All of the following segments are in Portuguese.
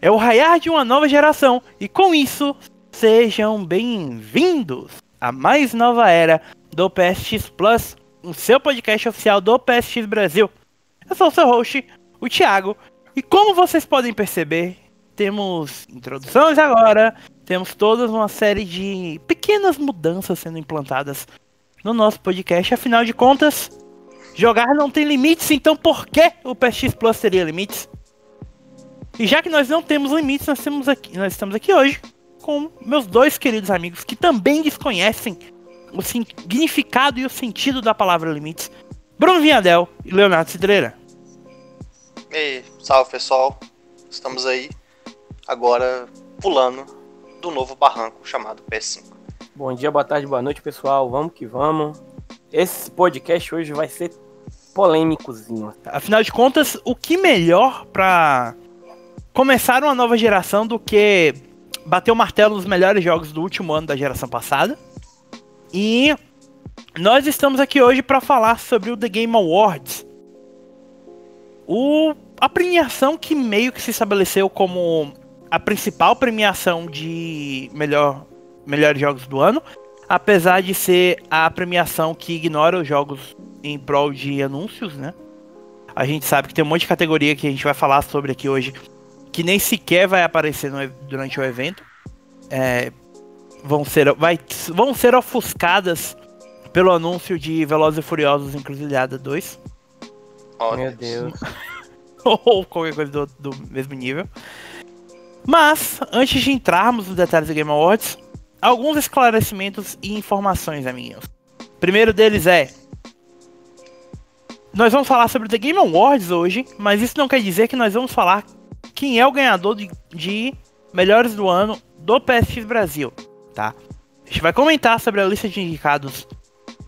É o raiar de uma nova geração. E com isso, sejam bem-vindos à mais nova era do PSX Plus, o seu podcast oficial do PSX Brasil. Eu sou o seu host, o Thiago. E como vocês podem perceber, temos introduções agora, temos toda uma série de pequenas mudanças sendo implantadas no nosso podcast. Afinal de contas, jogar não tem limites, então por que o PSX Plus teria limites? E já que nós não temos limites, nós, temos aqui, nós estamos aqui hoje com meus dois queridos amigos que também desconhecem o significado e o sentido da palavra limites. Bruno Vinhadel e Leonardo Cidreira. E aí, salve pessoal, estamos aí agora pulando do novo barranco chamado PS5. Bom dia, boa tarde, boa noite pessoal, vamos que vamos. Esse podcast hoje vai ser polêmicozinho. Afinal de contas, o que melhor para começar uma nova geração do que bater o martelo nos melhores jogos do último ano da geração passada. E nós estamos aqui hoje para falar sobre o The Game Awards. O, a premiação que meio que se estabeleceu como a principal premiação de melhor, melhores jogos do ano, apesar de ser a premiação que ignora os jogos em prol de anúncios, né? A gente sabe que tem um monte de categoria que a gente vai falar sobre aqui hoje que nem sequer vai aparecer no, durante o evento. É, vão, ser, vai, vão ser ofuscadas pelo anúncio de Velozes e Furiosos Encruzilhada 2. Oh, Meu Deus. Ou qualquer coisa do, do mesmo nível. Mas, antes de entrarmos nos detalhes do Game Awards, alguns esclarecimentos e informações, amiguinhos. Primeiro deles é. Nós vamos falar sobre o The Game Awards hoje, mas isso não quer dizer que nós vamos falar quem é o ganhador de, de melhores do ano do PSX Brasil, tá? A gente vai comentar sobre a lista de indicados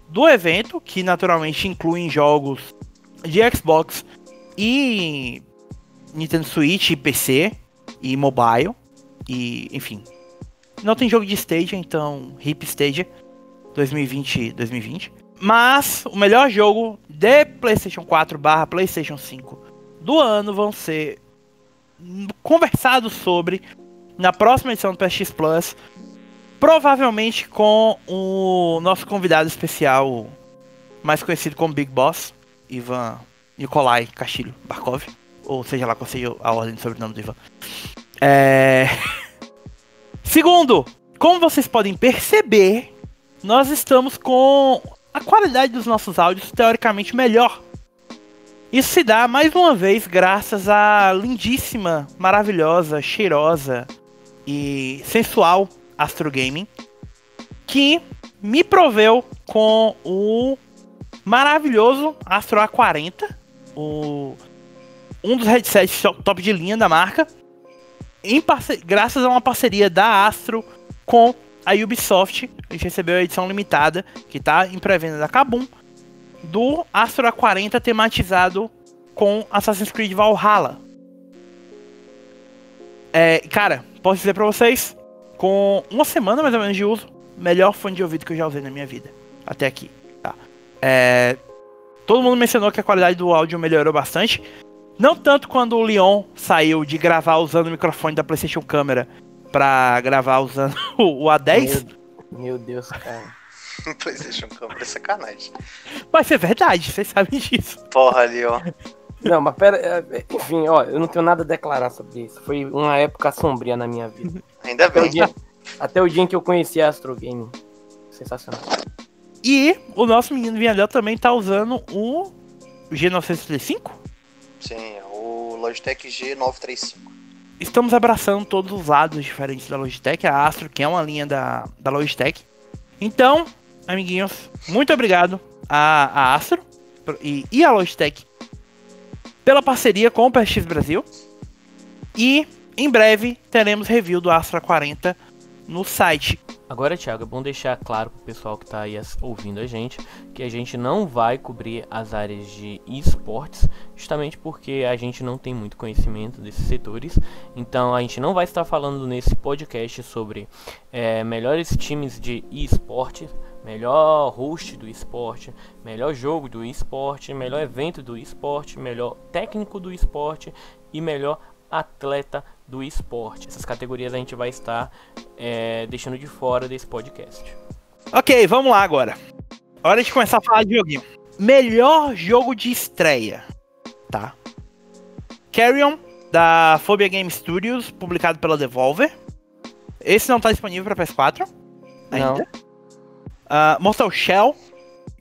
do evento, que naturalmente incluem jogos de Xbox e Nintendo Switch e PC e mobile e enfim. Não tem jogo de Stadia, então Hip Stadia 2020-2020. Mas o melhor jogo de PlayStation 4/PlayStation 5 do ano vão ser conversado sobre na próxima edição do PSX Plus. Provavelmente com o nosso convidado especial, mais conhecido como Big Boss, Ivan Nikolai Castilho Barkov. Ou seja lá seja a ordem do sobrenome do Ivan. É... Segundo, como vocês podem perceber, nós estamos com a qualidade dos nossos áudios teoricamente melhor isso se dá mais uma vez graças à lindíssima, maravilhosa, cheirosa e sensual Astro Gaming, que me proveu com o maravilhoso Astro A40, o, um dos headsets top de linha da marca, graças a uma parceria da Astro com a Ubisoft. A gente recebeu a edição limitada, que está em pré-venda da Kabum do Astra 40 tematizado com Assassin's Creed Valhalla. É, cara, posso dizer pra vocês, com uma semana mais ou menos de uso, melhor fone de ouvido que eu já usei na minha vida. Até aqui, tá? É, todo mundo mencionou que a qualidade do áudio melhorou bastante. Não tanto quando o Leon saiu de gravar usando o microfone da PlayStation Câmera pra gravar usando o A10. Meu, meu Deus, cara. PlayStation Câmera é sacanagem. Mas é verdade, vocês sabem disso. Porra, ali, ó. Não, mas pera, é, enfim, ó, eu não tenho nada a declarar sobre isso. Foi uma época sombria na minha vida. Ainda bem. Até o dia, até o dia em que eu conheci a Astro Game. Sensacional. E o nosso menino Vinhadel também tá usando o G935? Sim, é o Logitech G935. Estamos abraçando todos os lados diferentes da Logitech, a Astro, que é uma linha da, da Logitech. Então, amiguinhos, muito obrigado a, a Astro e, e a Logitech pela parceria com o PSX Brasil. E em breve teremos review do Astra 40 no site. Agora, Thiago, é bom deixar claro pro pessoal que está aí ouvindo a gente que a gente não vai cobrir as áreas de esportes, justamente porque a gente não tem muito conhecimento desses setores. Então, a gente não vai estar falando nesse podcast sobre é, melhores times de esportes melhor host do esporte, melhor jogo do esporte, melhor evento do esporte, melhor técnico do esporte e melhor atleta do esporte. Essas categorias a gente vai estar é, deixando de fora desse podcast. Ok, vamos lá agora. Hora de começar a falar de joguinho. Melhor jogo de estreia. Tá. Carrion, da Phobia Game Studios, publicado pela Devolver. Esse não está disponível para PS4 ainda. Uh, Mortal Shell,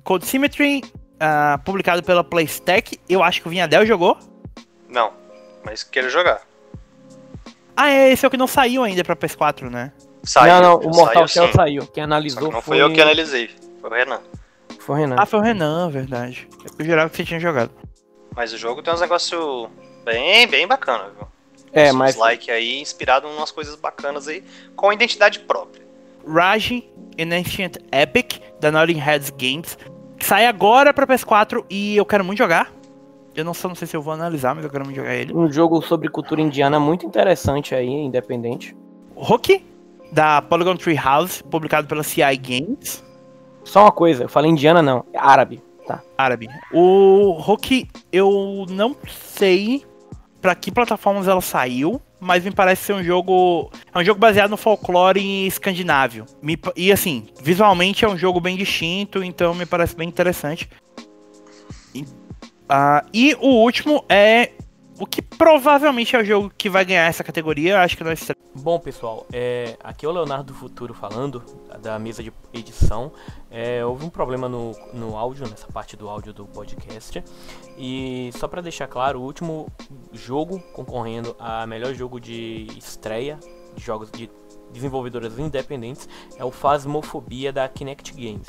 Code Symmetry, uh, publicado pela Playstech. Eu acho que o Vinhadel jogou. Não, mas quero jogar. Ah, é, esse é o que não saiu ainda pra PS4, né? Saiu. Não, não, o Mortal Shell sim. saiu. Quem analisou não foi... foi eu que analisei, foi o Renan. Foi o Renan. Ah, foi o Renan, verdade. Eu jurava que você tinha jogado. Mas o jogo tem uns negócios bem, bem bacana, viu? É, mas. like aí, inspirado em umas coisas bacanas aí, com identidade própria. Raj in Ancient Epic, da Naughty Heads Games, que sai agora pra PS4 e eu quero muito jogar. Eu não, só, não sei se eu vou analisar, mas eu quero muito jogar ele. Um jogo sobre cultura indiana muito interessante aí, independente. Hook, da Polygon Tree House, publicado pela CI Games. Só uma coisa, eu falei indiana não, é árabe, tá? Árabe. O Hook, eu não sei para que plataformas ela saiu, mas me parece ser um jogo. É um jogo baseado no folclore escandinávio. Me, e assim, visualmente é um jogo bem distinto, então me parece bem interessante. E, uh, e o último é o que provavelmente é o jogo que vai ganhar essa categoria, acho que não é Bom, pessoal, é, aqui é o Leonardo do Futuro falando, da mesa de edição. É, houve um problema no, no áudio, nessa parte do áudio do podcast. E só para deixar claro, o último jogo concorrendo a melhor jogo de estreia de jogos de desenvolvedoras independentes é o Phasmophobia da Kinect Games.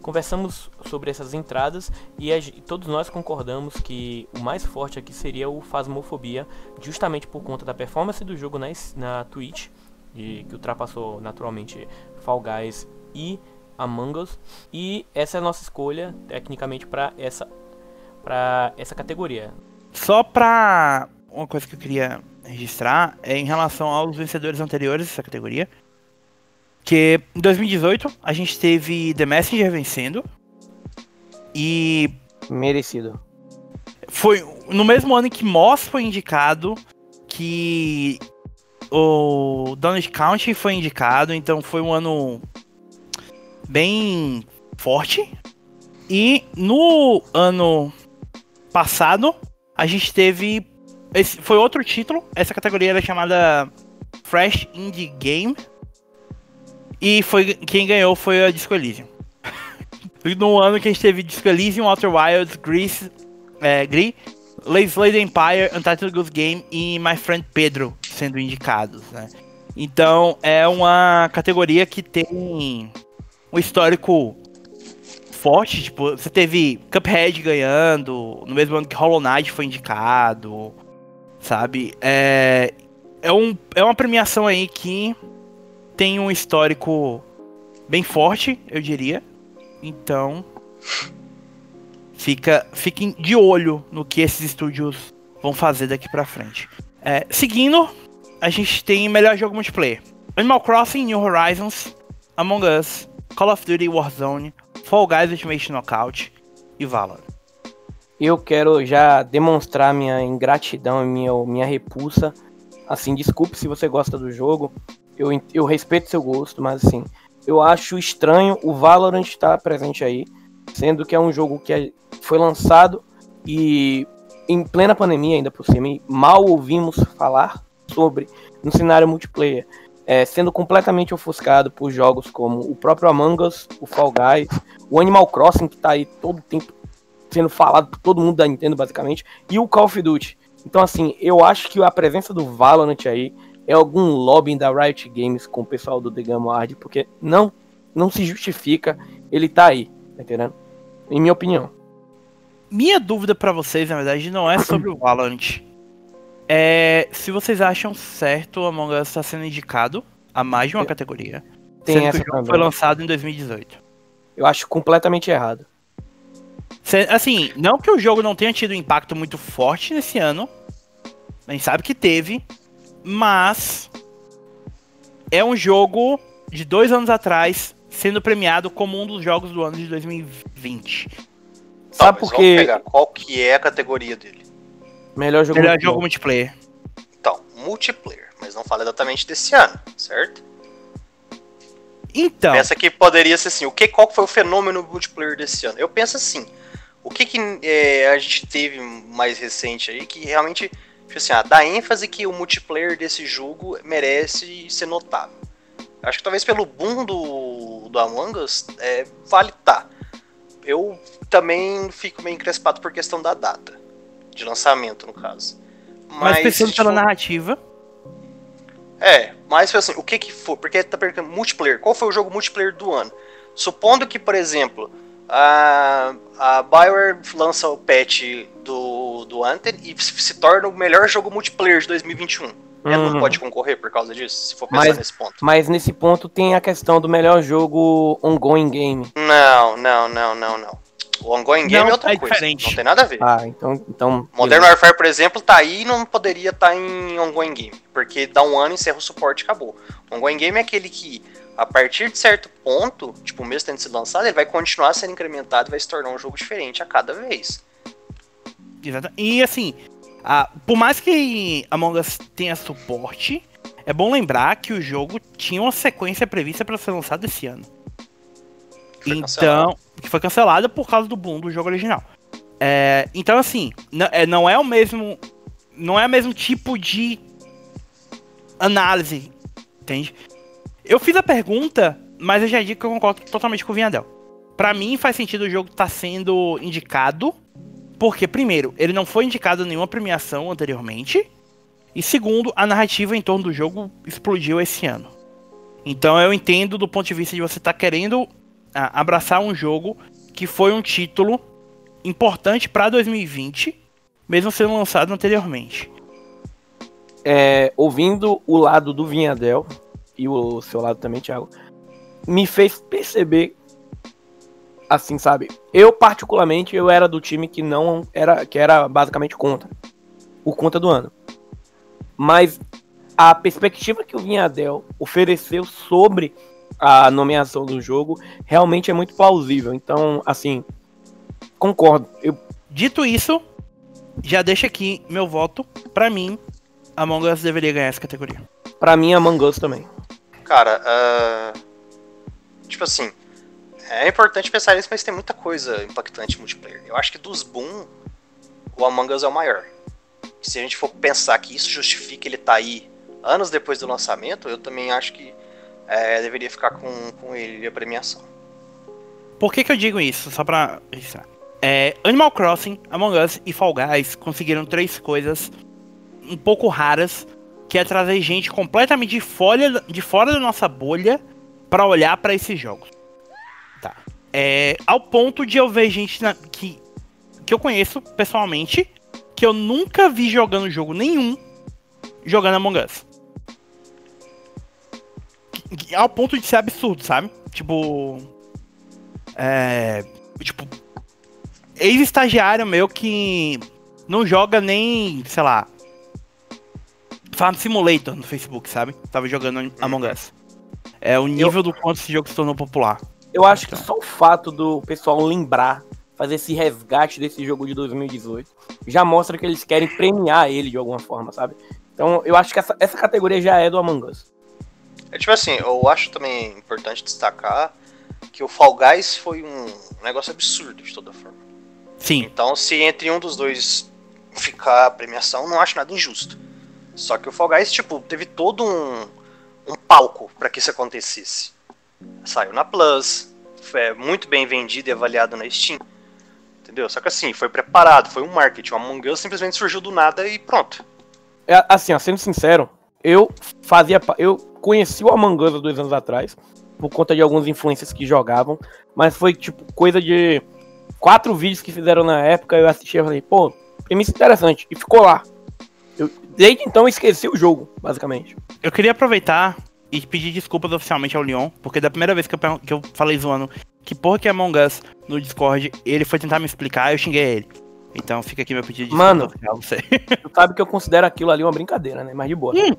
Conversamos sobre essas entradas e, a, todos nós concordamos que o mais forte aqui seria o Phasmophobia, justamente por conta da performance do jogo na, na Twitch, e, que ultrapassou naturalmente Fall Guys e Among Us. E essa é a nossa escolha, tecnicamente, para essa, essa categoria. Só para uma coisa que eu queria registrar é em relação aos vencedores anteriores dessa categoria. Que em 2018 a gente teve The Messenger vencendo. E. Merecido. Foi no mesmo ano que Moss foi indicado, que o Donald County foi indicado, então foi um ano bem forte. E no ano passado a gente teve esse foi outro título. Essa categoria era chamada Fresh Indie Game. E foi quem ganhou foi a Disco Elysium. no ano que a gente teve Disco Elysium, Outer Wilds, Grease, é, Gris, Slade Empire, Untitled Goose Game e My Friend Pedro sendo indicados, né? Então é uma categoria que tem um histórico forte, tipo, você teve Cuphead ganhando, no mesmo ano que Hollow Knight foi indicado, sabe? É, é, um, é uma premiação aí que tem um histórico bem forte, eu diria. Então, fica, fiquem de olho no que esses estúdios vão fazer daqui pra frente. É, seguindo, a gente tem melhor jogo multiplayer: Animal Crossing New Horizons, Among Us, Call of Duty Warzone, Fall Guys Ultimate Knockout e Valorant. Eu quero já demonstrar minha ingratidão e minha, minha repulsa. Assim, desculpe se você gosta do jogo, eu, eu respeito seu gosto, mas assim, eu acho estranho o Valorant estar presente aí, sendo que é um jogo que é, foi lançado e em plena pandemia ainda por cima, mal ouvimos falar sobre no cenário multiplayer, é, sendo completamente ofuscado por jogos como o próprio Among Us, o Fall Guys, o Animal Crossing que está aí todo tempo sendo falado por todo mundo da Nintendo basicamente, e o Call of Duty. Então assim, eu acho que a presença do Valorant aí é algum lobbying da Riot Games com o pessoal do The Game Award, porque não, não se justifica ele tá aí, tá entendendo? Em minha opinião. Minha dúvida para vocês, na verdade, não é sobre o Valorant. É se vocês acham certo o Among Us estar tá sendo indicado a mais de uma categoria. Tem essa que o jogo foi lançado em 2018. Eu acho completamente errado. Assim, não que o jogo não tenha tido um impacto muito forte nesse ano. A gente sabe que teve. Mas é um jogo de dois anos atrás sendo premiado como um dos jogos do ano de 2020. Sabe por quê? Qual que é a categoria dele? Melhor jogo, Melhor multiplayer. jogo multiplayer. Então, multiplayer, mas não fala exatamente desse ano, certo? Então, Pensa que poderia ser assim, o que, qual foi o fenômeno multiplayer desse ano? Eu penso assim, o que, que é, a gente teve mais recente aí que realmente, tipo assim, ah, dá ênfase que o multiplayer desse jogo merece ser notável. Acho que talvez pelo boom do, do Among Us, é, vale tá. Eu também fico meio encrespado por questão da data, de lançamento no caso. mas pensando se pela for- narrativa, é, mas foi assim, o que que foi? Porque tá perguntando multiplayer. Qual foi o jogo multiplayer do ano? Supondo que, por exemplo, a, a Bioware lança o patch do, do Anthem e se, se torna o melhor jogo multiplayer de 2021. Ela Uhum. não pode concorrer por causa disso, se for pensar Mas- nesse ponto. Mas nesse ponto tem a questão do melhor jogo ongoing game. Não, não, não, não, não. O ongoing game Não, é outra é coisa. diferente. Não tem nada a ver. Ah, então. então Modern Warfare, por exemplo, tá aí e não poderia estar em ongoing game. Porque dá um ano, encerra o suporte e acabou. O ongoing game é aquele que, a partir de certo ponto, tipo, mesmo tendo sido lançado, ele vai continuar sendo incrementado e vai se tornar um jogo diferente a cada vez. Exata- E assim, a- por mais que Among Us tenha suporte, é bom lembrar que o jogo tinha uma sequência prevista para ser lançado esse ano. Foi então, cancelado. que foi cancelada por causa do boom do jogo original. É, então, assim, é, não é o mesmo. Não é o mesmo tipo de análise, entende? Eu fiz a pergunta, mas eu já digo que eu concordo totalmente com o Vinhadel. Pra mim, faz sentido o jogo estar sendo indicado, porque, primeiro, ele não foi indicado a nenhuma premiação anteriormente, e segundo, a narrativa em torno do jogo explodiu esse ano. Então eu entendo do ponto de vista de você estar querendo ah, abraçar um jogo que foi um título importante pra 2020, mesmo sendo lançado anteriormente. é, ouvindo o lado do Vinhadel e o seu lado também, Thiago, me fez perceber assim, sabe? Eu particularmente eu era do time que não era que era basicamente contra o conta do ano. Mas a perspectiva que o Vinhadel ofereceu sobre a nomeação do jogo realmente é muito plausível. Então, assim, concordo. Eu Dito isso, já deixa aqui meu voto. Pra mim, Among Us deveria ganhar essa categoria. para mim Among Us também. Cara, ah, tipo assim, é importante pensar nisso, mas tem muita coisa impactante multiplayer. Eu acho que dos boom, o Among Us é o maior. Se a gente for pensar que isso justifica ele tá aí anos depois do lançamento, eu também acho que é, deveria ficar com, com ele a premiação. Por que, que eu digo isso? Só pra. É, Animal Crossing, Among Us e Fall Guys conseguiram três coisas um pouco raras, que é trazer gente completamente de fora, de fora da nossa bolha pra olhar pra esses jogos. Tá. É, ao ponto de eu ver gente na- que, que eu conheço pessoalmente, que eu nunca vi jogando jogo nenhum, jogando Among Us. Ao ponto de ser absurdo, sabe? Tipo. É. Tipo. Ex-estagiário meu que não joga nem, sei lá. Farm Simulator no Facebook, sabe? Tava jogando Among Us. É o nível do quanto esse jogo se tornou popular. Eu acho que só o fato do pessoal lembrar, fazer esse resgate desse jogo de 2018, já mostra que eles querem premiar ele de alguma forma, sabe? Então eu acho que essa, essa categoria já é do Among Us. É tipo assim, eu acho também importante destacar que o Fall Guys foi um negócio absurdo de toda forma. Sim. Então, se entre um dos dois ficar a premiação, não acho nada injusto. Só que o Fall Guys, tipo, teve todo um, um palco para que isso acontecesse. Saiu na Plus, foi muito bem vendido e avaliado na Steam. Entendeu? Só que assim, foi preparado, foi um marketing. O Among Us simplesmente surgiu do nada e pronto. É, assim, ó, sendo sincero, eu fazia. Eu conheci o Among Us há dois anos atrás, por conta de alguns influencers que jogavam, mas foi tipo coisa de quatro vídeos que fizeram na época, eu assisti e falei, pô, premissa interessante, e ficou lá. Eu, desde então esqueci o jogo, basicamente. Eu queria aproveitar e pedir desculpas oficialmente ao Leon, porque da primeira vez que eu, que eu falei zoando que porra que é Among Us no Discord, ele foi tentar me explicar e eu xinguei ele. Então fica aqui meu pedido de Mano. desculpa oficial a você. Tu sabe que eu considero aquilo ali uma brincadeira, né? Mas de boa. Hum,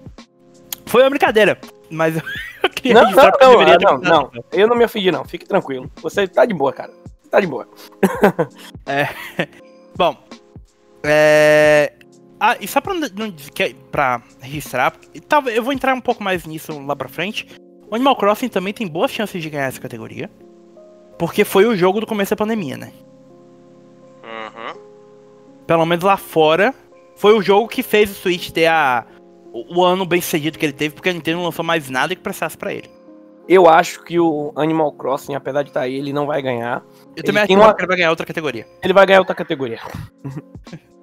Foi uma brincadeira, mas eu queria Não, registrar não, não, não, não. Eu não me ofendi, não. Fique tranquilo. Você tá de boa, cara. Tá de boa. Bom, é... Ah, e só pra, não, pra registrar, talvez eu vou entrar um pouco mais nisso lá pra frente. O Animal Crossing também tem boas chances de ganhar essa categoria. Porque foi o jogo do começo da pandemia, né? Uhum. Pelo menos lá fora, foi o jogo que fez o Switch ter a, o, o ano bem sucedido que ele teve, porque a Nintendo não lançou mais nada que prestasse pra ele. Eu acho que o Animal Crossing, apesar de estar aí, ele não vai ganhar. Eu Ele também acho que uma- ele vai ganhar outra categoria. Ele vai ganhar outra categoria.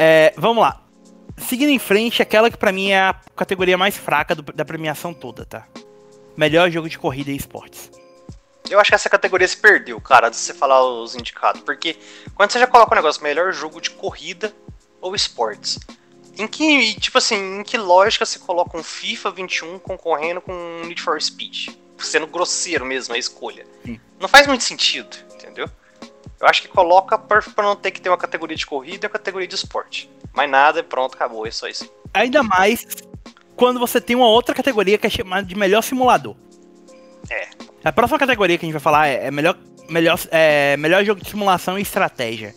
É, vamos lá. Seguindo em frente, aquela que pra mim é a categoria mais fraca do- da premiação toda, tá? Melhor jogo de corrida e esportes. Eu acho que essa categoria se perdeu, cara, de você falar os indicados. Porque quando você já coloca o negócio melhor jogo de corrida ou esportes, em que, tipo assim, em que lógica você coloca um FIFA 21 concorrendo com um Need for Speed? Sendo grosseiro mesmo a escolha. Sim. Não faz muito sentido, entendeu? Eu acho que coloca pra não ter que ter uma categoria de corrida e uma categoria de esporte. Mais nada, pronto, acabou, é só isso. Ainda mais quando você tem uma outra categoria que é chamada de melhor simulador. É. A próxima categoria que a gente vai falar é, é melhor, melhor, é melhor jogo de simulação e estratégia.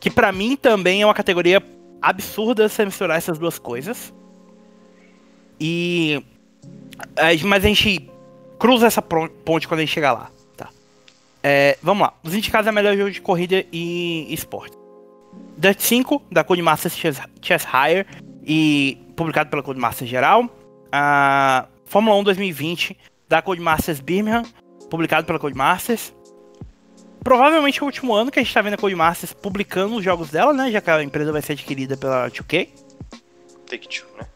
Que pra mim também é uma categoria absurda você misturar essas duas coisas. E. Mas a gente cruza essa ponte quando a gente chegar lá. Tá. É, vamos lá. Os indicados é melhor jogo de corrida e esporte. Dirt 5, da Codemasters Chess, Chess Hire, e publicado pela Codemasters geral. A Fórmula 1 2020, da Codemasters Birmingham, publicado pela Codemasters. Provavelmente é o último ano que a gente tá vendo a Codemasters publicando os jogos dela, né? Já que a empresa vai ser adquirida pela 2K. Take two, né?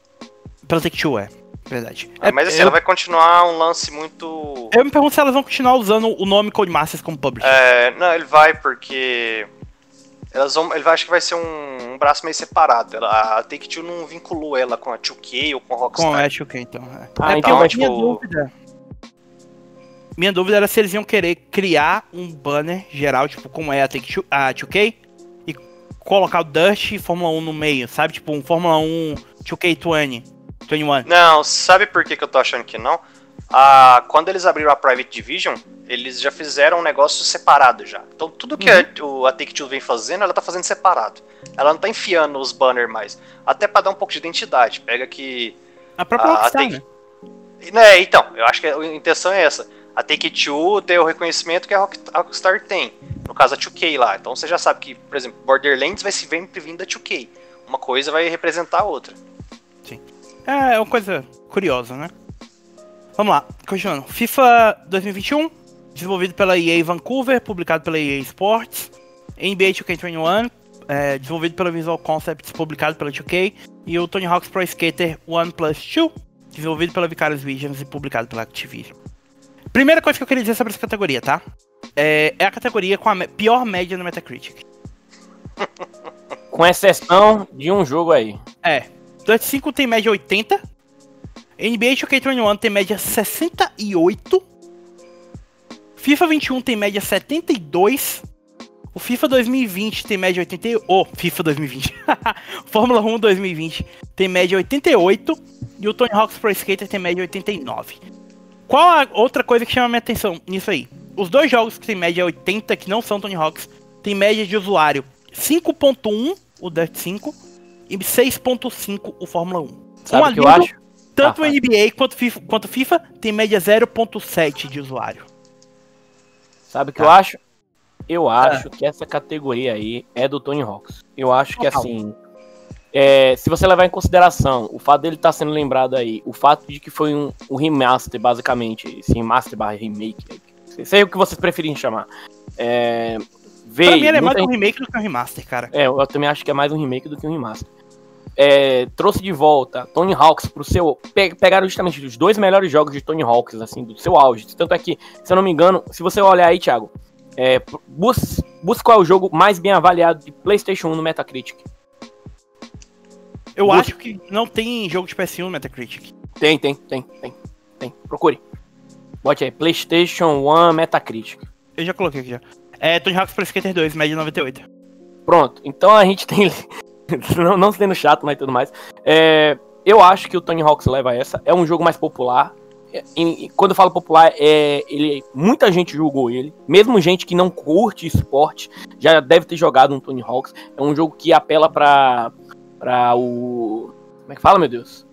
Pela Take-Two, é. Verdade. Ah, É, mas assim, eu, ela vai continuar um lance muito. eu me pergunto se elas vão continuar usando o nome Codemasters como publisher. É, não, ele vai porque. Elas vão, ele vai, acho que vai ser um, um braço meio separado. Ela, a Take-Two não vinculou ela com a 2K ou com a Rockstar. Com a 2K, então. É. Ah, então vai, minha tipo- dúvida. Minha dúvida era se eles iam querer criar um banner geral, tipo, como é a, Take-Two- a 2K, e colocar o Dust e Fórmula 1 no meio, sabe? Tipo, um Fórmula 1 2K20, 21. Não, sabe por que, que eu tô achando que não? Ah, quando eles abriram a Private Division, eles já fizeram um negócio separado já. Então tudo que a, o- a Take-Two vem fazendo, ela tá fazendo separado. Ela não tá enfiando os banners mais. Até pra dar um pouco de identidade. Pega que A própria Ah, Rockstar, tem- né? Né, então, eu acho que a intenção é essa. A Take-Two tem o reconhecimento que a Rock- a Rockstar tem. No caso, a 2K lá. Então você já sabe que, por exemplo, Borderlands vai se sempre vir da 2K. Uma coisa vai representar a outra. É, é uma coisa curiosa, né? Vamos lá, continuando. FIFA 2021, desenvolvido pela EA Vancouver, publicado pela EA Sports. NBA 2K21, é, desenvolvido pela Visual Concepts, publicado pela 2K. E o Tony Hawk's Pro Skater 1 Plus 2, desenvolvido pela Vicarious Visions e publicado pela Activision. Primeira coisa que eu queria dizer sobre essa categoria, tá? É, é a categoria com a pior média no Metacritic. Com exceção de um jogo aí. É. Dust 5 tem média 80. NBA 2K21 tem média 68. FIFA 21 tem média 72. O FIFA 2020 tem média 88. Oh, FIFA 2020. Fórmula 1 2020 tem média 88. E o Tony Hawk's Pro Skater tem média 89. Qual a outra coisa que chama a minha atenção nisso aí? Os dois jogos que tem média 80, que não são Tony Hawk's, tem média de usuário 5.1, o Dirt 5, e 6.5 o Fórmula 1. Sabe Um o que eu acho? Tanto Ah, o NBA quanto FIFA, quanto FIFA tem média 0.7 de usuário. Sabe o que Tá. eu acho? Eu acho que essa categoria aí é do Tony Hawks. Eu acho que assim. É, se você levar em consideração o fato dele estar sendo lembrado aí, o fato de que foi um, um remaster, basicamente, esse remaster barra remake, né, sei o que vocês preferem chamar. É, Pra veio, mim ele é mais muita um remake do que um remaster, cara. É, eu também acho que é mais um remake do que um remaster. É, trouxe de volta Tony Hawks pro seu. pe- pegaram justamente os dois melhores jogos de Tony Hawks, assim, do seu auge. Tanto é que, se eu não me engano, se você olhar aí, Thiago, é, bus, busca qual é o jogo mais bem avaliado de PlayStation 1 no Metacritic. Eu acho que não tem jogo de PS1 no Metacritic. Tem, tem, tem, tem, tem. Procure. Bote aí, PlayStation 1 Metacritic. Eu já coloquei aqui já. É Tony Hawk's Pro Skater 2, média 98. Pronto, então a gente tem. não, não sendo chato, mas tudo mais. É, eu acho que o Tony Hawks leva essa. É um jogo mais popular. É, e- e quando eu falo popular, é, ele, muita gente jogou ele. Mesmo gente que não curte esporte, já deve ter jogado um Tony Hawks. É um jogo que apela pra pra o. Como é que fala, meu Deus?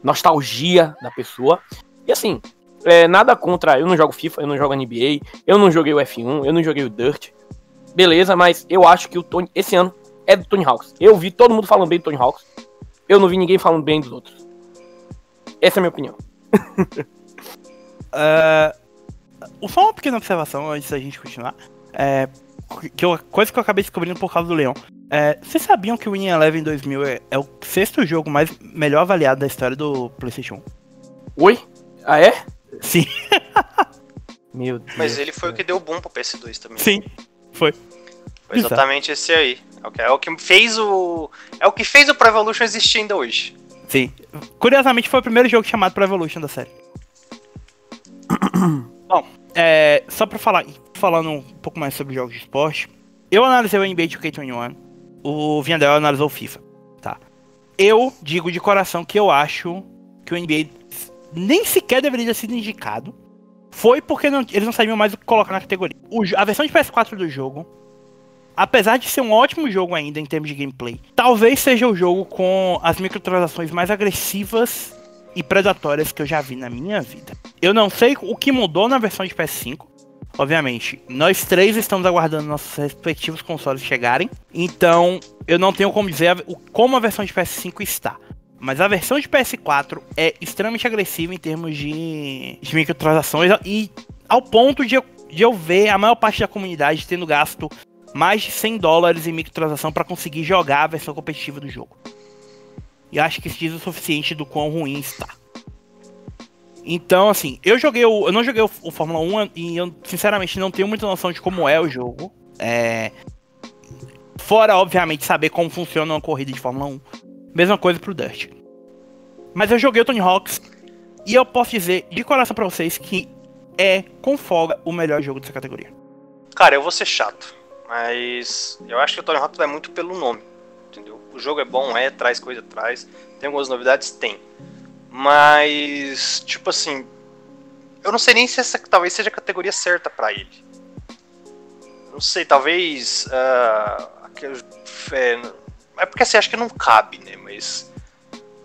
Nostalgia da pessoa. E assim, é, nada contra. Eu não jogo FIFA, eu não jogo NBA, eu não joguei o F1, eu não joguei o Dirt. Beleza, mas eu acho que o Tony. Esse ano é do Tony Hawks. Eu vi todo mundo falando bem do Tony Hawks. Eu não vi ninguém falando bem dos outros. Essa é a minha opinião. uh, só uma pequena observação antes da gente continuar. É, que eu, coisa que eu acabei descobrindo por causa do Leão. É, vocês sabiam que o Winning Eleven 2000 é, é, o sexto jogo mais melhor avaliado da história do PlayStation 1? Oi? Ah, é? Sim. Meu Deus. Mas ele foi o que deu boom pro PS2 também. Sim, foi. Foi exatamente esse aí. É, é o que fez o. É o que fez o Pro Evolution existir ainda hoje. Sim. Curiosamente foi o primeiro jogo chamado Pro Evolution da série. Bom, é, só pra falar, falando um pouco mais sobre jogos de esporte, eu analisei o NBA 2K21, o Viandel analisou o FIFA, tá? Eu digo de coração que eu acho que o NBA nem sequer deveria ter sido indicado. Foi porque não, eles não sabiam mais o que colocar na categoria. O, a versão de PS4 do jogo apesar de ser um ótimo jogo ainda em termos de gameplay, talvez seja o jogo com as microtransações mais agressivas e predatórias que eu já vi na minha vida. Eu não sei o que mudou na versão de PS5. Obviamente, nós três estamos aguardando nossos respectivos consoles chegarem. Então, eu não tenho como dizer como a versão de PS5 está. Mas a versão de PS4 é extremamente agressiva em termos de, de microtransações e ao ponto de eu, de eu ver a maior parte da comunidade tendo gasto mais de 100 dólares em microtransação para conseguir jogar a versão competitiva do jogo. E acho que isso diz o suficiente do quão ruim está. Então, assim, eu joguei o, eu não joguei o, o, Fórmula 1 e eu sinceramente não tenho muita noção de como é o jogo. É, fora, obviamente, saber como funciona uma corrida de Fórmula 1. Mesma coisa pro Dust. Mas eu joguei o Tony Hawks e eu posso dizer de coração para vocês que é com folga o melhor jogo dessa categoria. Cara, eu vou ser chato. Mas eu acho que o Tony Hawk vai muito pelo nome? O jogo é bom, é, traz coisa, traz. Tem algumas novidades? Tem. Mas, tipo assim, eu não sei nem se essa talvez seja a categoria certa para ele. Não sei, talvez. Uh, é, é, porque assim, acho que não cabe, né? Mas.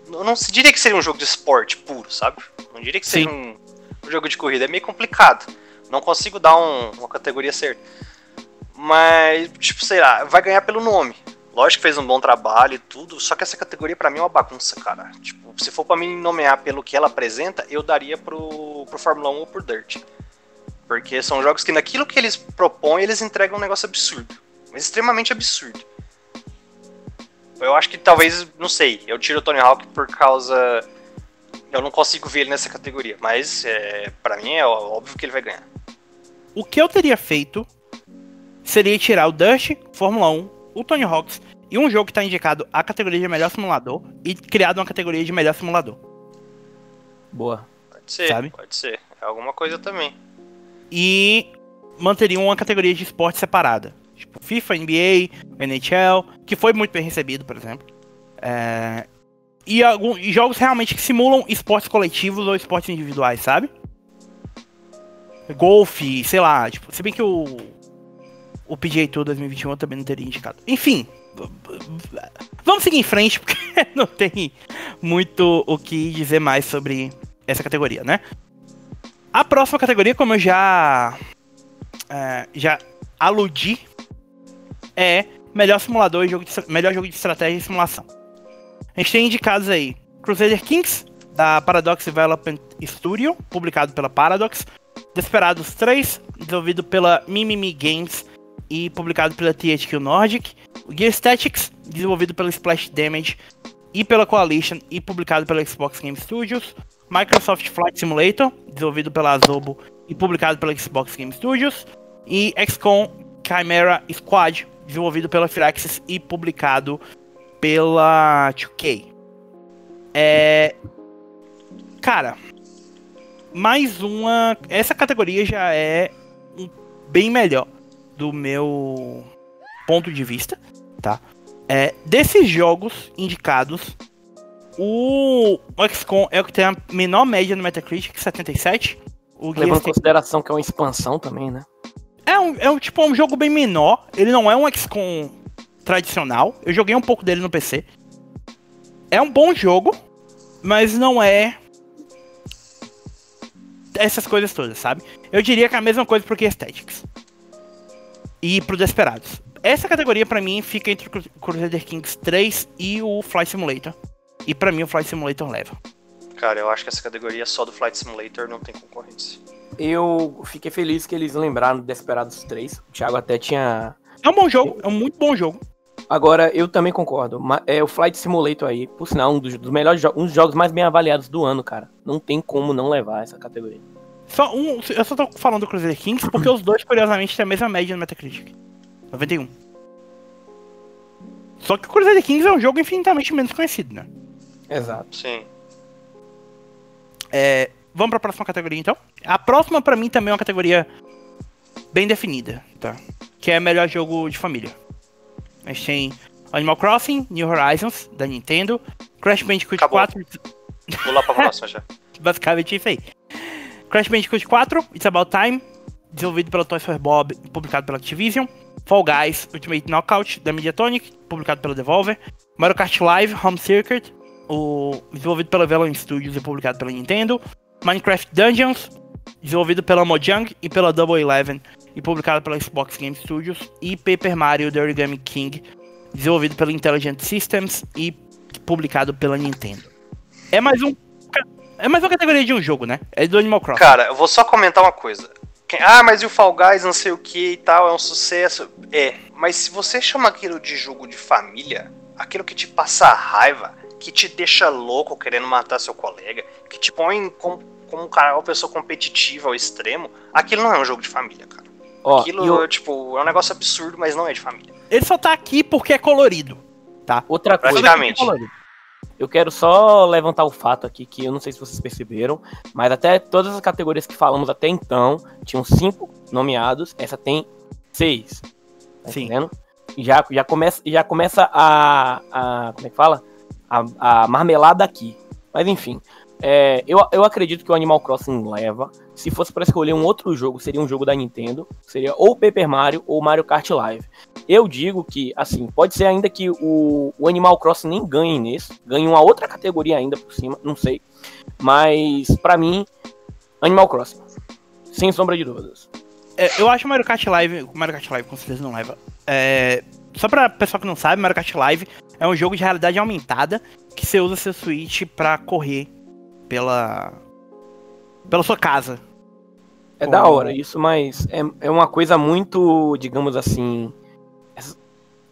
Eu não diria que seria um jogo de esporte puro, sabe? Não diria que seria um, um, jogo de corrida. É meio complicado. Não consigo dar um, uma categoria certa. Mas, tipo, sei lá, vai ganhar pelo nome. Lógico que fez um bom trabalho e tudo, só que essa categoria para mim é uma bagunça, cara. Tipo, se for para mim nomear pelo que ela apresenta, eu daria pro, pro Fórmula 1 ou pro Dirt. Porque são jogos que naquilo que eles propõem, eles entregam um negócio absurdo. Mas extremamente absurdo. Eu acho que talvez, não sei, eu tiro o Tony Hawk por causa. Eu não consigo ver ele nessa categoria, mas é, para mim é óbvio que ele vai ganhar. O que eu teria feito seria tirar o Dust, Fórmula 1, o Tony Hawks e um jogo que está indicado à categoria de melhor simulador e criado uma categoria de melhor simulador. Boa. Pode ser, sabe? pode ser. É alguma coisa também. E manteria uma categoria de esporte separada. Tipo FIFA, NBA, NHL, que foi muito bem recebido, por exemplo. É... E, alguns, e jogos realmente que simulam esportes coletivos ou esportes individuais, sabe? Golfe, sei lá, tipo, se bem que o o PGA Tour 2021 eu também não teria indicado. Enfim, vamos seguir em frente, porque não tem muito o que dizer mais sobre essa categoria, né? A próxima categoria, como eu já, é, já aludi, é melhor simulador e jogo de, melhor jogo de estratégia e simulação. A gente tem indicados aí Crusader Kings, da Paradox Development Studio, publicado pela Paradox. Desperados 3, desenvolvido pela Mimimi Games e publicado pela THQ Nordic. Gear Statics, desenvolvido pela Splash Damage e pela Coalition e publicado pela Xbox Game Studios. Microsoft Flight Simulator, desenvolvido pela Azobo e publicado pela Xbox Game Studios. E XCOM Chimera Squad, desenvolvido pela Firaxis e publicado pela 2K. É. Cara, mais uma. Essa categoria já é bem melhor do meu ponto de vista, tá? É, desses jogos indicados, o, XCOM é o que tem a menor média no Metacritic, 77. O Levando em consideração que é uma expansão também, né? É um, é um tipo um jogo bem menor. Ele não é um XCOM tradicional. Eu joguei um pouco dele no PC. é um bom jogo, mas não é essas coisas todas, sabe? Eu diria que é a mesma coisa pro que Aesthetics. E pro Desperados. Essa categoria pra mim fica entre o Crusader Kings 3 e o Flight Simulator. E pra mim o Flight Simulator leva. Cara, eu acho que essa categoria só do Flight Simulator não tem concorrência. Eu fiquei feliz que eles lembraram do Desperados 3. O Thiago até tinha. É um bom jogo, é um muito bom jogo. Agora, eu também concordo. É o Flight Simulator aí, por sinal, um dos, dos melhores jogos, um dos jogos mais bem avaliados do ano, cara. Não tem como não levar essa categoria. Só um, eu só tô falando do Crusader Kings porque os dois, curiosamente, têm a mesma média no Metacritic. 91. Só que o Crusader Kings é um jogo infinitamente menos conhecido, né? Exato. Sim. É, vamos pra próxima categoria, então? A próxima, pra mim, também é uma categoria bem definida, tá? Que é melhor jogo de família. A gente tem Animal Crossing, New Horizons, da Nintendo, Crash Bandicoot Acabou. 4, Vou lá pra próxima já. basicamente isso aí. Crash Bandicoot 4, It's About Time, desenvolvido pela Toys for Bob e publicado pela Activision. Fall Guys Ultimate Knockout, da Mediatonic, publicado pela Devolver. Mario Kart Live Home Circuit, o, desenvolvido pela Velan Studios e publicado pela Nintendo. Minecraft Dungeons, desenvolvido pela Mojang e pela Double Eleven e publicado pela Xbox Game Studios. E Paper Mario The Origami King, desenvolvido pela Intelligent Systems e publicado pela Nintendo. É mais um é mais uma categoria de um jogo, né? É do Animal Crossing. Cara, eu vou só comentar uma coisa. Ah, mas e o Fall Guys, não sei o que e tal, é um sucesso. É, mas se você chama aquilo de jogo de família, aquilo que te passa raiva, que te deixa louco querendo matar seu colega, que te põe como, como um cara, uma pessoa competitiva ao extremo, aquilo não é um jogo de família, cara. Ó, Aquilo, e o- tipo, é um negócio absurdo, mas não é de família. Ele só tá aqui porque é colorido. outra coisa. Praticamente. Eu quero só levantar o fato aqui que eu não sei se vocês perceberam, mas até todas as categorias que falamos até então tinham cinco nomeados, essa tem seis. Tá Sim. entendendo? Já, já começa, já começa a, a. Como é que fala? A, a marmelada aqui. Mas enfim. É, eu, eu acredito que o Animal Crossing leva. Se fosse para escolher um outro jogo, seria um jogo da Nintendo. Seria ou Paper Mario ou Mario Kart Live. Eu digo que, assim, pode ser ainda que o, o Animal Crossing nem ganhe nesse, ganhe uma outra categoria ainda por cima, não sei. Mas, pra mim, Animal Crossing. Sem sombra de dúvidas. É, eu acho Mario Kart Live. Mario Kart Live com certeza não leva. É, só pra pessoal que não sabe, Mario Kart Live é um jogo de realidade aumentada que você usa seu Switch pra correr pela. pela sua casa. É Como- da hora isso, mas é, é uma coisa muito, digamos assim,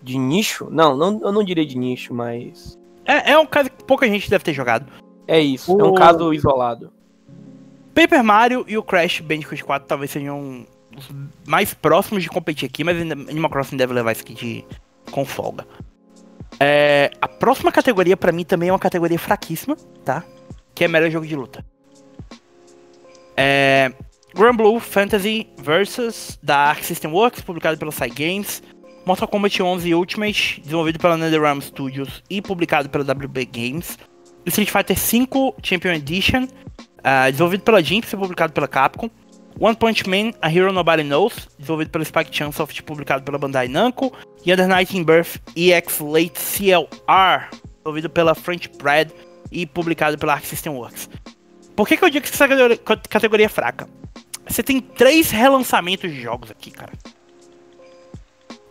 de nicho? Não, não, eu não diria de nicho, mas É, é um caso que pouca gente deve ter jogado. é isso. É um O- caso isolado. Paper Mario e o Crash Bandicoot 4 talvez sejam os mais próximos de competir aqui, mas Animal Crossing deve levar isso aqui de, com folga. É, a próxima categoria pra mim também é uma categoria fraquíssima, tá? Que é melhor jogo de luta. É, Grand Blue Fantasy Versus da Arc System Works, publicado pela Cygames. Mortal Kombat 11 Ultimate, desenvolvido pela NetherRealm Studios e publicado pela WB Games. Street Fighter V Champion Edition, ah, desenvolvido pela Jinx e publicado pela Capcom. One Punch Man, A Hero Nobody Knows, desenvolvido pela Spike Chunsoft e publicado pela Bandai Namco. E Under Night in Birth EX Late CLR, desenvolvido pela French Bread e publicado pela Arc System Works. Por que, que eu digo que essa categoria, categoria é fraca? Você tem três relançamentos de jogos aqui, cara.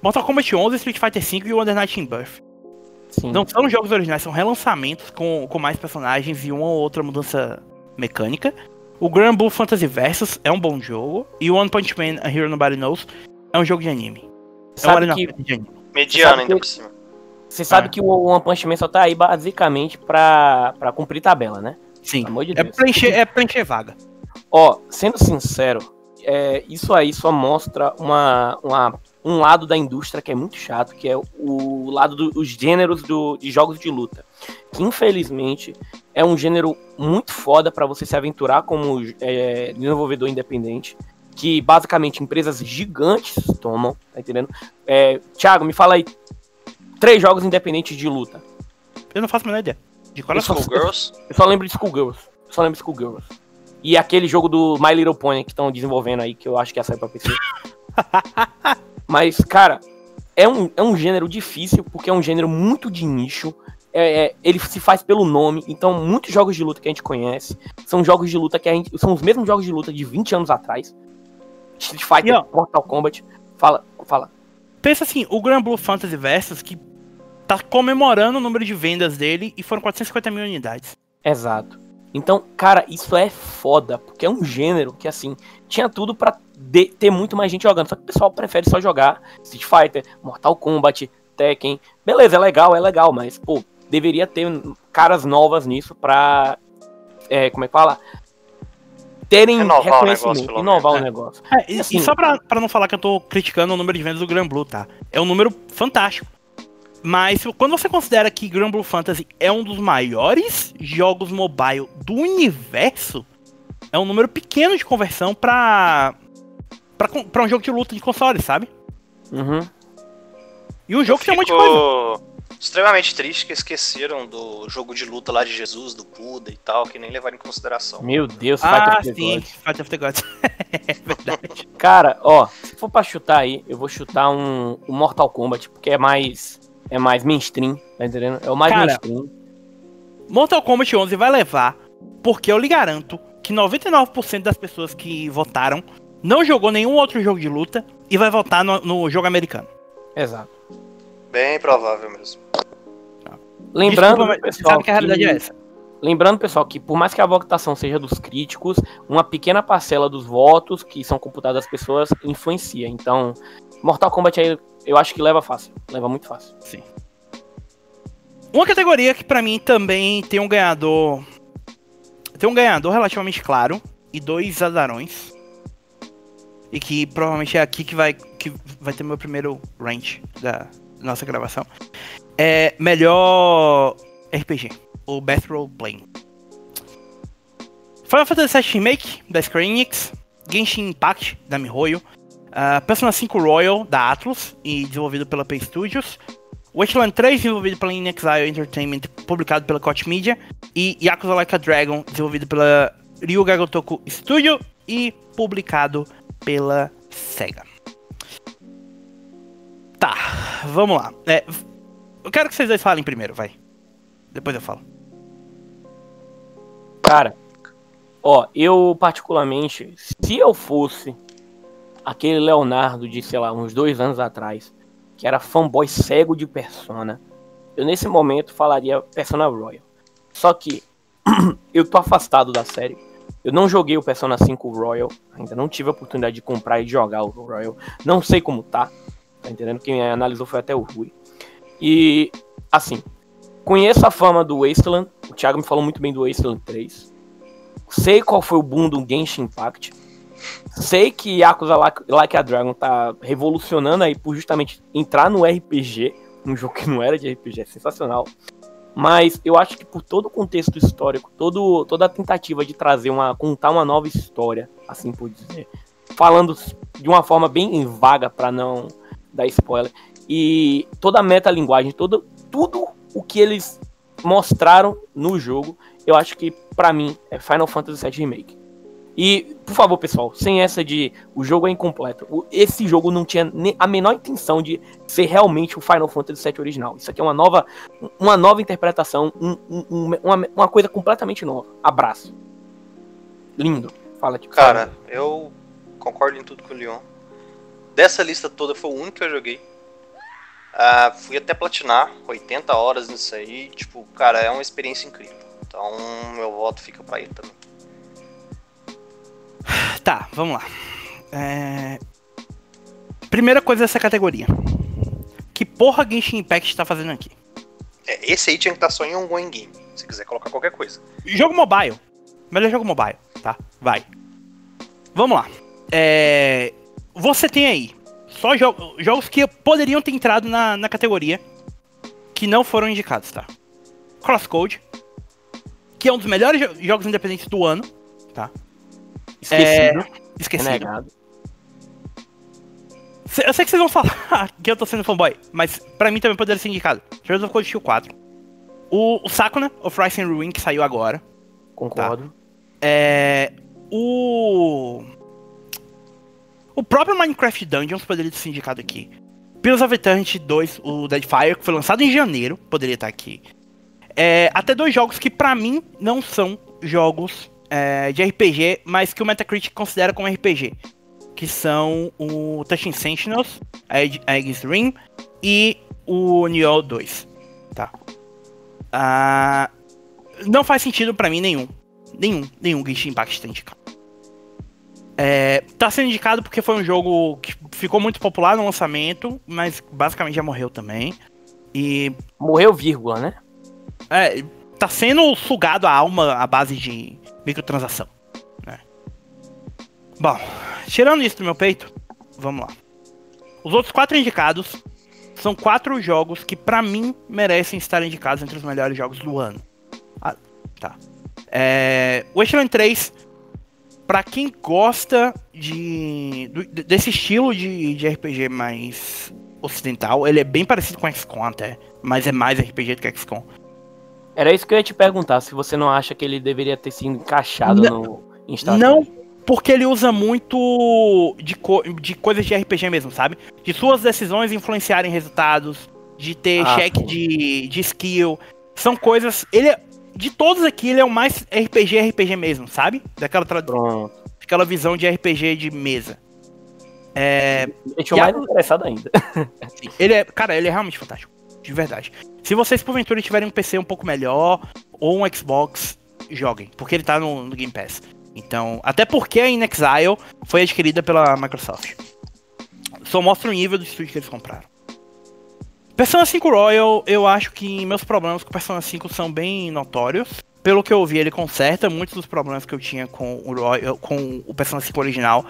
Mortal Kombat 11, Street Fighter V e o Under Night in Birth. Sim. Não são jogos originais, são relançamentos com, com mais personagens e uma ou outra mudança mecânica. O Grand Blue Fantasy Versus é um bom jogo. E o One Punch Man A Hero Nobody Knows é um jogo de anime. É um sabe anime que, não, de anime. Mediano ainda que- por cima. Você sabe Ah. que o One Punch Man só tá aí basicamente pra, pra cumprir tabela, né? Sim. De É preencher, é preencher vaga. Ó, sendo sincero, é, isso aí só mostra uma, uma- um lado da indústria que é muito chato, que é o lado dos gêneros do- de jogos de luta. Que infelizmente é um gênero muito foda pra você se aventurar como é, desenvolvedor independente. Que basicamente empresas gigantes tomam, tá entendendo? É, Thiago, me fala aí. Três jogos independentes de luta. Eu não faço a menor ideia. De coração. Schoolgirls. Eu só lembro de Schoolgirls. Eu só lembro de Schoolgirls. E aquele jogo do My Little Pony que estão desenvolvendo aí, que eu acho que ia sair pra PC. Mas, cara, é um, é um gênero difícil, porque é um gênero muito de nicho. é, é, ele se faz pelo nome. Então, muitos jogos de luta que a gente conhece são jogos de luta que a gente. São os mesmos jogos de luta de 20 anos atrás. Street Fighter, E, ó, Mortal Kombat. Fala, fala. Pensa assim, o Grand Blue Fantasy Versus que tá comemorando o número de vendas dele e foram 450 mil unidades. Exato. Então, cara, isso é foda, porque é um gênero que, assim, tinha tudo pra de- ter muito mais gente jogando. Só que o pessoal prefere só jogar Street Fighter, Mortal Kombat, Tekken. Beleza, é legal, é legal, mas, pô, deveria ter caras novas nisso pra. É, como é que fala? Terem Renovar o reconhecimento, negócio, inovar o menos, né? negócio. É, e, Assim- e só pra, pra não falar que eu tô criticando o número de vendas do Grand Blue, tá? É um número fantástico. Mas quando você considera que Grand Blue Fantasy é um dos maiores jogos mobile do universo, é um número pequeno de conversão pra, pra, pra um jogo de luta de console, sabe? Uhum. E um jogo que tem um monte de coisa. Extremamente triste que esqueceram do jogo de luta lá de Jesus, do Buda e tal, que nem levaram em consideração. Meu Deus, Ah, Fighter sim, God. Fight of the Gods. é verdade. Cara, ó, se for pra chutar aí, eu vou chutar um, um Mortal Kombat, porque é mais. É mais mainstream, tá entendendo? É o mais Cara, mainstream. Mortal Kombat 11 vai levar, porque eu lhe garanto que 99% das pessoas que votaram não jogou nenhum outro jogo de luta e vai votar no, no jogo americano. Exato. Bem provável mesmo. Lembrando, Desculpa, pessoal, sabe que a realidade que- é essa. lembrando, pessoal, que por mais que a votação seja dos críticos, uma pequena parcela dos votos que são computados das pessoas influencia. Então, Mortal Kombat aí eu acho que leva fácil. Leva muito fácil. Uma categoria que pra mim também tem um ganhador. Tem um ganhador relativamente claro e dois azarões. E que provavelmente é aqui que vai, que vai ter meu primeiro range da nossa gravação. É melhor RPG, o Best Role Playing. Final Fantasy VII Remake, da Square Enix. Genshin Impact, da MiHoYo. Uh, Persona 5 Royal, da Atlus, e desenvolvido pela P Studios. Witchland 3, desenvolvido pela InXile Entertainment, publicado pela Koch Media. E Yakuza Like a Dragon, desenvolvido pela Ryuga Gotoku Studio e publicado pela SEGA. Tá, vamos lá. É, eu quero que vocês dois falem primeiro, vai. Depois eu falo. Cara, ó, eu particularmente, se eu fosse aquele Leonardo de, sei lá, uns dois anos atrás, que era fanboy cego de Persona, eu nesse momento falaria Persona Royal. Só que eu tô afastado da série. Eu não joguei o Persona 5 Royal, ainda não tive a oportunidade de comprar e jogar o Royal. Não sei como tá, tá entendendo? Quem analisou foi até o Rui. E, assim, conheço a fama do Wasteland, o Thiago me falou muito bem do Wasteland 3. Sei qual foi o boom do Genshin Impact. Sei que Yakuza Like, a Dragon tá revolucionando aí por justamente entrar no RPG, um jogo que não era de RPG, é sensacional. Mas eu acho que por todo o contexto histórico, todo, toda a tentativa de trazer uma. contar uma nova história, assim por dizer, falando de uma forma bem vaga para não dar spoiler, e toda a metalinguagem, todo, tudo o que eles mostraram no jogo, eu acho que pra mim é Final Fantasy VII Remake. E, por favor, pessoal, sem essa de o jogo é incompleto. o- Esse jogo não tinha a menor intenção de ser realmente o Final Fantasy VII original. Isso aqui é uma nova, uma nova interpretação, um- um- um- uma, uma coisa completamente nova. Abraço. Lindo. Fala, tipo. Cara, eu concordo em tudo com o Leon. Dessa lista toda foi o único que eu joguei. Ah, fui até platinar, 80 horas nisso aí. Tipo, cara, é uma experiência incrível. Então, meu voto fica pra ele também. Tá, vamos lá. É... Primeira coisa dessa categoria. Que porra Genshin Impact tá fazendo aqui? É, esse aí tinha que estar só em ongoing game. Se quiser colocar qualquer coisa. Jogo mobile. Melhor jogo mobile, tá? Vai. Vamos lá. É... Você tem aí só jo- jogos que poderiam ter entrado na, na categoria que não foram indicados, tá? Crosscode, que é um dos melhores jo- jogos independentes do ano, tá? Esquecido. Esquecido. renegado. Eu sei que vocês vão falar que eu tô sendo fanboy, mas pra mim também poderia ser indicado. Shadows of Cold Steel 4. O, o Sakuna, of Rise and Ruin, que saiu agora. Concordo. É. O. O próprio Minecraft Dungeons poderia ser indicado aqui. Pillars of Eternity 2, o Deadfire, que foi lançado em janeiro, poderia estar aqui. É, até dois jogos que pra mim não são jogos é, de RPG, mas que o Metacritic considera como RPG. Que são o Touching Sentinels, a Aegis Ring e o Nioh 2. Tá. Ah, não faz sentido pra mim nenhum. Nenhum, nenhum Genshin Impact tá indicado. É, tá sendo indicado porque foi um jogo que ficou muito popular no lançamento, mas basicamente já morreu também. E. Morreu, vírgula, né? É, tá sendo sugado a alma à base de microtransação. Né? Bom, tirando isso do meu peito, vamos lá. Os outros quatro indicados são quatro jogos que, para mim, merecem estar indicados entre os melhores jogos do ano. Ah, tá. É, Wasteland 3, para quem gosta de, desse estilo de, de RPG mais ocidental, ele é bem parecido com XCOM até, mas é mais RPG do que XCOM. Era isso que eu ia te perguntar, se você não acha que ele deveria ter sido encaixado não, no Instagram. Não, porque ele usa muito de, co de coisas de RPG mesmo, sabe? De suas decisões influenciarem resultados, de ter ah, cheque de, de skill. São coisas. Ele é, De todos aqui, ele é o mais RPG RPG mesmo, sabe? Daquela tradução. Aquela visão de RPG de mesa. É. Me deixou mais a... interessado ainda. ele é. Cara, ele é realmente fantástico. De verdade. Se vocês, porventura, tiverem um PC um pouco melhor, ou um Xbox, joguem. Porque ele tá no, no Game Pass. Então, até porque a In Exile foi adquirida pela Microsoft. Só mostra o nível do estúdio que eles compraram. Persona 5 Royal, eu acho que meus problemas com Persona 5 são bem notórios. Pelo que eu ouvi, ele conserta muitos dos problemas que eu tinha com o, Royal, com o Persona 5 original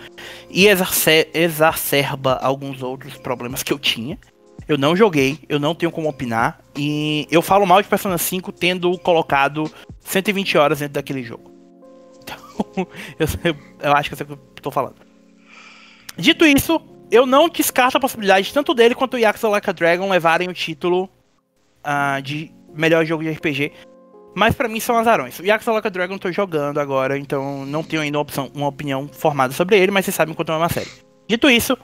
e exacerba alguns outros problemas que eu tinha. Eu não joguei, eu não tenho como opinar. E eu falo mal de Persona 5 tendo colocado 120 horas dentro daquele jogo. Então, eu, eu acho que é o que eu tô falando. Dito isso, eu não descarto a possibilidade tanto dele quanto o Yakuza Like a Dragon levarem o título uh, de melhor jogo de RPG. Mas para mim são azarões. O Yakuza Like a Dragon eu tô jogando agora, então não tenho ainda uma, opção, uma opinião formada sobre ele, mas vocês sabem quanto é uma série. Dito isso,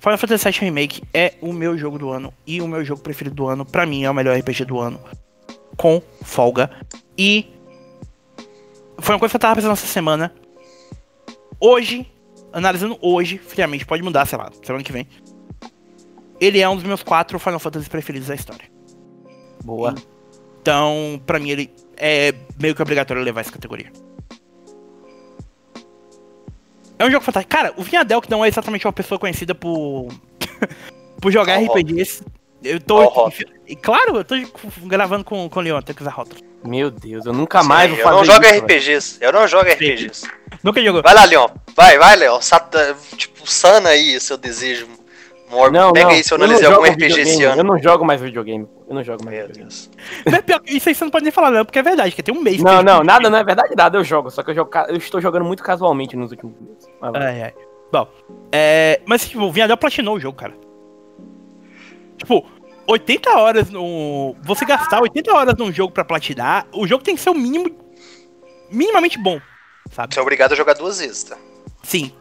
Final Fantasy VII Remake é o meu jogo do ano e o meu jogo preferido do ano. Para mim é o melhor RPG do ano. Com folga. E foi uma coisa que eu tava pensando essa semana. Hoje, analisando hoje, friamente, pode mudar, sei lá, semana que vem. Ele é um dos meus quatro Final Fantasy preferidos da história. Boa. Então, pra mim, ele é meio que obrigatório levar essa categoria. É um jogo fantástico. Cara, o Vinhadel, que não é exatamente uma pessoa conhecida por. por jogar oh, RPGs. Eu tô. Oh, e, claro, eu tô gravando com, com o Leon, tem que usar rótulo. Meu Deus, eu nunca mais Sim, vou fazer Eu não jogo isso, RPGs. Eu não jogo RPGs. Nunca jogou. Vai lá, Leon. Vai, vai, Leon. Tipo, sana aí seu desejo Não, Pega não, aí se eu analisei algum RPG esse ano. Eu não jogo mais videogame. Eu não jogo mais Meu videogame. Deus. é isso aí você não pode nem falar, não, porque é verdade, que tem um mês. Não, não, nada, não é verdade, nada. Eu jogo. Só que eu, jogo, eu estou jogando muito casualmente nos últimos meses. Ai, ai. Bom, é, mas tipo, o Vinhadel platinou o jogo, cara. Tipo, 80 horas no. Você gastar 80 horas num jogo pra platinar, o jogo tem que ser o mínimo. minimamente bom, sabe? Você é obrigado a jogar duas vezes, tá? Sim.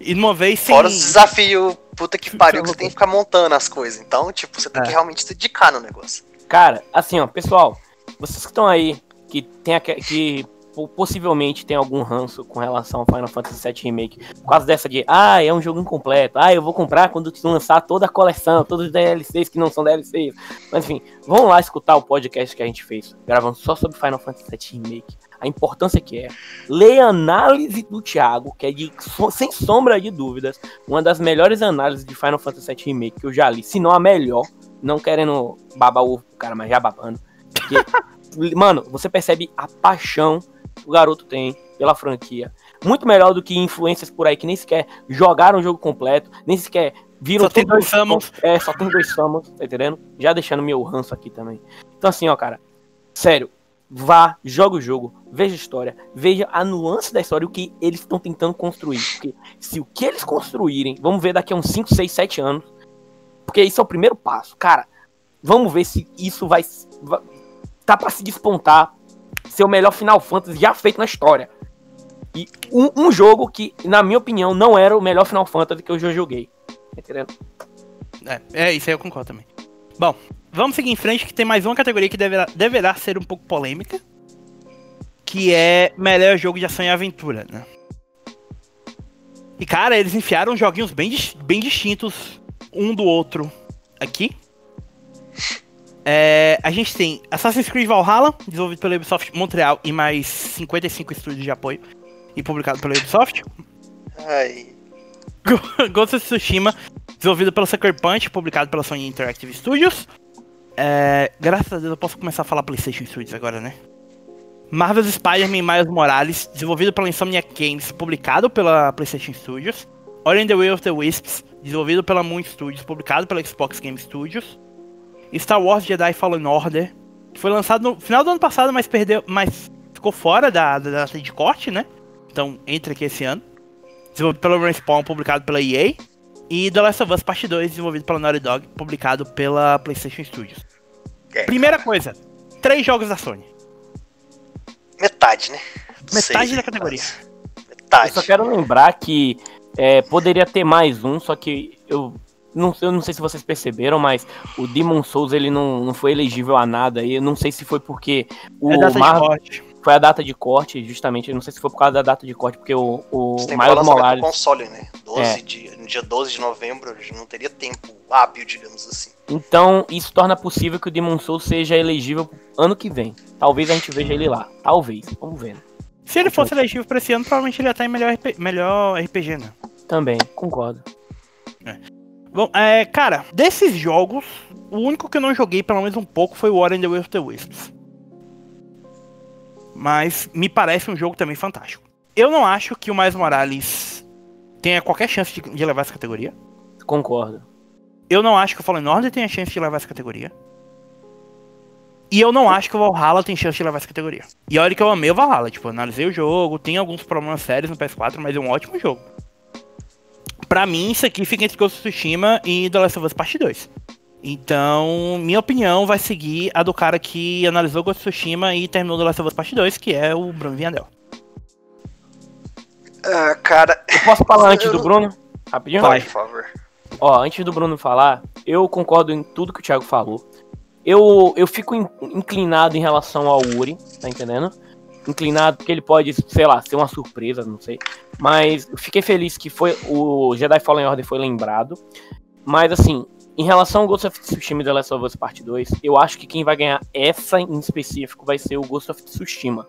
E uma vez sem. Fora os desafios, puta que pariu, que você tem que ficar montando as coisas. Então, tipo, você tem é. que realmente se dedicar no negócio. Cara, assim, ó, pessoal, vocês que estão aí, que tem que possivelmente tem algum ranço com relação ao Final Fantasy VII Remake. Por causa dessa de, ah, é um jogo incompleto. Ah, eu vou comprar quando lançar toda a coleção, todos os DLCs que não são DLCs. Mas enfim, vão lá escutar o podcast que a gente fez, gravando só sobre Final Fantasy VII Remake. A importância que é. Leia a análise do Thiago, que é de, sem sombra de dúvidas, uma das melhores análises de Final Fantasy VII Remake que eu já li. Se não a melhor. Não querendo babar o cara, mas já babando. Porque, mano, você percebe a paixão o garoto tem pela franquia. Muito melhor do que influências por aí que nem sequer jogaram o jogo completo, nem sequer viram. Só tem dois summons. É, só tem dois summons, tá entendendo? Já deixando meu ranço aqui também. Então, assim, ó, cara, sério, vá, joga o jogo, veja a história, veja a nuance da história, o que eles estão tentando construir. Porque se o que eles construírem, vamos ver daqui a uns 5, 6, 7 anos, porque isso é o primeiro passo, cara. Vamos ver se isso vai, vai tá para se despontar ser o melhor Final Fantasy já feito na história. E um, um, jogo que, na minha opinião, não era o melhor Final Fantasy que eu já joguei. Entendendo? É, é, isso aí eu concordo também. Bom, vamos seguir em frente que tem mais uma categoria que deverá, deverá ser um pouco polêmica. Que é melhor jogo de ação e aventura, né? E cara, eles enfiaram joguinhos bem, bem distintos um do outro aqui. É, a gente tem Assassin's Creed Valhalla, desenvolvido pela Ubisoft Montreal e mais 55 estúdios de apoio e publicado pela Ubisoft. Ai. Ghost of Tsushima, desenvolvido pela Sucker Punch, publicado pela Sony Interactive Studios. É, graças a Deus eu posso começar a falar PlayStation Studios agora, né? Marvel's Spider-Man Miles Morales, desenvolvido pela Insomniac Games, publicado pela PlayStation Studios. Ori and the Will of the Wisps, desenvolvido pela Moon Studios, publicado pela Xbox Game Studios. Star Wars Jedi Fallen Order, que foi lançado no final do ano passado, mas perdeu, mas ficou fora da, da data de corte, né? Então entra aqui esse ano. Desenvolvido pela Respawn, publicado pela EA. E The Last of Us Part 2, desenvolvido pela Naughty Dog, publicado pela PlayStation Studios. É, Primeira coisa, três jogos da Sony. Metade, né? Metade Seis, da categoria. Metade. Eu só quero lembrar que é, poderia ter mais um, só que eu não, eu não sei se vocês perceberam, mas o Demon Souls ele não, não foi elegível a nada. E eu não sei se foi porque o é data Mar- de corte. Foi a data de corte, justamente. Não sei se foi por causa da data de corte, porque o, o Você Miles Morales. do console, né? 12 É. de, no dia 12 de novembro, não teria tempo hábil, digamos assim. Então, isso torna possível que o Demon Souls seja elegível ano que vem. Talvez a gente veja ele lá. Talvez. Vamos ver. Se ele fosse elegível pra esse ano, provavelmente ele ia estar em melhor, RP melhor RPG, né? Também, concordo. Bom, é, cara, desses jogos, o único que eu não joguei pelo menos um pouco foi o War and the Will of the Wisps. Mas me parece um jogo também fantástico. Eu não acho que o Miles Morales tenha qualquer chance de, de levar essa categoria. Concordo. Eu não acho que o Fallen Order tenha chance de levar essa categoria. E eu não acho que o Valhalla tem chance de levar essa categoria. E olha que eu amei o Valhalla, tipo, analisei o jogo, tem alguns problemas sérios no PS4, mas é um ótimo jogo. Pra mim, isso aqui fica entre Ghost of Tsushima e The Last of Us Part 2. Então, minha opinião vai seguir a do cara que analisou Ghost of Tsushima e terminou The Last of Us Part 2, que é o Bruno Viandel. Ah, cara, Eu posso falar antes do Bruno? Rapidinho? vai, por favor. Ó, antes do Bruno falar, eu concordo em tudo que o Thiago falou. Eu, eu fico in- inclinado em relação ao Uri, tá entendendo? Inclinado porque ele pode, sei lá, ser uma surpresa, não sei. Mas eu fiquei feliz que foi o Jedi Fallen Order foi lembrado. Mas assim, em relação ao Ghost of Tsushima e The Last of Us Part 2, eu acho que quem vai ganhar essa em específico vai ser o Ghost of Tsushima.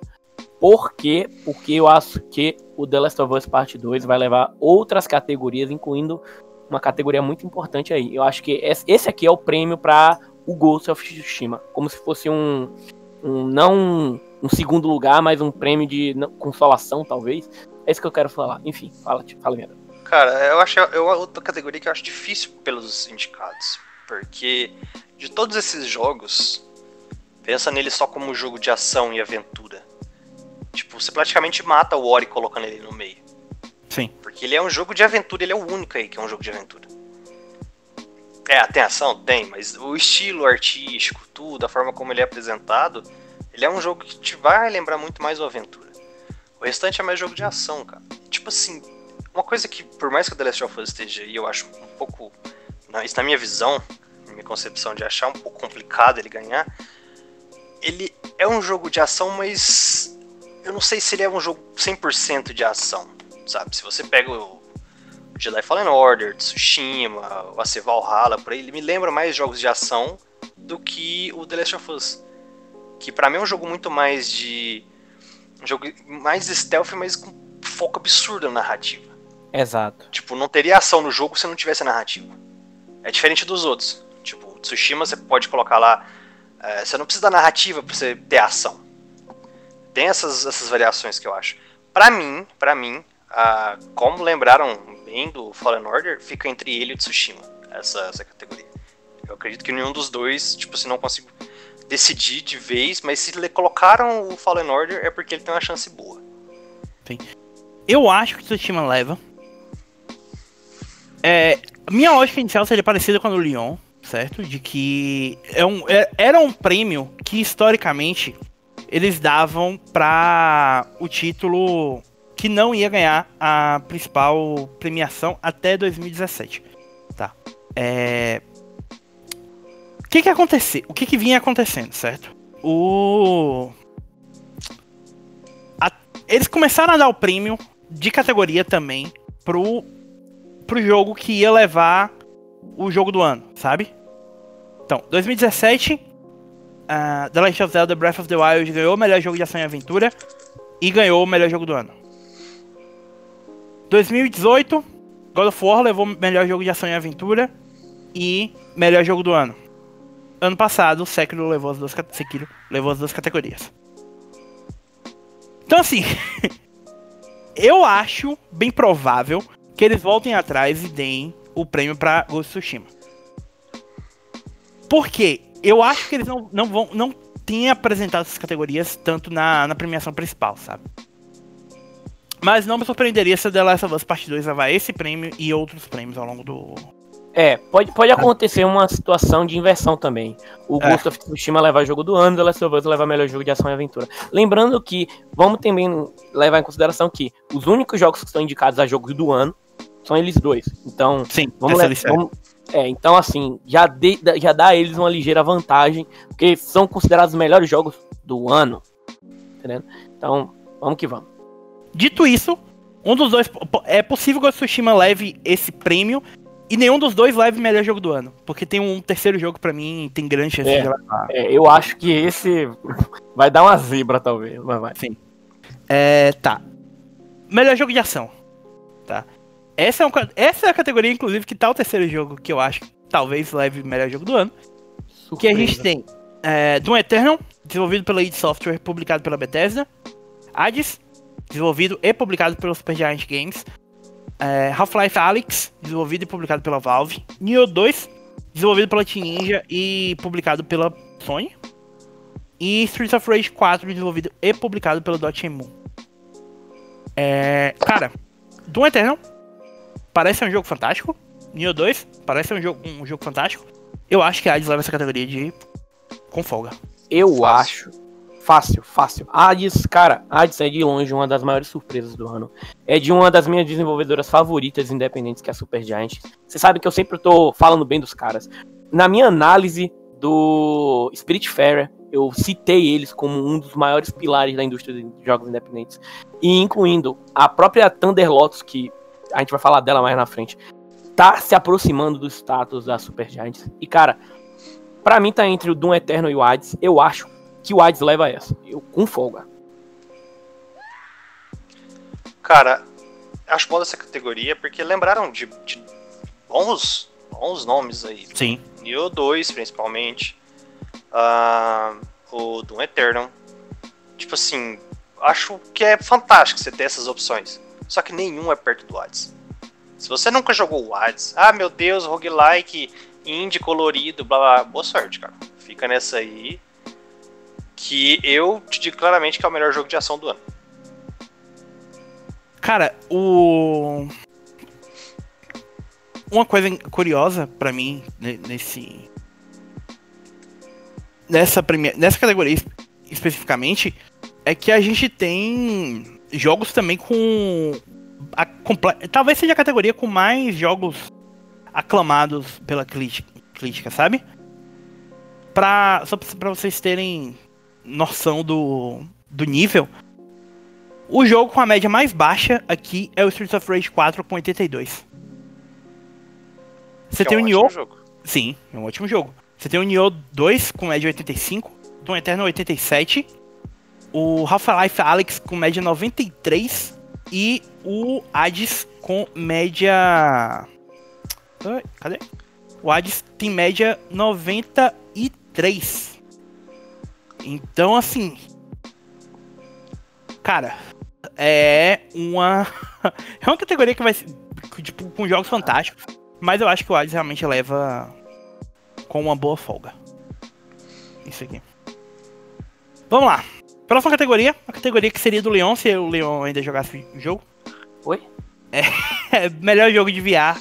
Por quê? Porque eu acho que o The Last of Us Part 2 vai levar outras categorias, incluindo uma categoria muito importante aí. Eu acho que es- esse aqui é o prêmio para o Ghost of Tsushima, como se fosse um, um não um, segundo lugar, mas um prêmio de consolação, talvez. É isso que eu quero falar. Enfim, fala, fala merda. Cara, eu acho é uma outra categoria que eu acho difícil pelos indicados. Porque de todos esses jogos, pensa nele só como jogo de ação e aventura. Tipo, você praticamente mata o Ori colocando ele no meio. Sim. Porque ele é um jogo de aventura, ele é o único aí que é um jogo de aventura. É, tem ação? Tem, mas o estilo artístico, tudo, a forma como ele é apresentado, ele é um jogo que te vai lembrar muito mais o aventura. O restante é mais jogo de ação, cara. Tipo assim, uma coisa que, por mais que o The Last of Us esteja aí, eu acho um pouco. Isso na minha visão, na minha concepção de achar um pouco complicado ele ganhar. Ele é um jogo de ação, mas eu não sei se ele é um jogo 100% de ação, sabe? Se você pega o Jedi Fallen Order, Tsushima, o AC Valhalla, por aí, ele me lembra mais jogos de ação do que o The Last of Us. Que pra mim é um jogo muito mais de. Um jogo mais stealth, mas com foco absurdo na narrativa. Exato. Tipo, não teria ação no jogo se não tivesse narrativa. É diferente dos outros. Tipo, o Tsushima você pode colocar lá. é, você não precisa da narrativa pra você ter ação. Tem essas, essas variações que eu acho. Pra mim, para mim, a- como lembraram bem do Fallen Order, fica entre ele e o Tsushima. Essa, essa categoria. Eu acredito que nenhum dos dois, tipo, se não consigo decidir de vez, mas se colocaram o Fallen Order é porque ele tem uma chance boa. Eu acho que o Tsushima leva. É, minha lógica inicial seria parecida com a do Lyon, certo? De que é um, é- era um prêmio que historicamente eles davam pra o título que não ia ganhar a principal premiação até 2017. Tá. É, O que que aconteceu? O que que vinha acontecendo, certo? O a- eles começaram a dar o prêmio de categoria também pro pro jogo que ia levar o jogo do ano, sabe? Então, 2017, ah, The Legend of Zelda Breath of the Wild ganhou o melhor jogo de ação e aventura e ganhou o melhor jogo do ano. 2018, God of War levou melhor jogo de ação e aventura e melhor jogo do ano. Ano passado, Sekiro levou as duas, Sekiro levou as duas categorias. Então assim, eu acho bem provável que eles voltem atrás e deem o prêmio pra Ghost Tsushima. Por quê? Eu acho que eles não, não vão não têm apresentado essas categorias tanto na, na premiação principal, sabe? Mas não me surpreenderia se o The Last of Us Part 2 levar esse prêmio e outros prêmios ao longo do. É, pode, pode acontecer uma situação de inversão também. O É. Ghost of Tsushima levar jogo do ano, The Last of Us levar melhor jogo de ação e aventura. Lembrando que, vamos também levar em consideração que os únicos jogos que estão indicados a jogo do ano são eles dois. Então, Sim, vamos, lista. vamos- é, então assim, já, de- já dá a eles uma ligeira vantagem, porque são considerados os melhores jogos do ano. Entendendo? Então, vamos que vamos. Dito isso, um dos dois. É possível que o Tsushima leve esse prêmio e nenhum dos dois leve melhor jogo do ano. Porque tem um terceiro jogo pra mim tem grande chance É. de levar. É, eu acho que esse vai dar uma zebra, talvez, mas vai. É, tá. Melhor jogo de ação. Tá. Essa é, um essa é a categoria, inclusive, que tá o terceiro jogo que eu acho que talvez leve melhor jogo do ano. Que a gente tem é, Doom Eternal, desenvolvido pela id Software, publicado pela Bethesda. Hades, desenvolvido e publicado pela Supergiant Games. É, Half-Life Alyx, desenvolvido e publicado pela Valve. Nioh 2, desenvolvido pela Team Ninja e publicado pela Sony. E Streets of Rage 4, desenvolvido e publicado pelo Dotemu. É, cara, Doom Eternal parece ser um jogo fantástico. Nioh 2 parece ser um jogo, um jogo fantástico. Eu acho que a Hades leva essa categoria de com folga. Eu Fácil. acho. Fácil, fácil. Hades, cara, Hades é de longe uma das maiores surpresas do ano. É de uma das minhas desenvolvedoras favoritas independentes, que é a Supergiant. Você sabe que eu sempre tô falando bem dos caras. Na minha análise do Spiritfarer, eu citei eles como um dos maiores pilares da indústria de jogos independentes. E incluindo a própria Thunder Lotus, que a gente vai falar dela mais na frente, tá se aproximando do status da Supergiant. E, cara, Pra mim tá entre o Doom Eterno e o Hades. Eu acho que o Hades leva essa. Eu com folga. Cara, acho bom dessa categoria porque lembraram de, de bons, bons nomes aí. Sim. Nioh 2, principalmente. Ah, o Doom Eternal. Tipo assim, acho que é fantástico você ter essas opções. Só que nenhum é perto do Hades. Se você nunca jogou o Hades, ah meu Deus, roguelike, indie colorido, blá blá, boa sorte, cara. Fica nessa aí. Que eu te digo claramente que é o melhor jogo de ação do ano. Cara, o. Uma coisa curiosa pra mim ne- nesse. Nessa, premi... nessa categoria es- especificamente é que a gente tem jogos também com. A comple... Talvez seja a categoria com mais jogos aclamados pela crítica, crítica sabe? Pra... Só pra vocês terem noção do, do nível. O jogo com a média mais baixa aqui é o Streets of Rage 4 com 82. Você que tem é o um Nioh, ótimo jogo. sim, é um ótimo jogo. Você tem o Nioh 2 com média 85, Doom Eternal 87, o Half-Life Alyx com média 93 e o Hades com média cadê? O Hades tem média 93. Então, assim. Cara, é uma. É uma categoria que vai. Tipo, com jogos fantásticos. Mas eu acho que o Hades realmente leva com uma boa folga. Isso aqui. Vamos lá. Próxima categoria. A categoria que seria do Leon, se o Leon ainda jogasse o jogo. Oi? É melhor jogo de VR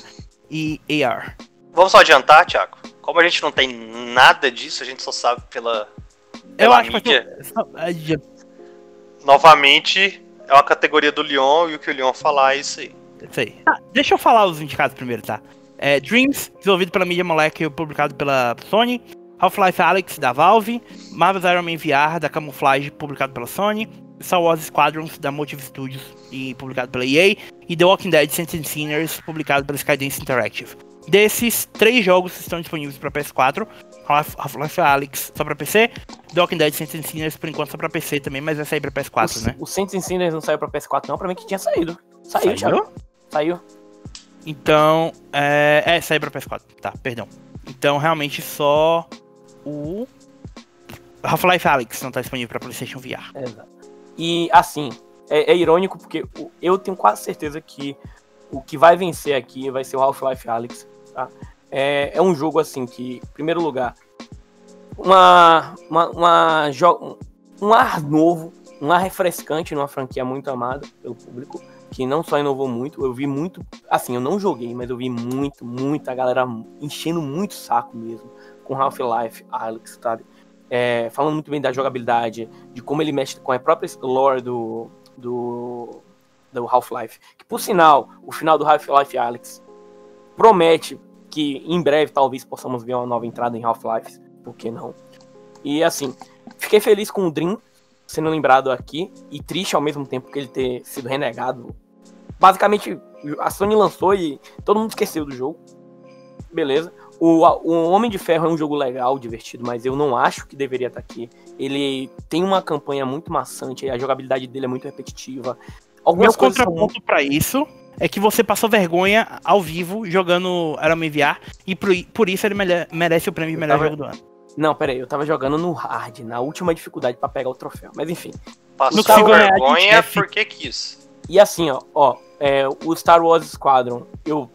e AR. Vamos só adiantar, Thiago? Como a gente não tem nada disso, a gente só sabe pela, Eu pela acho que mídia. adi- Novamente, é uma categoria do Leon e o que o Leon falar é isso aí. Isso aí. Ah, deixa eu falar os indicados primeiro, tá? É, Dreams, desenvolvido pela Media Molecule, publicado pela Sony. Half-Life Alyx da Valve, Marvel's Iron Man VR da Camouflage, publicado pela Sony, Star Wars Squadrons da Motive Studios e publicado pela EA, e The Walking Dead Saints and Sinners, publicado pela Skydance Interactive. Desses, três jogos estão disponíveis para PS4, Half-Life Alyx só para PC, The Walking Dead Saints and Sinners por enquanto só para PC também, mas vai sair para PS4, o, né? O Saints and Sinners não saiu para PS4 não, para mim que tinha saído. Saiu, Saiu? Saiu. Então, é, é saiu para PS4, tá, perdão. Então, realmente só o Half-Life Alyx não tá disponível para PlayStation VR. Exato. E assim, é, é, irônico porque eu tenho quase certeza que o que vai vencer aqui vai ser o Half-Life Alyx. Tá? É, é, um jogo assim que, em primeiro lugar, uma, uma, uma um ar novo, um ar refrescante numa franquia muito amada pelo público, que não só inovou muito, eu vi muito, assim, eu não joguei, mas eu vi muito, muita galera enchendo muito saco mesmo com Half-Life Alyx, sabe? É, falando muito bem da jogabilidade, de como ele mexe com a própria lore do, do, do Half-Life. Que, por sinal, o final do Half-Life Alyx promete que em breve talvez possamos ver uma nova entrada em Half-Life, por que não? E assim, fiquei feliz com o Dream sendo lembrado aqui e triste ao mesmo tempo que ele ter sido renegado. Basicamente, a Sony lançou e todo mundo esqueceu do jogo. Beleza. O, o Homem de Ferro é um jogo legal, divertido, mas eu não acho que deveria estar aqui. Ele tem uma campanha muito maçante, a jogabilidade dele é muito repetitiva. Algumas Meu contraponto são... para isso é que você passou vergonha ao vivo jogando Man VR e por, por isso ele merece o prêmio de melhor tava... jogo do ano. Não, peraí, eu tava jogando no hard, na última dificuldade para pegar o troféu. Mas enfim. Passou vergonha porque quis. E assim, ó, ó é, o Star Wars Squadron, eu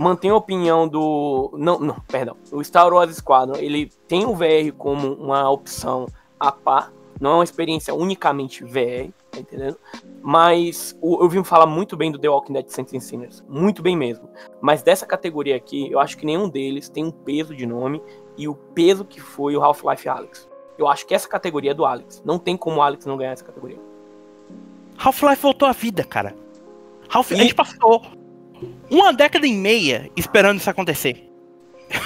mantém a opinião do. Não, não, perdão. O Star Wars Squadron, ele tem o VR como uma opção a par, não é uma experiência unicamente VR, tá entendendo? Mas o, eu vi falar muito bem do The Walking Dead Saints and Sinners, muito bem mesmo. Mas dessa categoria aqui, eu acho que nenhum deles tem um peso de nome e o peso que foi o Half-Life Alyx. Eu acho que essa categoria é do Alex. Não tem como o Alex não ganhar essa categoria. Half-Life voltou à vida, cara. Half e... A gente passou uma década e meia esperando isso acontecer.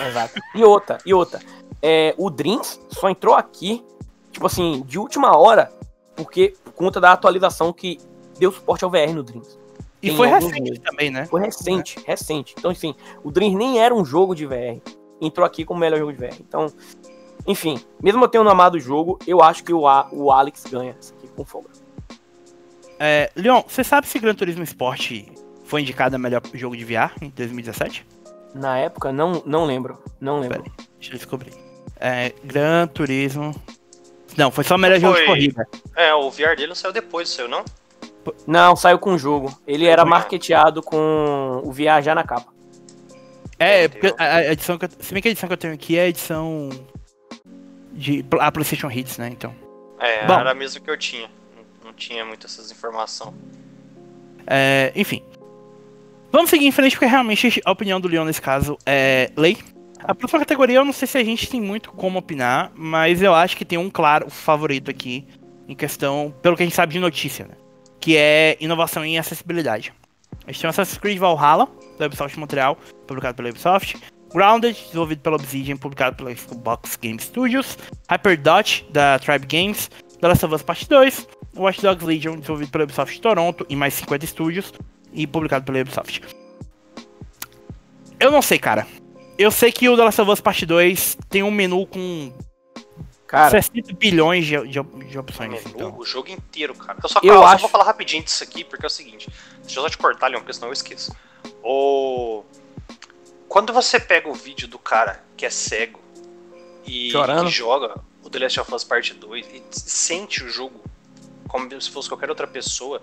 Exato. E outra, e outra. É, o Dreams só entrou aqui, tipo assim, de última hora, porque por conta da atualização que deu suporte ao VR no Dreams. E Tem foi recente meses. também, né? Foi recente, é. recente. Então, assim, o Dreams nem era um jogo de VR. Entrou aqui como melhor jogo de VR. Então, enfim, mesmo eu tendo amado o jogo, eu acho que o, A, o Alex ganha isso aqui com folga. É, Leon, você sabe se Gran Turismo Sport foi indicado a melhor jogo de VR em 2017? Na época, não, não lembro. Não lembro. Pera, deixa eu descobrir. É, Gran Turismo. Não, foi só o melhor foi... jogo de corrida. É, o VR dele não saiu depois, saiu não? Não, saiu com o jogo. Ele era marketeado com o VR já na capa. É, porque a edição que eu, se bem que a edição que eu tenho aqui é a edição de a PlayStation Hits, né? Então. É, Bom, era a mesma que eu tinha. Não, não tinha muito essas informações. É, enfim, Vamos seguir em frente, porque realmente a opinião do Leon nesse caso é lei. A próxima categoria eu não sei se a gente tem muito como opinar, mas eu acho que tem um claro favorito aqui, em questão, pelo que a gente sabe de notícia, né? Que é inovação em acessibilidade. A gente tem Assassin's Creed Valhalla, da Ubisoft Montreal, publicado pela Ubisoft. Grounded, desenvolvido pela Obsidian, publicado pela Xbox Game Studios. Hyperdot, da Tribe Games. The Last of Us Part 2. Watch Dogs Legion, desenvolvido pela Ubisoft Toronto e mais 50 estúdios e publicado pela Ubisoft. Eu não sei, cara. Eu sei que o The Last of Us Part 2 tem um menu com cara, 60 bilhões de, de, de opções. Menu, então. O jogo inteiro, cara. Eu só, eu só vou falar rapidinho disso aqui, porque é o seguinte. Deixa eu só te cortar, Leon, porque senão eu esqueço. O... Quando você pega o vídeo do cara que é cego e que joga o The Last of Us Part 2 e sente o jogo como se fosse qualquer outra pessoa,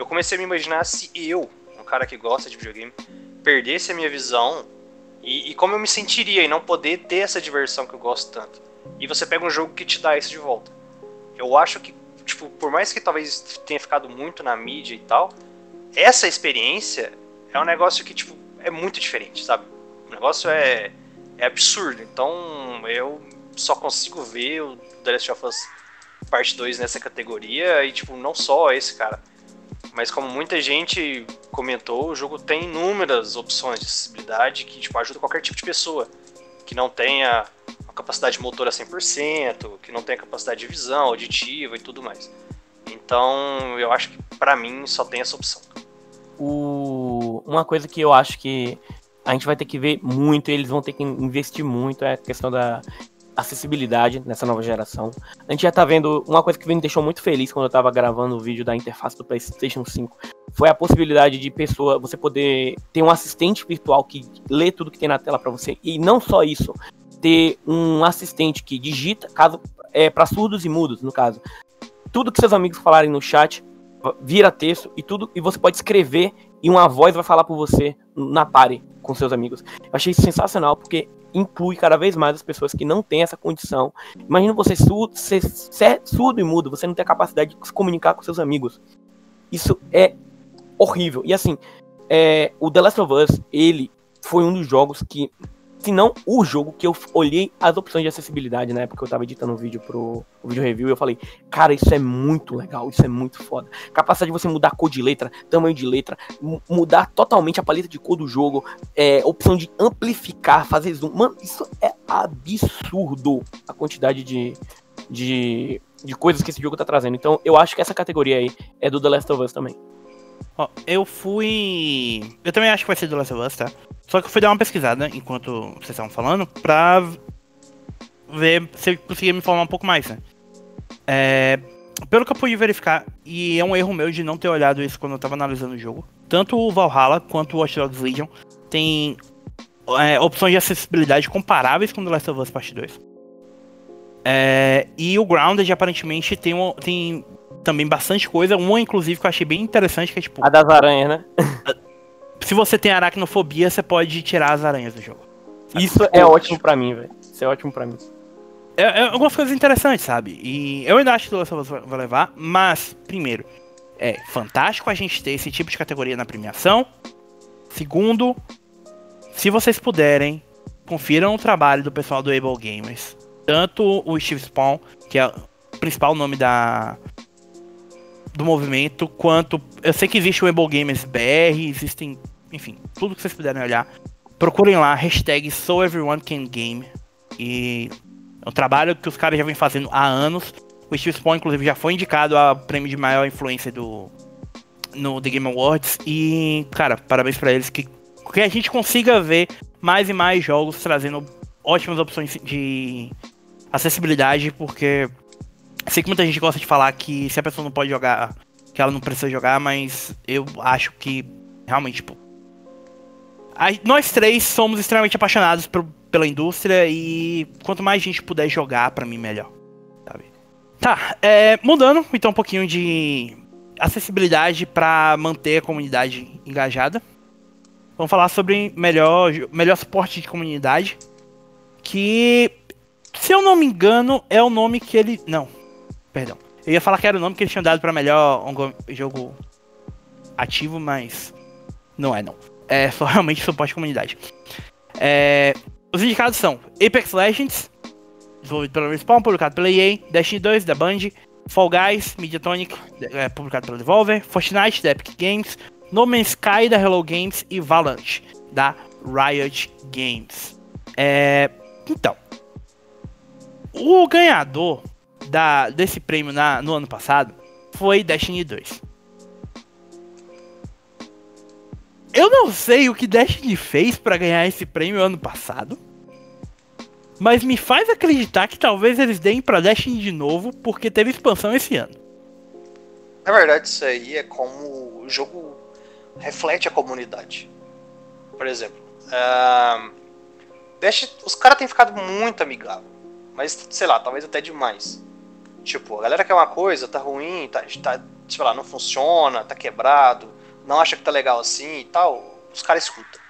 eu comecei a me imaginar se eu, um cara que gosta de videogame, perdesse a minha visão e, e, como eu me sentiria em não poder ter essa diversão que eu gosto tanto. E você pega um jogo que te dá isso de volta. Eu acho que, tipo, por mais que talvez tenha ficado muito na mídia e tal, essa experiência é um negócio que, tipo, é muito diferente, sabe? O negócio é, é absurdo. Então, eu só consigo ver o The Last of Us Parte 2 nessa categoria e, tipo, não só esse, cara. Mas como muita gente comentou, o jogo tem inúmeras opções de acessibilidade que tipo, ajuda qualquer tipo de pessoa que não tenha uma capacidade motora 100%, que não tem a capacidade de visão, auditiva e tudo mais. Então, eu acho que para mim só tem essa opção. O... Uma coisa que eu acho que a gente vai ter que ver muito, eles vão ter que investir muito, é a questão da acessibilidade nessa nova geração. A gente já tá vendo uma coisa que me deixou muito feliz quando eu tava gravando o vídeo da interface do PlayStation 5. Foi a possibilidade de pessoa, você poder ter um assistente virtual que lê tudo que tem na tela para você. E não só isso, ter um assistente que digita, caso é para surdos e mudos, no caso. Tudo que seus amigos falarem no chat vira texto e tudo e você pode escrever e uma voz vai falar por você na pare com seus amigos. Eu achei isso sensacional porque inclui cada vez mais as pessoas que não têm essa condição. Imagina você surdo, ser, ser surdo e mudo, você não tem a capacidade de se comunicar com seus amigos. Isso é horrível. E assim, é, o The Last of Us, ele foi um dos jogos que se não o jogo que eu olhei as opções de acessibilidade na época que eu tava editando um vídeo pro um vídeo review e eu falei, cara, isso é muito legal, isso é muito foda. Capacidade de você mudar a cor de letra, tamanho de letra, mudar totalmente a paleta de cor do jogo, é, opção de amplificar, fazer zoom. Mano, isso é absurdo a quantidade de, de, de coisas que esse jogo tá trazendo. Então eu acho que essa categoria aí é do The Last of Us também. Ó, eu fui. Eu também acho que vai ser The Last of Us, tá? Só que eu fui dar uma pesquisada enquanto vocês estavam falando pra ver se eu conseguia me informar um pouco mais, né? É, pelo que eu pude verificar, e é um erro meu de não ter olhado isso quando eu tava analisando o jogo, tanto o Valhalla quanto o Watch Dogs Legion tem é, opções de acessibilidade comparáveis com The Last of Us Part 2. É, e o Grounded aparentemente tem, um, tem também bastante coisa, uma inclusive que eu achei bem interessante, que é tipo. A das aranhas, né? Se você tem aracnofobia, você pode tirar as aranhas do jogo. Isso é ótimo para mim, velho. Isso é ótimo para mim. É, é, algumas coisas interessantes, sabe? E eu ainda acho que o Last of Us vai levar, mas, primeiro, é fantástico a gente ter esse tipo de categoria na premiação. Segundo, se vocês puderem, confiram o trabalho do pessoal do Able Gamers. Tanto o Steve Spawn, que é o principal nome da, do movimento, quanto. Eu sei que existe o Able Gamers BR, existem enfim, tudo que vocês puderem olhar. Procurem lá, hashtag So Everyone Can Game. E é um trabalho que os caras já vêm fazendo há anos. O Steve Spawn, inclusive, já foi indicado ao prêmio de maior influência do no The Game Awards. E, cara, parabéns para eles. Que, que a gente consiga ver mais e mais jogos trazendo ótimas opções de acessibilidade, porque sei que muita gente gosta de falar que se a pessoa não pode jogar, que ela não precisa jogar, mas eu acho que realmente, tipo, nós três somos extremamente apaixonados pela indústria e quanto mais gente puder jogar, para mim, melhor. Sabe? Tá, é, mudando então um pouquinho de acessibilidade para manter a comunidade engajada. Vamos falar sobre melhor, melhor suporte de comunidade. Que, se eu não me engano, é o nome que ele. Não, perdão. Eu ia falar que era o nome que eles tinham dado para melhor jogo ativo, mas não é não é só realmente suporte de comunidade. É, os indicados são Apex Legends, desenvolvido pela Respawn, publicado pela EA, Destiny 2, da Band, Fall Guys, Mediatonic, é, publicado pela Devolver, Fortnite, da Epic Games, No Man's Sky, da Hello Games e Valorant, da Riot Games. É, então, o ganhador da, desse prêmio na, no ano passado foi Destiny 2. Eu não sei o que Destiny fez para ganhar esse prêmio ano passado. Mas me faz acreditar que talvez eles deem pra Destiny de novo, porque teve expansão esse ano. Na verdade, isso aí é como o jogo reflete a comunidade. Por exemplo, uh, Destiny, os caras têm ficado muito amigável. Mas, sei lá, talvez até demais. Tipo, a galera quer uma coisa, tá ruim, tá, tá sei lá, não funciona, tá quebrado não acha que tá legal assim e tal, os caras escutam.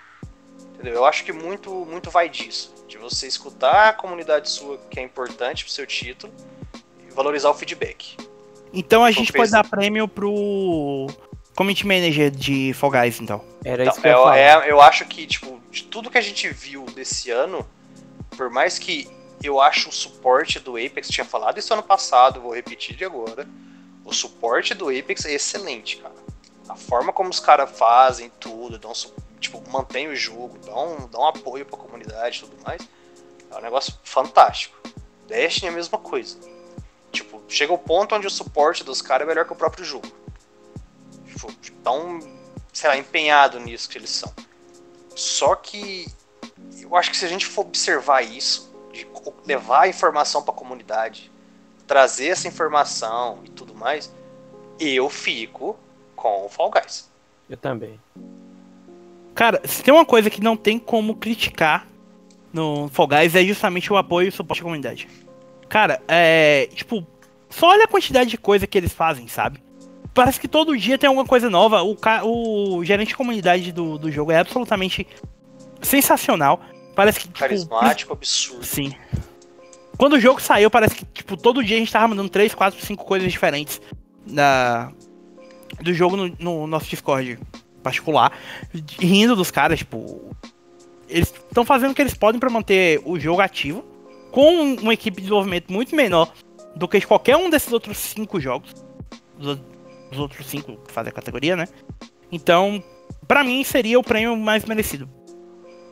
Entendeu? Eu acho que muito, muito vai disso. De você escutar a comunidade sua, que é importante pro seu título, e valorizar o feedback. Então a gente pode dar prêmio pro Community Manager de Fall Guys, então. Era então, isso que eu, eu, é, eu acho que, tipo, de tudo que a gente viu desse ano, por mais que eu acho o suporte do Apex, tinha falado isso ano passado, vou repetir de agora. O suporte do Apex é excelente, cara a forma como os caras fazem tudo, dão, tipo, mantém o jogo, dão, dão apoio pra comunidade e tudo mais, É um negócio fantástico. Destiny é a mesma coisa. Tipo, chega o ponto onde o suporte dos caras é melhor que o próprio jogo. Tipo, tão, sei lá, empenhado nisso que eles são. Só que eu acho que se a gente for observar isso, de levar a informação para a comunidade, trazer essa informação e tudo mais, eu fico com o Fall Guys. Eu também. Cara, se tem uma coisa que não tem como criticar no Fall Guys é justamente o apoio e o suporte à comunidade. Cara, é. Tipo, só olha a quantidade de coisa que eles fazem, sabe? Parece que todo dia tem alguma coisa nova. O, ca... o gerente de comunidade do, do jogo é absolutamente sensacional. Parece que. Tipo, Carismático, absurdo. Sim. Quando o jogo saiu, parece que, tipo, todo dia a gente tava mandando 3, 4, 5 coisas diferentes na, do jogo no, no nosso Discord particular. Rindo dos caras, tipo. Eles estão fazendo o que eles podem para manter o jogo ativo. Com uma equipe de desenvolvimento muito menor do que qualquer um desses outros cinco jogos. Dos, dos outros cinco que fazem a categoria, né? Então, para mim, seria o prêmio mais merecido.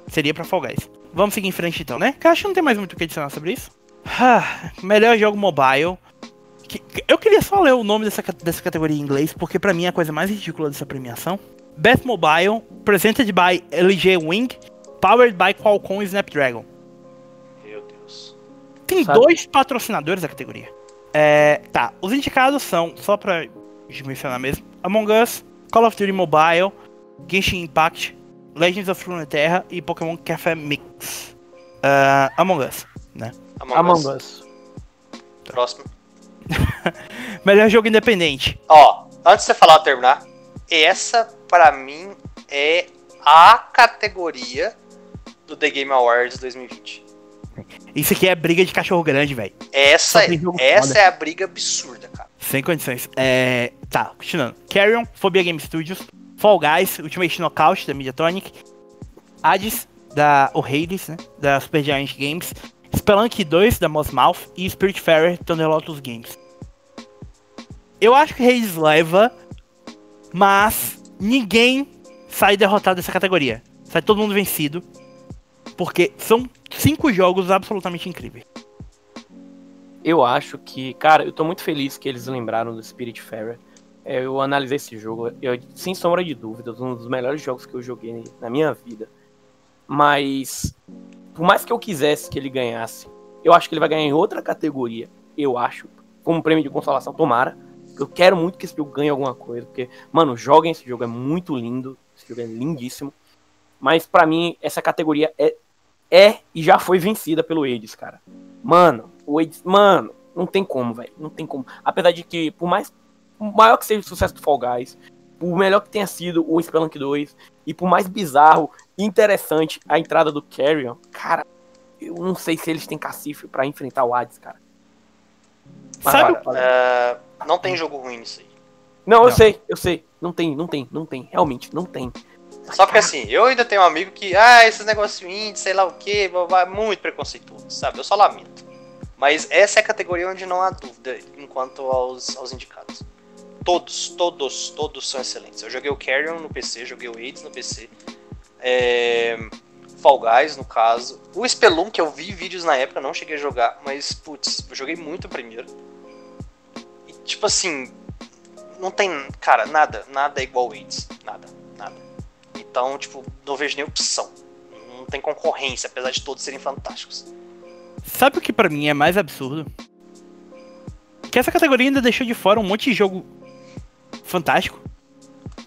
Seria pra Fall Guys. Vamos seguir em frente então, né? Que acho que não tem mais muito o que adicionar sobre isso. Ah, melhor jogo mobile. Eu queria só ler o nome dessa, dessa categoria em inglês, porque para mim é a coisa mais ridícula dessa premiação. Best Mobile, presented by LG Wing, powered by Qualcomm Snapdragon. Meu Deus. Tem Sabe? dois patrocinadores da categoria. É, tá, os indicados são, só pra mencionar mesmo, Among Us, Call of Duty Mobile, Genshin Impact, Legends of Runeterra e Pokémon Café Mix. Uh, Among Us, né? Among, Among Us. Us. Próximo. Melhor jogo independente. Ó, antes de você falar terminar, essa para mim é a categoria do The Game Awards 2020. Isso aqui é briga de cachorro grande, velho. Essa, é, essa é a briga absurda, cara. Sem condições. É, tá, continuando. Carrion, Phobia Game Studios, Fall Guys, Ultimate Knockout da Mediatonic, Hades da O'Hades, né, da Supergiant Games, Spelunk 2 da Mossmouth e Spiritfarer Thunder Lotus Games. Eu acho que Hades leva, mas ninguém sai derrotado dessa categoria. Sai todo mundo vencido. Porque são cinco jogos absolutamente incríveis. Eu acho que, cara, eu tô muito feliz que eles lembraram do Spiritfarer. É, eu analisei esse jogo, eu, sem sombra de dúvidas, um dos melhores jogos que eu joguei na minha vida. Mas, por mais que eu quisesse que ele ganhasse, eu acho que ele vai ganhar em outra categoria, eu acho, como prêmio de consolação, tomara. Eu quero muito que esse jogo ganhe alguma coisa, porque, mano, joguem esse jogo, é muito lindo, esse jogo é lindíssimo. Mas para mim, essa categoria é, é e já foi vencida pelo Aids, cara. Mano, o Aids, mano, não tem como, velho. Não tem como. Apesar de que, por mais maior que seja o sucesso do Fall Guys, por melhor que tenha sido o Spelunk 2, e por mais bizarro interessante a entrada do Carrion, cara, eu não sei se eles têm cacife para enfrentar o Hades, cara. Mas, Sabe? Uh, não tem jogo ruim nisso aí. Não, eu não. sei, eu sei. Não tem, não tem, não tem. Realmente, não tem. Só que assim, eu ainda tenho um amigo que, ah, esses negócios indie, sei lá o que, muito preconceituoso, sabe? Eu só lamento. Mas essa é a categoria onde não há dúvida enquanto aos, aos indicados. Todos, todos, todos são excelentes. Eu joguei o Carrion no PC, joguei o Aids no PC. É... Fall Guys, no caso. O Spelunk, eu vi vídeos na época, não cheguei a jogar, mas, putz, eu joguei muito primeiro. E, tipo assim, não tem, cara, nada, nada é igual Aids. Nada, nada. Então, tipo, não vejo nem opção. Não tem concorrência, apesar de todos serem fantásticos. Sabe o que para mim é mais absurdo? Que essa categoria ainda deixou de fora um monte de jogo fantástico.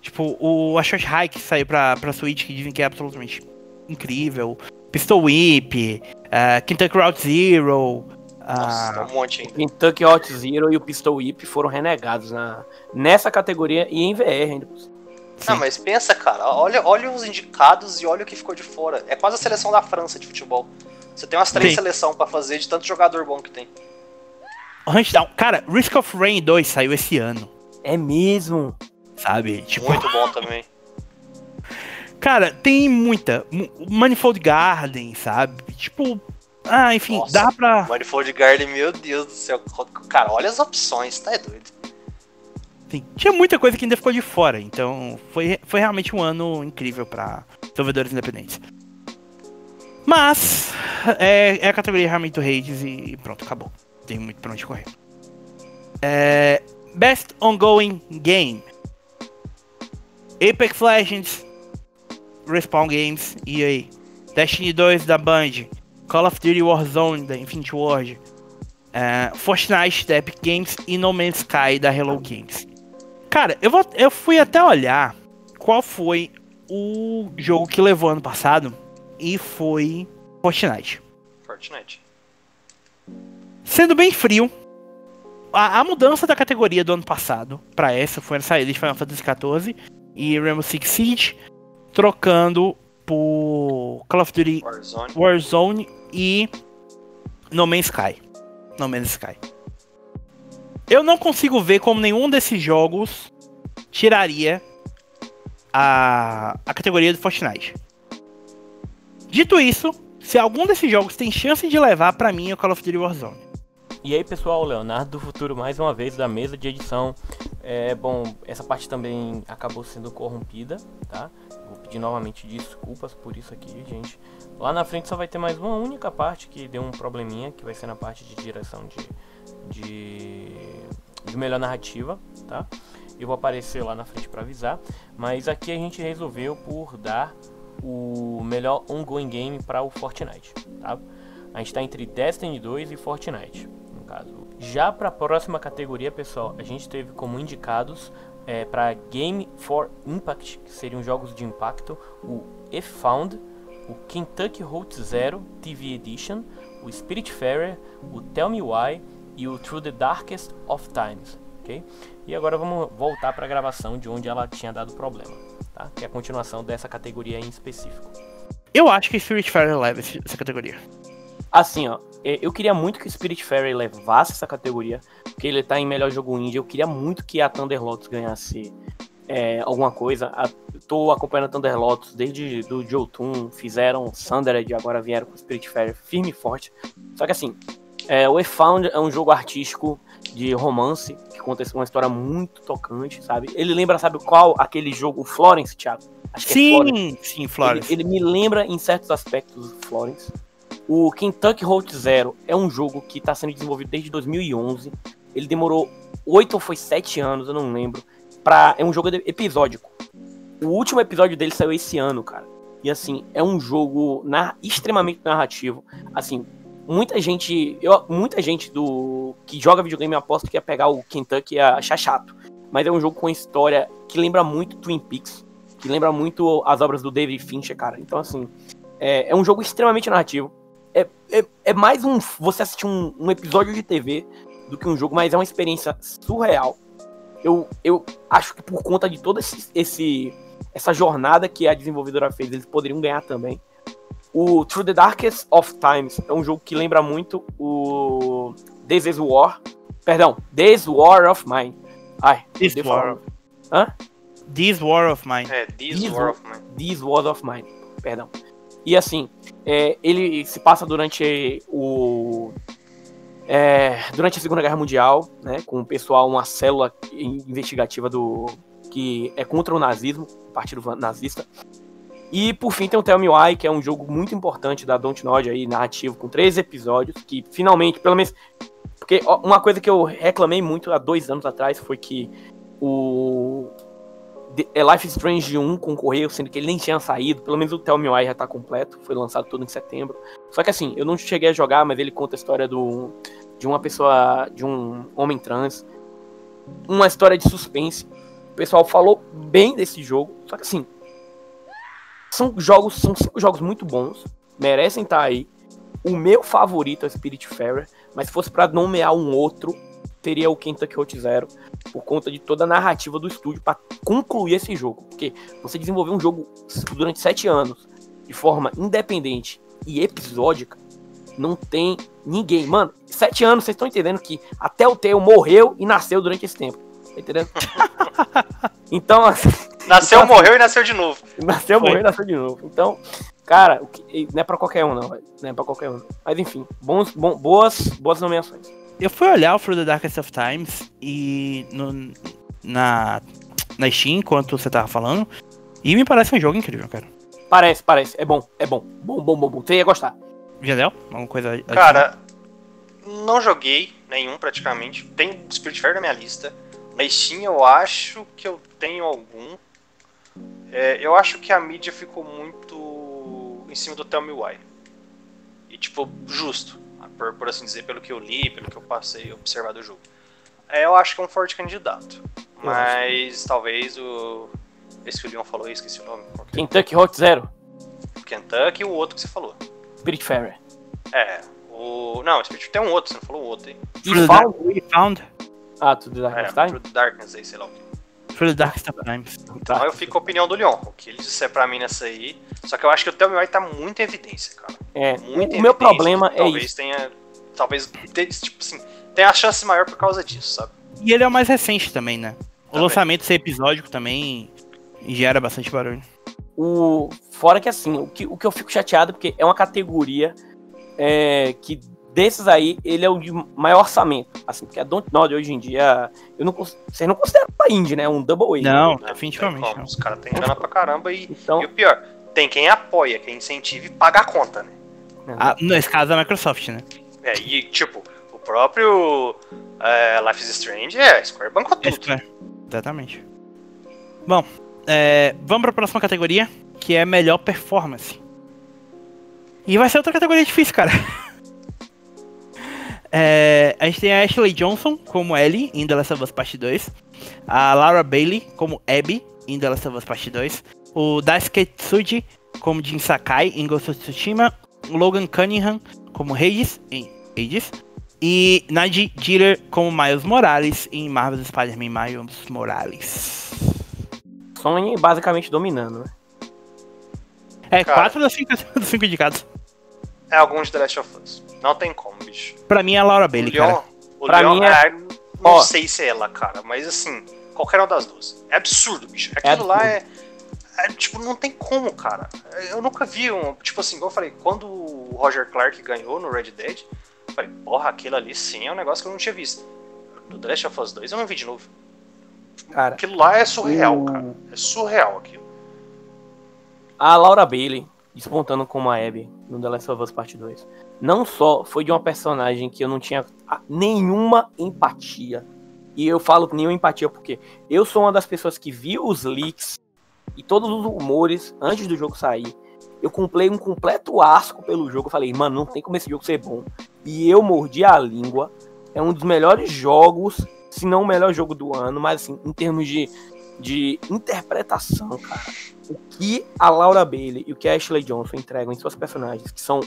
Tipo, o A Short High que saiu pra, pra Switch, que dizem que é absolutamente incrível. Pistol Whip, uh, Kentucky Route Zero. Nossa, uh, um monte ainda. Kentucky Hot Zero e o Pistol Whip foram renegados na, nessa categoria e em VR ainda. Não, mas pensa, cara, olha, olha os indicados e olha o que ficou de fora. É quase a seleção da França de futebol. Você tem umas três seleções para fazer de tanto jogador bom que tem. Hunchdown. Cara, Risk of Rain 2 saiu esse ano. É mesmo. Sabe? Tipo... Muito bom também. Cara, tem muita. Manifold Garden, sabe? Tipo. Ah, enfim, Nossa, dá pra. Manifold Garden, meu Deus do céu. Cara, olha as opções, tá é doido. Sim, tinha muita coisa que ainda ficou de fora, então foi, foi realmente um ano incrível para desenvolvedores independentes. Mas é, é a categoria realmente do Hades e pronto, acabou. Tem muito pra onde correr. É, Best Ongoing Game. Apex Legends, Respawn Games, EA. Destiny 2 da Band. Call of Duty Warzone da Infinity Ward. Uh, Fortnite da Epic Games e No Man's Sky da Hello Games. Cara, eu, vou, eu fui até olhar qual foi o jogo que levou ano passado e foi Fortnite. Fortnite. Sendo bem frio, a, a mudança da categoria do ano passado para essa foi a saída de Final Fantasy XIV e Rainbow Six Siege, trocando por Call of Duty Warzone. Warzone e No Man's Sky. No Man's Sky. Eu não consigo ver como nenhum desses jogos tiraria a, a categoria do Fortnite. Dito isso, se algum desses jogos tem chance de levar, para mim é o Call of Duty Warzone. E aí pessoal, Leonardo do Futuro mais uma vez da mesa de edição. É, bom, essa parte também acabou sendo corrompida, tá? Vou pedir novamente desculpas por isso aqui, gente. Lá na frente só vai ter mais uma única parte que deu um probleminha, que vai ser na parte de direção de, de, de melhor narrativa, tá? Eu vou aparecer lá na frente para avisar. Mas aqui a gente resolveu por dar o melhor ongoing game para o Fortnite, tá? A gente está entre Destiny 2 e Fortnite caso. Já para a próxima categoria, pessoal, a gente teve como indicados é, para Game for Impact, que seriam jogos de impacto, o If Found, o Kentucky Route Zero TV Edition, o Spiritfarer, o Tell Me Why e o Through the Darkest of Times, ok? E agora vamos voltar para a gravação de onde ela tinha dado problema, tá? Que é a continuação dessa categoria em específico. Eu acho que Spiritfarer leva essa categoria. Assim, ó, é, eu queria muito que o Spirit Fairy levasse essa categoria, porque ele tá em melhor jogo indie. Eu queria muito que a Thunder Lotus ganhasse é, alguma coisa. A, tô acompanhando a Thunder Lotus desde do Jotun, fizeram Sundered, agora vieram com o Spirit Fairy firme e forte. Só que assim, é, o E-Found é um jogo artístico de romance, que conta uma história muito tocante, sabe? Ele lembra, sabe qual? Aquele jogo Florence, Thiago? Acho que sim, é Florence. sim, Florence. Ele, ele me lembra em certos aspectos Florence. O Kentucky Route Zero é um jogo que está sendo desenvolvido desde 2011. Ele demorou oito ou foi sete anos, eu não lembro. Pra... É um jogo episódico. O último episódio dele saiu esse ano, cara. E assim, é um jogo na... extremamente narrativo. Assim, muita gente. Eu, muita gente do que joga videogame aposta que ia pegar o Kentucky e ia achar chato. Mas é um jogo com história que lembra muito Twin Peaks. Que lembra muito as obras do David Fincher, cara. Então, assim, é, é um jogo extremamente narrativo é, é, é mais um. Você assistir um, um episódio de TV do que um jogo, mas é uma experiência surreal. Eu, eu acho que por conta de toda esse, esse, essa jornada que a desenvolvedora fez, eles poderiam ganhar também. O Through the Darkest of Times é um jogo que lembra muito o This is War. Perdão, This War of Mine. Ai, This War. Of... Hã? This War of Mine. É, This, This War of Mine. This War of Mine. Perdão. E assim, é, ele se passa durante o. É, durante a Segunda Guerra Mundial, né, com o pessoal, uma célula investigativa do que é contra o nazismo, partido nazista. E por fim tem o Tell Me Why, que é um jogo muito importante da Dontnod aí, narrativo, com três episódios, que finalmente, pelo menos. Porque uma coisa que eu reclamei muito há dois anos atrás foi que o é Life Strange 1 concorreu, sendo que ele nem tinha saído. Pelo menos o Tell Me Why já tá completo. Foi lançado todo em setembro. Só que assim, eu não cheguei a jogar, mas ele conta a história do, de uma pessoa, de um homem trans. Uma história de suspense. O pessoal falou bem desse jogo. Só que assim, são jogos, são cinco jogos muito bons. Merecem estar tá aí. O meu favorito é Spirit Fairer. Mas se fosse para nomear um outro, teria o Kentucky Road Zero por conta de toda a narrativa do estúdio para concluir esse jogo. Porque você desenvolver um jogo durante sete anos de forma independente e episódica, não tem ninguém. Mano, sete anos, vocês estão entendendo que até o Theo morreu e nasceu durante esse tempo. Tá entendendo? então, assim, Nasceu, então, morreu e nasceu de novo. Nasceu, Foi. morreu e nasceu de novo. Então, cara, não é pra qualquer um, não. Não é pra qualquer um. Mas enfim, bons, bom, boas, boas nomeações eu fui olhar o Through the Darkest of Times e no, na, na Steam, enquanto você tava falando, e me parece um jogo incrível, cara. Parece, parece. É bom, é bom. Bom, bom, bom, bom. Você ia gostar. Jadel? Alguma coisa adicional? Cara, não joguei nenhum praticamente. Tem Spiritfarer na minha lista. Na Steam eu acho que eu tenho algum. É, eu acho que a mídia ficou muito em cima do Tell Me Why. E tipo, justo. Por, por assim dizer, pelo que eu li, pelo que eu passei observar do jogo. É, eu acho que é um forte candidato. Mas talvez o. Esse que o Leon falou, eu esqueci o nome. é? Kentucky Hot Zero. Kentucky e o outro que você falou. Spiritfarer. É, o. Não, Spirit tem um outro, você não falou o outro aí. Dark- We Found. Ah, tudo da É, Darkness aí, sei lá o que. Of Times. Então eu fico com a opinião do Leon. O que ele disser pra mim nessa aí. Só que eu acho que o Tell Me Why tá muito em evidência, cara. É, Muito o, o meu evidência, problema é talvez isso. tenha. Talvez. te- Tipo assim. Tenha a chance maior por causa disso, sabe? E ele é o mais recente também, né? O Também. lançamento ser episódico também gera bastante barulho. O, fora que assim, o que, o que eu fico chateado, porque é uma categoria é, que desses aí, ele é o de maior orçamento. Assim, porque a Dontnod hoje em dia, eu não, vocês não consideram a indie, né? Um double A. Não, Né? definitivamente não. Os caras têm grana pra caramba e. Então, E o pior, tem quem apoia, quem incentiva e paga a conta, né? Ah, nesse caso, a Microsoft, né? É, e tipo, o próprio é, Life is Strange é, a Square bancou tudo. Isso é. Exatamente. Bom, é, vamos pra próxima categoria, que é melhor performance. E vai ser outra categoria difícil, cara. É, a gente tem a Ashley Johnson como Ellie em The Last of Us Part 2. A Laura Bailey como Abby em The Last of Us Part 2. O Daisuke Tsuji como Jin Sakai em Ghost of Tsushima. O Logan Cunningham como Hades em Hades. E Naji Jeter como Miles Morales em Marvel's Spider-Man Miles Morales. Sony basicamente dominando, né? É, Cara. 4 das 5 dos cinco indicados. É algum de The Last of Us. Não tem como, bicho. Pra mim é a Laura Bailey, Leon, cara. o Pra Leon mim é- é, não Ó. sei se é ela, cara, mas assim, qualquer uma das duas. É absurdo, bicho. É Aquilo lá é, é, Tipo, não tem como, cara. Eu nunca vi um. Tipo assim, igual eu falei, quando o Roger Clark ganhou no Red Dead, eu falei, porra, aquilo ali sim é um negócio que eu não tinha visto. No The Last of Us 2 eu não vi de novo. Cara, Aquilo lá é surreal, o- cara. É surreal aquilo. a Laura Bailey, despontando como a Abby no The Last of Us Part 2, não só foi de uma personagem que eu não tinha nenhuma empatia. E eu falo nenhuma empatia porque eu sou uma das pessoas que viu os leaks e todos os rumores antes do jogo sair. Eu comprei um completo asco pelo jogo. Eu falei, mano, não tem como esse jogo ser bom. E eu mordi a língua. É um dos melhores jogos, se não o melhor jogo do ano, mas assim, em termos de, de interpretação, cara o que a Laura Bailey e o que a Ashley Johnson entregam em suas personagens, que são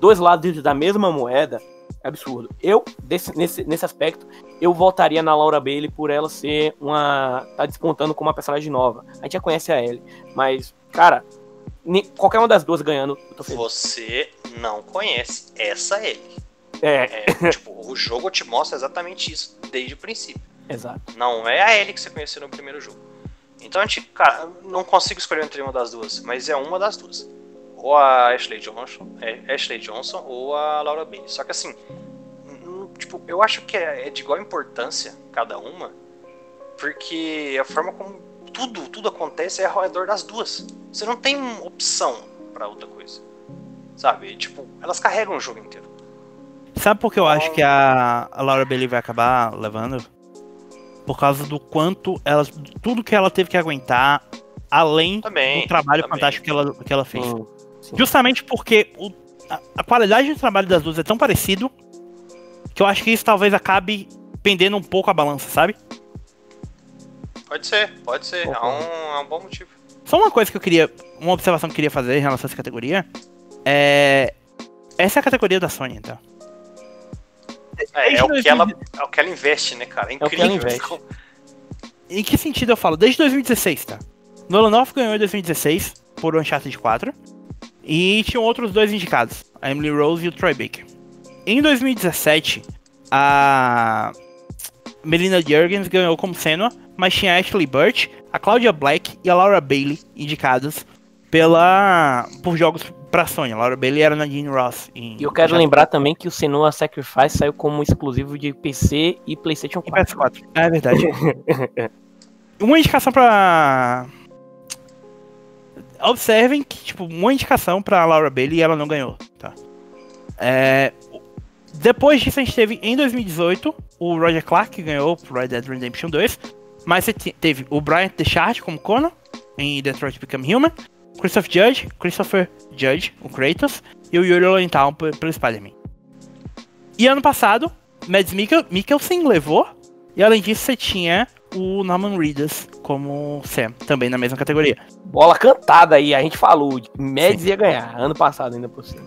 dois lados da mesma moeda, é absurdo. Eu, desse- nesse, nesse aspecto, eu votaria na Laura Bailey por ela ser uma. tá despontando como uma personagem nova. A gente já conhece a Ellie, mas, cara, qualquer uma das duas ganhando, eu tô feliz. Você não conhece essa Ellie. É, É, tipo, o jogo te mostra exatamente isso desde o princípio. exato. Não é a Ellie que você conheceu no primeiro jogo. Então a gente, cara, não consigo escolher entre uma das duas, mas é uma das duas. Ou a Ashley Johnson, é, Ashley Johnson ou a Laura Bailey. Só que assim, hum, tipo, eu acho que é é de igual importância cada uma, porque a forma como tudo, tudo acontece é ao redor das duas. Você não tem opção pra outra coisa. Sabe? Tipo, elas carregam o jogo inteiro. Sabe por que eu acho que a, a Laura Bailey vai acabar levando? Por causa do quanto ela. Tudo que ela teve que aguentar, além Também. do trabalho também. fantástico que ela, que ela fez. Sim, sim. Justamente porque o- a, a qualidade do trabalho das duas é tão parecido que eu acho que isso talvez acabe pendendo um pouco a balança, sabe? Pode ser, pode ser. É um, é um bom motivo. Só uma coisa que eu queria. Uma observação que eu queria fazer em relação a essa categoria. É. Essa é a categoria da Sony, então. É, é o que ela, 2000 é o que ela investe, né, cara? É o que incrível. ela investe. Em que sentido eu falo? Desde 2016, tá? Nolan North ganhou em 2016 por Uncharted 4. E tinham outros dois indicados, a Emily Rose e o Troy Baker. Em 2017, a Melina Jurgens ganhou como Senua, mas tinha a Ashley Burch, a Claudia Black e a Laura Bailey indicados pela por jogos pra Sony. A Laura Bailey era a Nadine Ross. Em E eu quero Uncharted lembrar também que o Senua Sacrifice saiu como exclusivo de PC e PlayStation E 4. PS4. É verdade. Uma indicação pra. Observem que, tipo, uma indicação pra Laura Bailey e ela não ganhou, tá? É, depois disso, a gente teve em 2018 o Roger Clark que ganhou pro Red Dead Redemption 2. Mas você teve o Brian Deschard como Conan em Detroit Become Human, Christopher Judge, Christopher Judge, o Kratos, e o Yuri Lowenthal pelo Spider-Man. E ano passado, Mads Mikkel, Mikkelsen levou, e além disso você tinha o Norman Reedus como Sam, também na mesma categoria. Bola cantada aí, a gente falou, Mads ia ganhar, ano passado ainda por cima.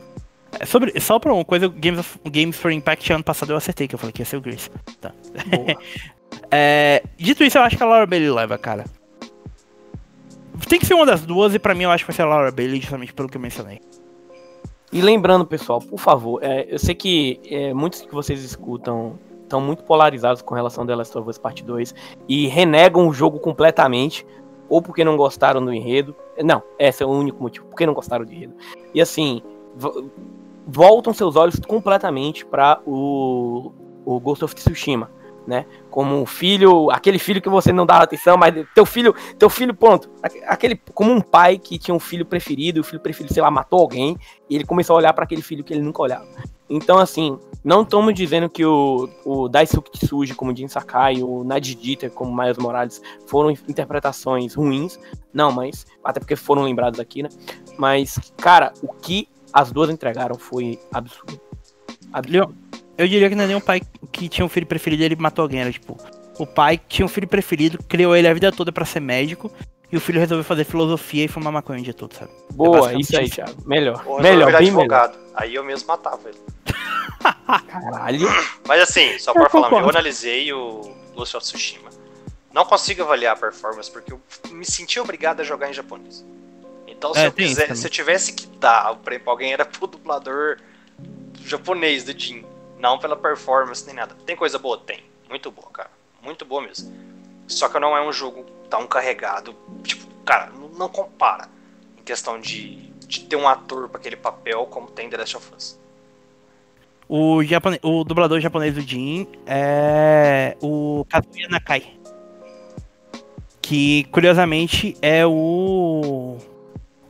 É sobre, só pra uma coisa, Games, of, Games for Impact ano passado eu acertei, que eu falei que ia ser o Grace. Tá. é, dito isso, eu acho que a Laura Bailey leva, cara. Tem que ser uma das duas, e pra mim eu acho que vai ser a Laura Bailey, justamente pelo que eu mencionei. E lembrando, pessoal, por favor, é, eu sei que é, muitos que vocês escutam estão muito polarizados com relação a The Last of Us Part 2 e renegam o jogo completamente, ou porque não gostaram do enredo. Não, esse é o único motivo, porque não gostaram do enredo. E assim, voltam seus olhos completamente para o, o Ghost of Tsushima, né? Como um filho, aquele filho que você não dava atenção, mas teu filho, teu filho, ponto. Aquele, como um pai que tinha um filho preferido, o filho preferido, sei lá, matou alguém, e ele começou a olhar para aquele filho que ele nunca olhava. Então, assim, não estamos dizendo que o, o Daisuke Tsuji como Jin Sakai, o Nadia Dieter como Miles Morales foram interpretações ruins. Não, mas. Até porque foram lembrados aqui, né? Mas, cara, o que as duas entregaram foi absurdo. absurdo. Eu, diria que não é nem um pai que tinha um filho preferido ele matou alguém. Era tipo, o pai tinha um filho preferido, criou ele a vida toda para ser médico. E o filho resolveu fazer filosofia e fumar maconha o dia todo, sabe? Boa, é isso aí, Thiago. Melhor. Ou melhor, bem advogado. Melhor. Aí eu mesmo matava ele. Caralho. Mas assim, só pra eu falar, eu analisei o Ghost of Tsushima. Não consigo avaliar a performance porque eu me senti obrigado a jogar em japonês. Então, se, é, eu, quiser, se eu tivesse que dar o prêmio pra alguém, era pro dublador japonês do Jin. Não pela performance nem nada. Tem coisa boa? Tem. Muito boa, cara. Muito boa mesmo. Só que não é um jogo tão carregado. Tipo, cara, não, compara. Em questão de, de ter um ator para aquele papel como tem The Last of Us. O, japone... o dublador japonês do Jin é o Kazuya Nakai. Que, curiosamente, é o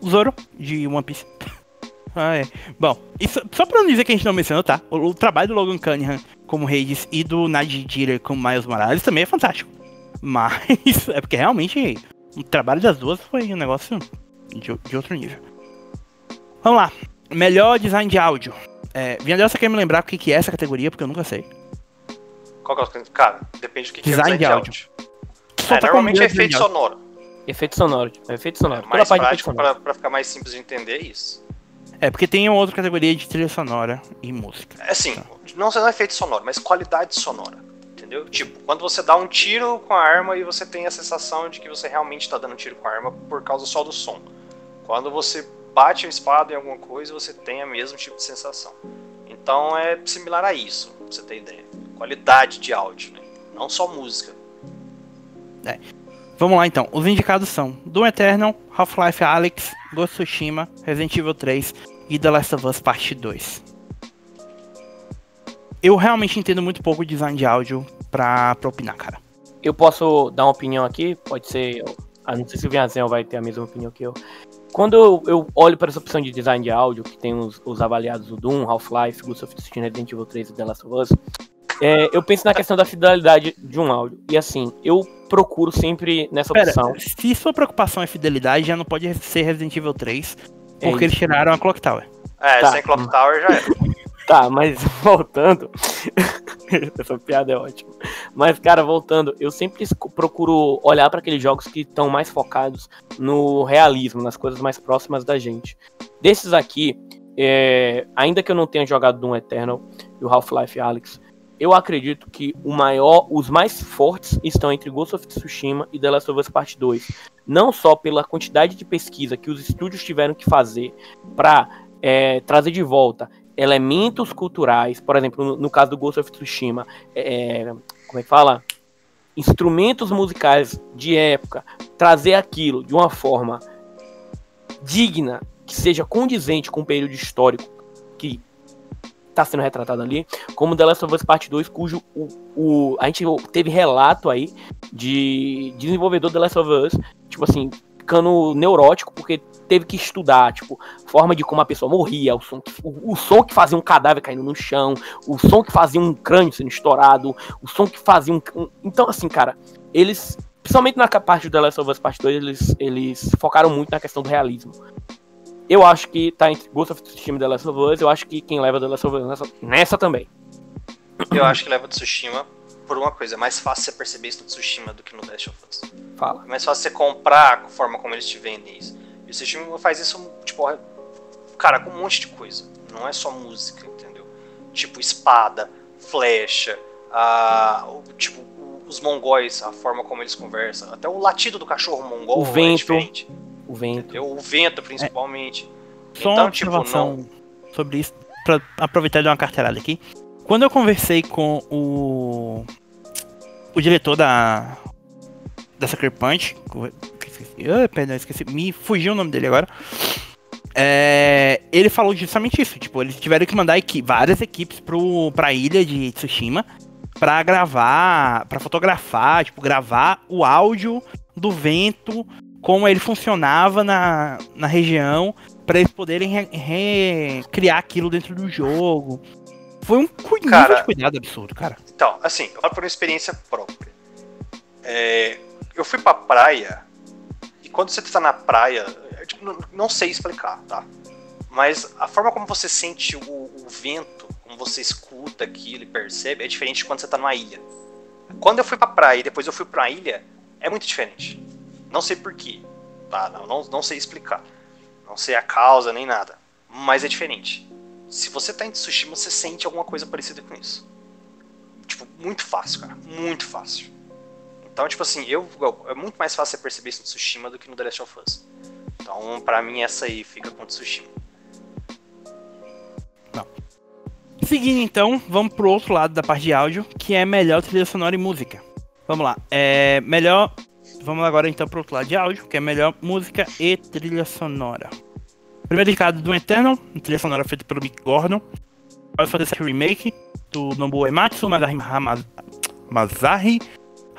o Zoro de One Piece. ah, é. Bom, isso, só pra não dizer que a gente não mencionou, tá? O, o trabalho do Logan Cunningham como Hades e do Nadir Jeter como Miles Morales também é fantástico. Mas é porque realmente o trabalho das duas foi um negócio de, de outro nível. Vamos lá. Melhor design de áudio. É, Vinhadel, você quer me lembrar o que, que é essa categoria? Porque eu nunca sei. Qual que é o... Cara, depende do que, design que é design de áudio. áudio. É, normalmente é efeito sonoro. Efeito sonoro, efeito sonoro. É mais prático pra, pra, ficar mais simples de entender é isso. É, porque tem uma outra categoria de trilha sonora e música. É assim, tá. não só efeito sonoro, mas qualidade sonora. Entendeu? Tipo, quando você dá um tiro com a arma e você tem a sensação de que você realmente está dando tiro com a arma por causa só do som. Quando você bate a espada em alguma coisa, você tem o mesmo tipo de sensação. Então é similar a isso, pra você ter ideia. Qualidade de áudio, né? Não só música. É. Vamos lá então. Os indicados são Doom Eternal, Half-Life Alyx, Ghost Tsushima, Resident Evil 3 e The Last of Us Part 2. Eu realmente entendo muito pouco de design de áudio pra, pra opinar, cara. Eu posso dar uma opinião aqui? Pode ser. Ah, não sei se o Viazel vai ter a mesma opinião que eu. Quando eu, eu olho para essa opção de design de áudio, que tem os, os avaliados do Doom, Half-Life, Ghost of Tsushima, Resident Evil 3 e The Last of Us, é, eu penso na questão da fidelidade de um áudio. E assim, eu procuro sempre nessa Pera, opção. Se sua preocupação é fidelidade, já não pode ser Resident Evil 3, é porque é eles tiraram a Clock Tower. É, tá. sem Clock Tower já era. Tá, mas voltando. Essa piada é ótima. Mas, cara, voltando, eu sempre procuro olhar para aqueles jogos que estão mais focados no realismo, nas coisas mais próximas da gente. Desses aqui, é, ainda que eu não tenha jogado Doom Eternal e o Half-Life Alyx, eu acredito que o maior, os mais fortes estão entre Ghost of Tsushima e The Last of Us Part 2. Não só pela quantidade de pesquisa que os estúdios tiveram que fazer para é, trazer de volta elementos culturais, por exemplo, no, no caso do Ghost of Tsushima, é, como é que fala? Instrumentos musicais de época, trazer aquilo de uma forma digna, que seja condizente com o período histórico que está sendo retratado ali, como The Last of Us Part 2, cujo o, o, a gente teve relato aí de desenvolvedor The Last of Us, tipo assim, ficando neurótico, porque teve que estudar, tipo, forma de como a pessoa morria, o som que, o, o som que fazia um cadáver caindo no chão, o som que fazia um crânio sendo estourado, o som que fazia um. um então, assim, cara, eles. Principalmente na parte do The Last of Us Part 2, eles, eles focaram muito na questão do realismo. Eu acho que tá entre Ghost of Tsushima e The Last of Us, eu acho que quem leva The Last of Us nessa, nessa também. Eu acho que leva Tsushima por uma coisa, é mais fácil você perceber isso no Tsushima do que no The Last of Us. Fala. É mais fácil você comprar a forma como eles te vendem isso. E o faz isso, tipo, cara, com um monte de coisa. Não é só música, entendeu? Tipo, espada, flecha, a, tipo, os mongóis, a forma como eles conversam. Até o latido do cachorro mongol o é vento, diferente. O vento. Entendeu? O vento, principalmente. Só Então, uma tipo, observação sobre isso, pra aproveitar e dar uma carteirada aqui. Quando eu conversei com o. o diretor da. da Sucker Punch. Ah, perdão, esqueci. Me fugiu o nome dele agora. É, ele falou justamente isso. Tipo, eles tiveram que mandar equi várias equipes pro, pra ilha de Tsushima pra gravar, pra fotografar, tipo, gravar o áudio do vento, como ele funcionava na, na região, para eles poderem re- recriar aquilo dentro do jogo. Foi um cu- nível Cara, de cuidado absurdo, cara. Então, assim, eu falo por experiência própria. É, eu fui pra praia, quando você tá na praia, eu, tipo, não, não sei explicar, tá? Mas a forma como você sente o, o vento, como você escuta aquilo e percebe, é diferente de quando você tá numa ilha. Quando eu fui pra praia e depois eu fui pra ilha, é muito diferente. Não sei porquê, tá? Não, não, não sei explicar. Não sei a causa nem nada. Mas é diferente. Se você tá em Tsushima, você sente alguma coisa parecida com isso. Tipo, muito fácil, cara. Muito fácil. Então, tipo assim, eu, é muito mais fácil você perceber isso no Tsushima do que no The Last of Us. Então, pra mim, essa aí fica com o Tsushima. Seguindo então, vamos pro outro lado da parte de áudio, que é melhor trilha sonora e música. Vamos lá. É melhor. Vamos agora então pro outro lado de áudio, que é melhor música e trilha sonora. Primeiro indicado do Eternal, trilha sonora feita pelo Mick Gordon. Final Fantasy VII Remake, do Nobuo Ematsu, Masahi, Hama-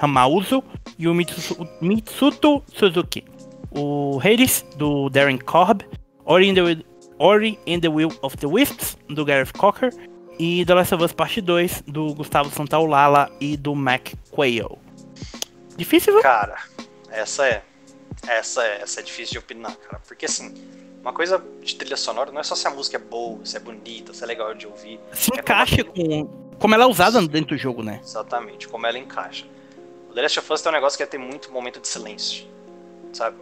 Hamauzo e o Mitsu- Mitsuto Suzuki. O Hades, do Darren Korb. Ori and the, Ori and the Will of the Wisps, do Gareth Cocker. E The Last of Us Parte 2, do Gustavo Santaolala e do Mac Quayle. Difícil, viu? Cara, essa é. Essa é, essa é difícil de opinar, cara. Porque assim, uma coisa de trilha sonora não é só se a música é boa, se é bonita, se é legal de ouvir. Se é encaixa com. Como ela é usada dentro do jogo, né? Exatamente, como ela encaixa. O The Last of Us tem um negócio que é ter muito momento de silêncio, sabe?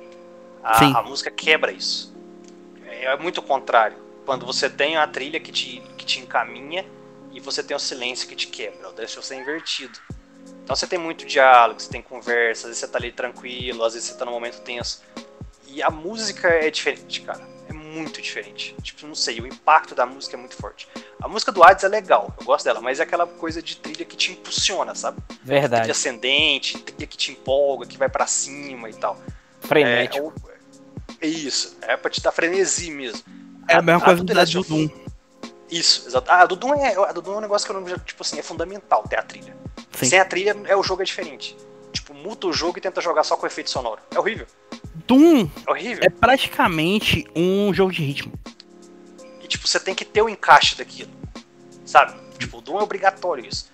A, a música quebra isso. É, é muito o contrário. Quando você tem a trilha que te, que te encaminha e você tem o silêncio que te quebra. O The Last of Us é invertido. Então você tem muito diálogo, você tem conversa, às vezes você tá ali tranquilo, às vezes você tá num momento tenso. E a música é diferente, cara. É muito diferente. Tipo, não sei, o impacto da música é muito forte. A música do Hades é legal, eu gosto dela, mas é aquela coisa de trilha que te impulsiona, sabe? Trilha Verdade. ascendente, trilha que te empolga, que vai pra cima e tal. Frenético. É, é isso, é pra te dar frenesi mesmo. É a mesma coisa do da The Last do of- Doom. Isso, exato. Ah, a do Doom é, a do Doom é um negócio que eu não, tipo assim, é fundamental ter a trilha. Sim. Sem a trilha, é, o jogo é diferente. Tipo, muta o jogo e tenta jogar só com efeito sonoro. É horrível. Doom É horrível. é praticamente um jogo de ritmo. E, tipo, você tem que ter o encaixe daquilo. Sabe? Tipo, o Doom é obrigatório isso.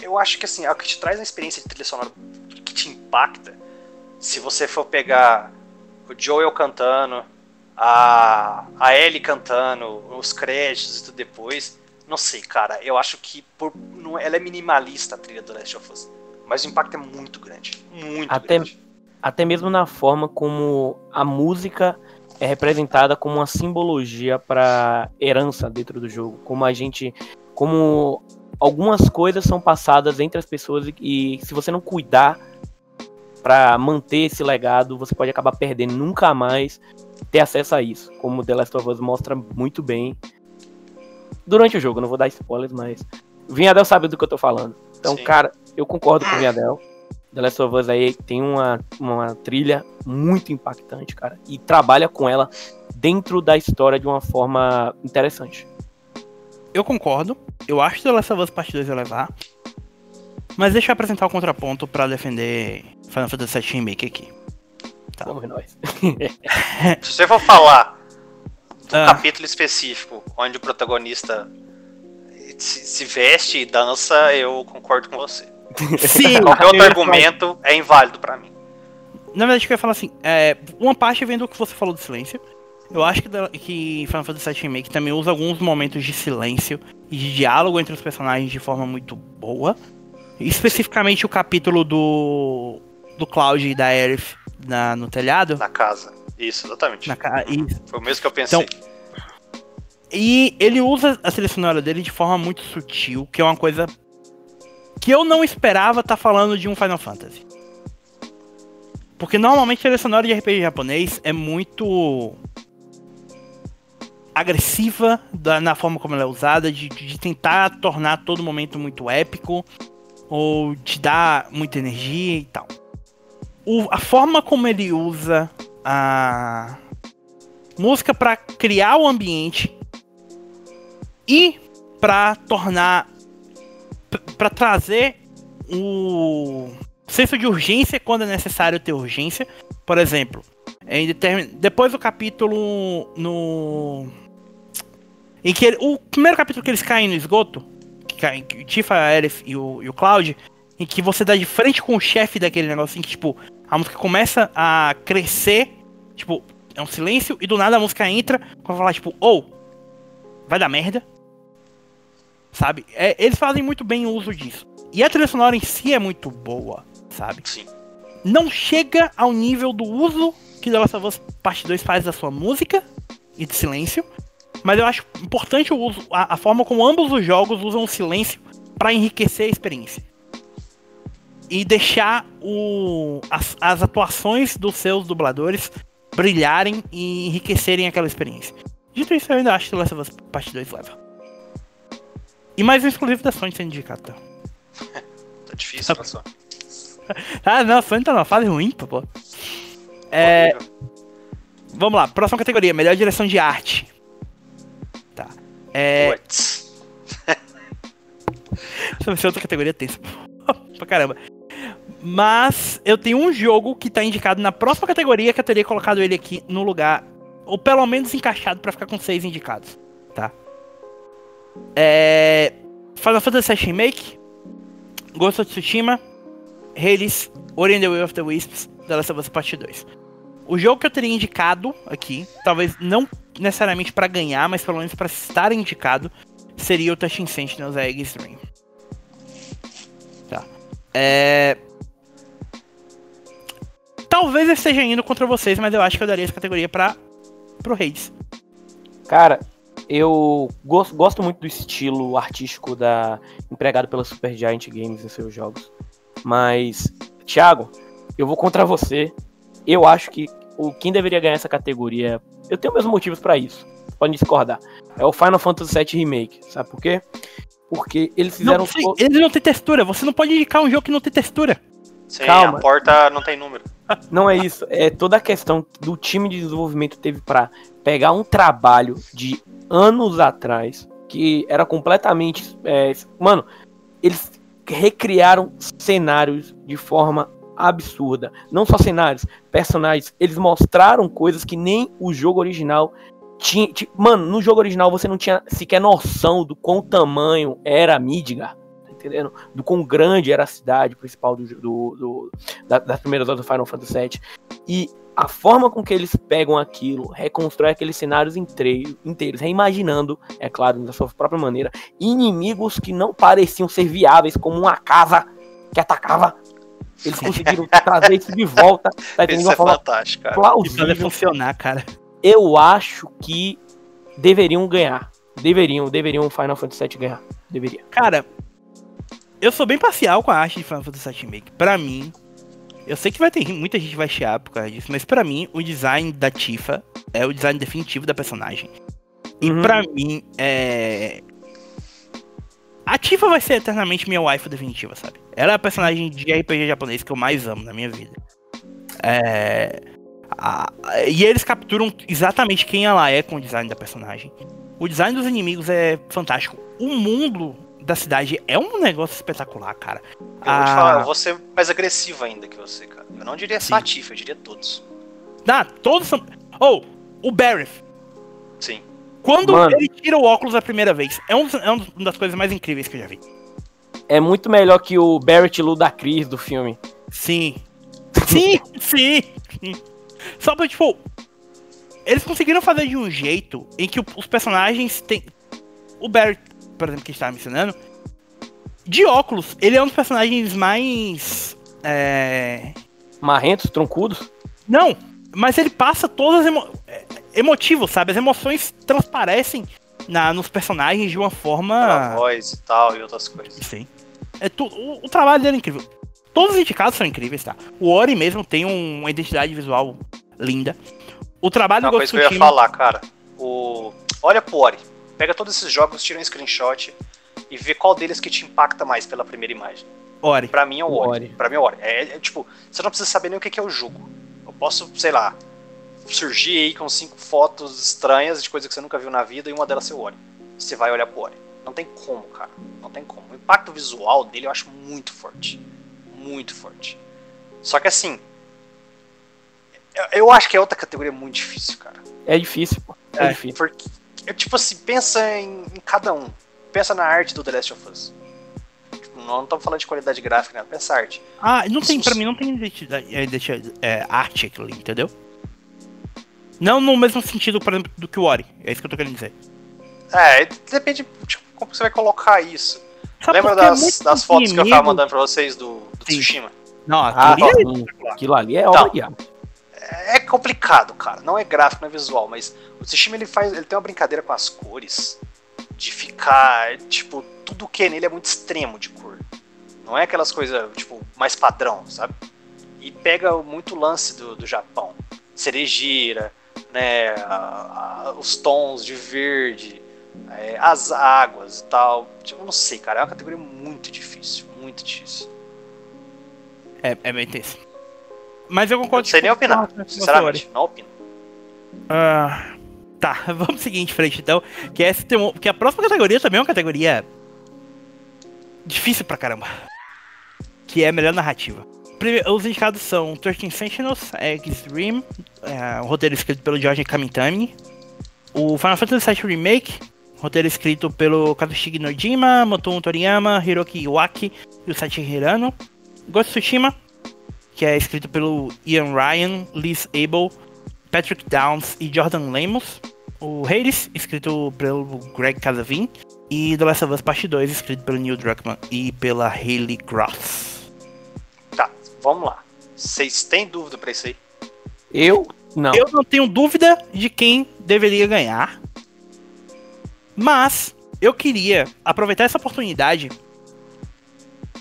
Eu acho que, assim, é o que te traz uma experiência de trilha sonora que te impacta. Se você for pegar o Joel cantando, a, a Ellie cantando, os créditos e tudo depois. Não sei, cara. Eu acho que por, não, ela é minimalista a trilha do Last of Us. Mas o impacto é muito grande. Muito Até- grande. Até mesmo na forma como a música é representada como uma simbologia para herança dentro do jogo, como a gente, como algumas coisas são passadas entre as pessoas e, e se você não cuidar para manter esse legado, você pode acabar perdendo nunca mais ter acesso a isso, como The Last of Us mostra muito bem durante o jogo. Não vou dar spoilers, mas o Vinhadel sabe do que eu tô falando. Então, Sim. cara, eu concordo com o Vinhadel. The Last of Us aí tem uma, uma trilha muito impactante, cara. E trabalha com ela dentro da história de uma forma interessante. Eu concordo. Eu acho que The Last of Us Parte 2 ia levar. Mas deixa eu apresentar o contraponto pra defender Final Fantasy VII Remake aqui. Tá. Somos nós. Se você for falar do Ah. capítulo específico onde o protagonista se, se veste e dança, eu concordo com você. Sim, Qualquer outro eu- argumento é inválido pra mim. Na verdade, eu ia falar assim, é, uma parte vem do que você falou do silêncio. Eu acho que, que Final Fantasy VII Remake também usa alguns momentos de silêncio e de diálogo entre os personagens de forma muito boa. Especificamente o capítulo do do Cloud e da Aerith na, no telhado. Na casa. Isso, exatamente. Na, ca- e, Foi o mesmo que eu pensei. e ele usa a trilha sonora dele de forma muito sutil, que é uma coisa que eu não esperava estar falando de um Final Fantasy. Porque normalmente a sonora de RPG japonês é muito agressiva da- na forma como ela é usada, de, de tentar tornar todo momento muito épico, ou te dar muita energia e tal. O- a forma como ele usa a música para criar o ambiente e para tornar para trazer o senso de urgência quando é necessário ter urgência. Por exemplo, em determin... depois do capítulo no em que ele- o primeiro capítulo que eles caem no esgoto, que caem que Tifa, a Aerith e o, e o Cloud, em que você dá de frente com o chefe daquele negocinho que tipo a música começa a crescer, tipo é um silêncio e do nada a música entra pra falar tipo, ou vai dar merda. Sabe? É, eles fazem muito bem o uso disso. E a trilha sonora em si é muito boa, sabe? Sim. Não chega ao nível do uso que The Last of Us Parte 2 faz da sua música e de silêncio. Mas eu acho importante o uso, a, a forma como ambos os jogos usam o silêncio para enriquecer a experiência. E deixar o, as, as atuações dos seus dubladores brilharem e enriquecerem aquela experiência. Dito isso, eu ainda acho que The Last of Us Parte 2 leva. E mais um exclusivo da Sony sendo indicado, tá? Tá difícil, pessoal. Ah, não, a Sony tá numa fase ruim, pô. É, vamos lá, próxima categoria, melhor direção de arte. Tá. É, Puts. essa ser outra categoria tensa. pra caramba. Mas eu tenho um jogo que tá indicado na próxima categoria que eu teria colocado ele aqui no lugar, ou pelo menos encaixado pra ficar com seis indicados, tá? É, Final Fantasy VII Remake, Ghost of Tsushima, Hades, Ori and the of the Wisps, The Last of Us Part 2. O jogo que eu teria indicado aqui, talvez não necessariamente pra ganhar, mas pelo menos pra estar indicado, seria o Touching Sentinels da Egg Stream. Tá. É... Talvez eu esteja indo contra vocês, mas eu acho que eu daria essa categoria pra pro Hades. Cara, eu gosto, gosto muito do estilo artístico da empregado pela Supergiant Games em seus jogos. Mas, Thiago, eu vou contra você. Eu acho que o quem deveria ganhar essa categoria, eu tenho meus motivos pra isso. Podem discordar. É o Final Fantasy VII Remake, sabe por quê? Porque eles fizeram Não, sim, to- ele não tem textura. Você não pode indicar um jogo que não tem textura. Sim, Calma. a porta não tem número. Não é isso, é toda a questão do time de desenvolvimento teve pra pegar um trabalho de anos atrás que era completamente, é, mano, eles recriaram cenários de forma absurda, não só cenários, personagens, eles mostraram coisas que nem o jogo original tinha, ti- mano, no jogo original você não tinha sequer noção do quão tamanho era Midgar, tá entendendo? Do quão grande era a cidade principal do, do, do da- das primeiras horas do Final Fantasy VII. E a forma com que eles pegam aquilo, reconstrói aqueles cenários inteiros, inteiros, reimaginando, é claro, da sua própria maneira, inimigos que não pareciam ser viáveis, como uma casa que atacava. Eles conseguiram trazer isso de volta, tá Isso uma é forma fantástico, cara. Plausível. funcionar, cara. Eu acho que deveriam ganhar. Deveriam, deveriam o Final Fantasy VII ganhar. Deveria. Cara, eu sou bem parcial com a arte de Final Fantasy VII Remake. Pra mim, eu sei que vai ter muita gente vai chiar por causa disso, mas pra mim, o design da Tifa é o design definitivo da personagem. E Uhum. pra mim, é. A Tifa vai ser eternamente minha waifu definitiva, sabe? Ela é a personagem de RPG japonês que eu mais amo na minha vida. É. a- E eles capturam exatamente quem ela é com o design da personagem. O design dos inimigos é fantástico. O mundo da cidade é um negócio espetacular, cara. Eu vou te Ah. falar, eu vou ser mais agressivo ainda que você, cara. Eu não diria só Sim. a Tifa, eu diria todos. Ah, todos são. Ou, o Barrett. Sim. Quando Mano. ele tira o óculos a primeira vez, é, um, é uma das coisas mais incríveis que eu já vi. É muito melhor que o Barrett Ludacris do filme. Sim. Sim, sim, sim. Só pra, tipo. Eles conseguiram fazer de um jeito em que os personagens têm. O Barry, por exemplo, que a gente tava mencionando. De óculos, ele é um dos personagens mais. É. Marrentos, troncudos. Não, mas ele passa todas as emo... é, emotivos, sabe? As emoções transparecem na, nos personagens de uma forma. voz e tal e outras coisas. Sim. É tu... o, o trabalho dele é incrível. Todos os indicados são incríveis, tá? O Ori mesmo tem um- uma identidade visual linda. O trabalho Uma do coisa Ghost que eu ia falar, cara. O... Olha pro Ori. Pega todos esses jogos, tira um screenshot e vê qual deles que te impacta mais pela primeira imagem. Ori. Pra mim é o Ori. Ori. Pra mim é o Ori. É, é, tipo, você não precisa saber nem o que é o jogo. Eu posso, sei lá, surgir aí com cinco fotos estranhas de coisa que você nunca viu na vida e uma delas ser o Ori. Você vai olhar pro Ori. Não tem como, cara. Não tem como. O impacto visual dele eu acho muito forte. Muito forte. Só que assim. Eu, eu acho que é outra categoria muito difícil, cara. É difícil, pô. É, É. difícil. Porque, é, tipo assim, pensa em, em cada um. Pensa na arte do The Last of Us. Tipo, não estamos falando de qualidade gráfica, né? Pensa arte. Ah, não tem, pra mim não tem identidade, é, identidade- é, arte aquilo ali, entendeu? Não no mesmo sentido, por exemplo, do que o Ori. É isso que eu tô querendo dizer. É, depende de como você vai colocar isso. Sabe Lembra é das, muito das fotos que eu tava mandando pra vocês do, do Sim. Tsushima? Não, Ah, aquilo ali é sim. espetacular. Aquilo ali é Então. obra de arte. É complicado, cara. Não é gráfico, não é visual, mas o Tsushima ele faz, ele tem uma brincadeira com as cores de ficar, tipo, tudo que é nele é muito extremo de cor. Não é aquelas coisas, tipo, mais padrão, sabe? E pega muito lance do, do Japão. Cerejeira, né? a- a- os tons de verde, é, as águas e tal. Tipo, não sei, cara. É uma categoria muito difícil. Muito difícil. É, é bem tenso. Mas eu Eu concordo não sei nem opinar, sinceramente. Não opino. Ah, tá, vamos seguir em frente então. Que, essa tem um- que a próxima categoria também é uma categoria difícil pra caramba. Que é a melhor narrativa. Prime- Os indicados são 13 Sentinels, Dream, é, um roteiro escrito pelo George Kamitani. O Final Fantasy VII Remake, roteiro escrito pelo Kazushige Nojima, Motomo Toriyama, Hiroki Iwaki e o Seiichi Hirano. Ghost Tsushima, que é escrito pelo Ian Ryan, Liz Abel, Patrick Downs e Jordan Lemos. O Hades, escrito pelo Greg Casavin. E The Last of Us Part 2, escrito pelo Neil Druckmann e pela Hayley Gross. Tá, vamos lá. Vocês têm dúvida pra isso aí? Eu, não. Eu não tenho dúvida de quem deveria ganhar. Mas eu queria aproveitar essa oportunidade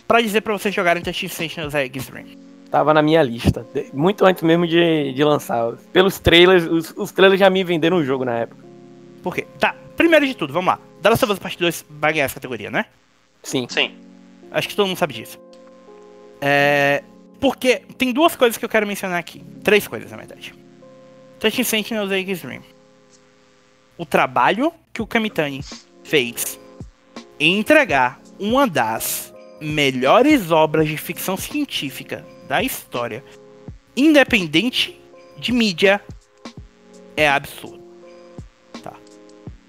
para dizer para vocês jogarem Testing Sentinels Eggs Dream. Tava na minha lista. Muito antes mesmo de, de lançar. Pelos trailers, os, os trailers já me venderam o jogo na época. Por quê? Tá, primeiro de tudo, vamos lá. The Last of Us Part 2 vai ganhar essa categoria, né? Sim. Sim. Acho que todo mundo sabe disso. É. Porque tem duas coisas que eu quero mencionar aqui. Três coisas, na verdade. Touching Sentinels e Dream. O trabalho que o Kamitani fez em entregar uma das melhores obras de ficção científica da história, independente de mídia, é absurdo. Tá.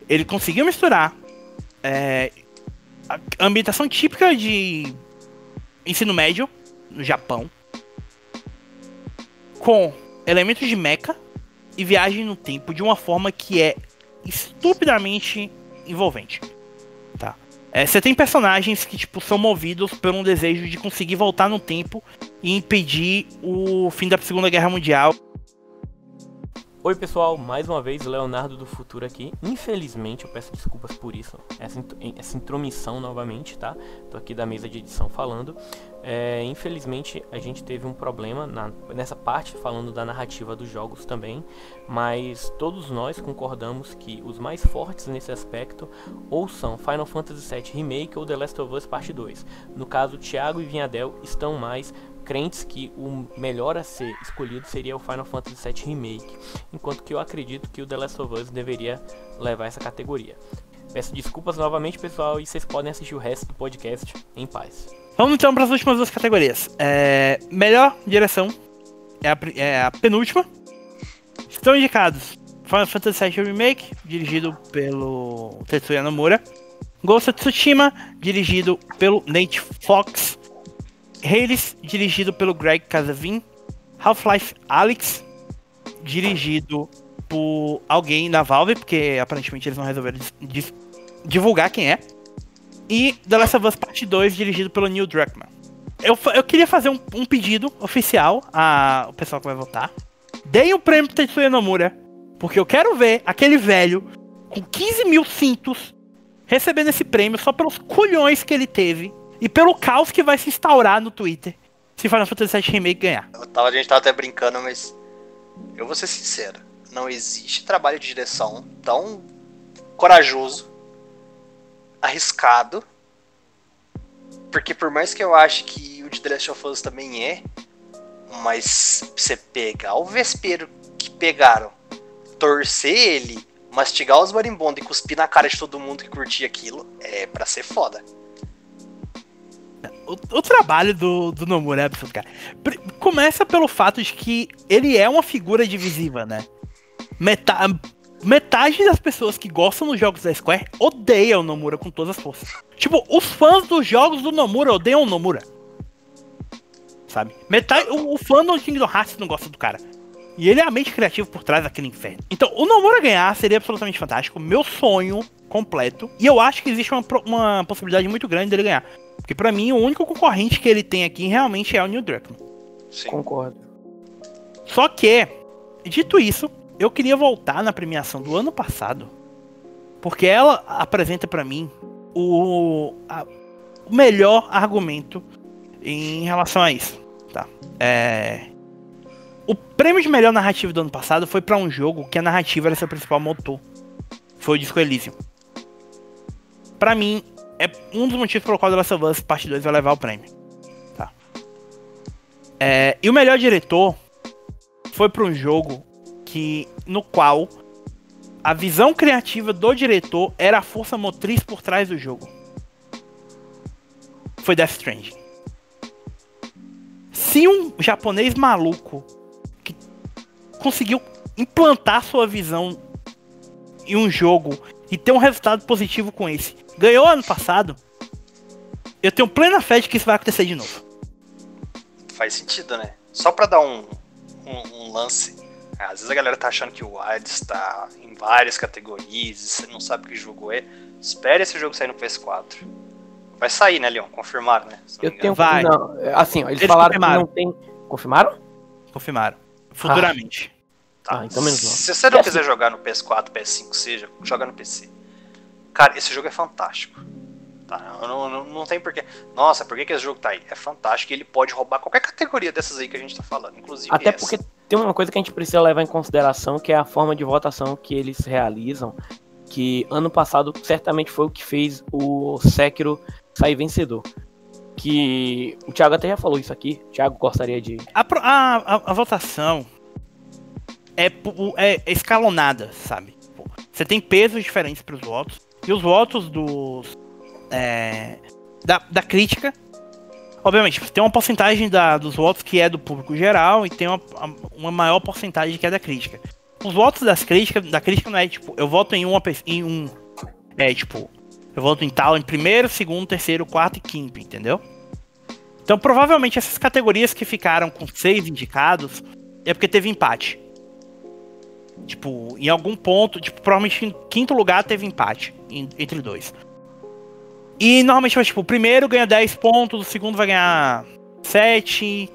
Ele conseguiu misturar é, a ambientação típica de ensino médio no Japão com elementos de mecha e viagem no tempo de uma forma que é estupidamente envolvente. É, Você tem personagens que tipo são movidos por um desejo de conseguir voltar no tempo e impedir o fim da Segunda Guerra Mundial. Oi pessoal, mais uma vez Leonardo do Futuro aqui. Infelizmente, eu peço desculpas por isso, essa, essa intromissão novamente, tá? Tô aqui da mesa de edição falando. É, infelizmente, a gente teve um problema na- nessa parte, falando da narrativa dos jogos também, mas todos nós concordamos que os mais fortes nesse aspecto ou são Final Fantasy VII Remake ou The Last of Us Parte 2. No caso, Thiago e Vinhadel estão mais crentes que o melhor a ser escolhido seria o Final Fantasy VII Remake, enquanto que eu acredito que o The Last of Us deveria levar essa categoria. Peço desculpas novamente, pessoal, e vocês podem assistir o resto do podcast em paz. Vamos então para as últimas duas categorias. É, melhor direção é a, é a penúltima. Estão indicados Final Fantasy VII Remake, dirigido pelo Tetsuya Nomura. Ghost of Tsushima, dirigido pelo Nate Fox. Hades, dirigido pelo Greg Casavin. Half-Life Alyx, dirigido por alguém da Valve, porque aparentemente eles não resolveram divulgar quem é. E The Last of Us Part 2, dirigido pelo Neil Druckmann. Eu, eu queria fazer um, um pedido oficial ao pessoal que vai votar. Deem o prêmio pro Tetsuya Nomura, porque eu quero ver aquele velho com 15 mil cintos recebendo esse prêmio só pelos colhões que ele teve e pelo caos que vai se instaurar no Twitter se Final Fantasy VII Remake ganhar. Tava, a gente tava até brincando, mas eu vou ser sincero. Não existe trabalho de direção tão corajoso, arriscado, porque por mais que eu ache que o de The Last of Us também é, mas você pegar o vespeiro que pegaram, torcer ele, mastigar os marimbondos e cuspir na cara de todo mundo que curtia aquilo, é para ser foda. O, o, trabalho do, do Nomura é absurdo, cara. Começa pelo fato de que ele é uma figura divisiva, né? Meta metade das pessoas que gostam dos jogos da Square odeiam o Nomura com todas as forças. Tipo, os fãs dos jogos do Nomura odeiam o Nomura. Sabe? Metade, o, o fã do Kingdom Hearts não gosta do cara. E ele é a mente criativa por trás daquele inferno. Então, o Nomura ganhar seria absolutamente fantástico. Meu sonho completo. E eu acho que existe uma, uma possibilidade muito grande dele ganhar. Porque para mim, o único concorrente que ele tem aqui realmente é o Neil Druckmann. Sim. Concordo. Só que, dito isso, eu queria voltar na premiação do ano passado. Porque ela apresenta para mim o, a, o melhor argumento em relação a isso. Tá? É, o prêmio de melhor narrativa do ano passado foi para um jogo que a narrativa era seu principal motor. Foi o Disco Elysium. Pra mim, é um dos motivos pelo qual The Last of Us Parte 2 vai levar o prêmio. Tá. É, e o melhor diretor foi para um jogo que no qual a visão criativa do diretor era a força motriz por trás do jogo. Foi Death Stranding. Se um japonês maluco que conseguiu implantar sua visão em um jogo e ter um resultado positivo com esse, ganhou ano passado, eu tenho plena fé de que isso vai acontecer de novo. Faz sentido, né? Só pra dar um, um, um lance às vezes a galera tá achando que o Hades tá em várias categorias, você não sabe que jogo é. Espere esse jogo sair no PS4. Vai sair, né, Leon? Confirmaram, né? Eu tenho. Vai. Não, assim, ó, eles, eles falaram confirmaram. que não tem. Confirmaram? Confirmaram. Futuramente. Ah, tá. Ah, então menos mal. Se você não quiser assim... jogar no PS4, PS5, seja, joga no PC. Cara, esse jogo é fantástico. Tá? Não, não, não tem porquê. Nossa, por que, que esse jogo tá aí? É fantástico e ele pode roubar qualquer categoria dessas aí que a gente tá falando, inclusive. Até essa. porque tem uma coisa que a gente precisa levar em consideração, que é a forma de votação que eles realizam. Que ano passado certamente foi o que fez o Sekiro sair vencedor. Que o Thiago até já falou isso aqui. O Thiago gostaria de. A, a, a votação é, é escalonada, sabe? Você tem pesos diferentes para os votos. E os votos dos é, da, da crítica. Obviamente, tem uma porcentagem da, dos votos que é do público geral e tem uma, uma maior porcentagem que é da crítica. Os votos das críticas, da crítica não é tipo, eu voto em, uma, em um. É tipo, eu voto em tal, em primeiro, segundo, terceiro, quarto e quinto, entendeu? Então provavelmente essas categorias que ficaram com seis indicados é porque teve empate. Tipo, em algum ponto, tipo, provavelmente em quinto lugar teve empate entre dois. E normalmente, tipo, o primeiro ganha 10 pontos, o segundo vai ganhar 7,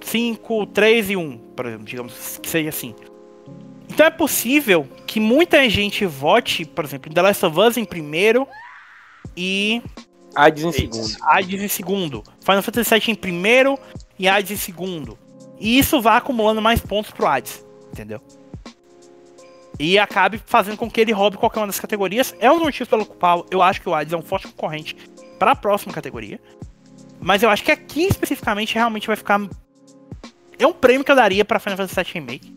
5, 3 e 1, por exemplo, digamos que seja assim. Então é possível que muita gente vote, por exemplo, em The Last of Us em primeiro e. Hades em segundo. Hades em segundo. Final Fantasy VII em primeiro e Hades em segundo. E isso vai acumulando mais pontos pro Hades, entendeu? E acabe fazendo com que ele roube qualquer uma das categorias. É um dos motivos pelo qual eu acho que o Hades é um forte concorrente para a próxima categoria. Mas eu acho que aqui especificamente realmente vai ficar. É um prêmio que eu daria para Final Fantasy VII Remake.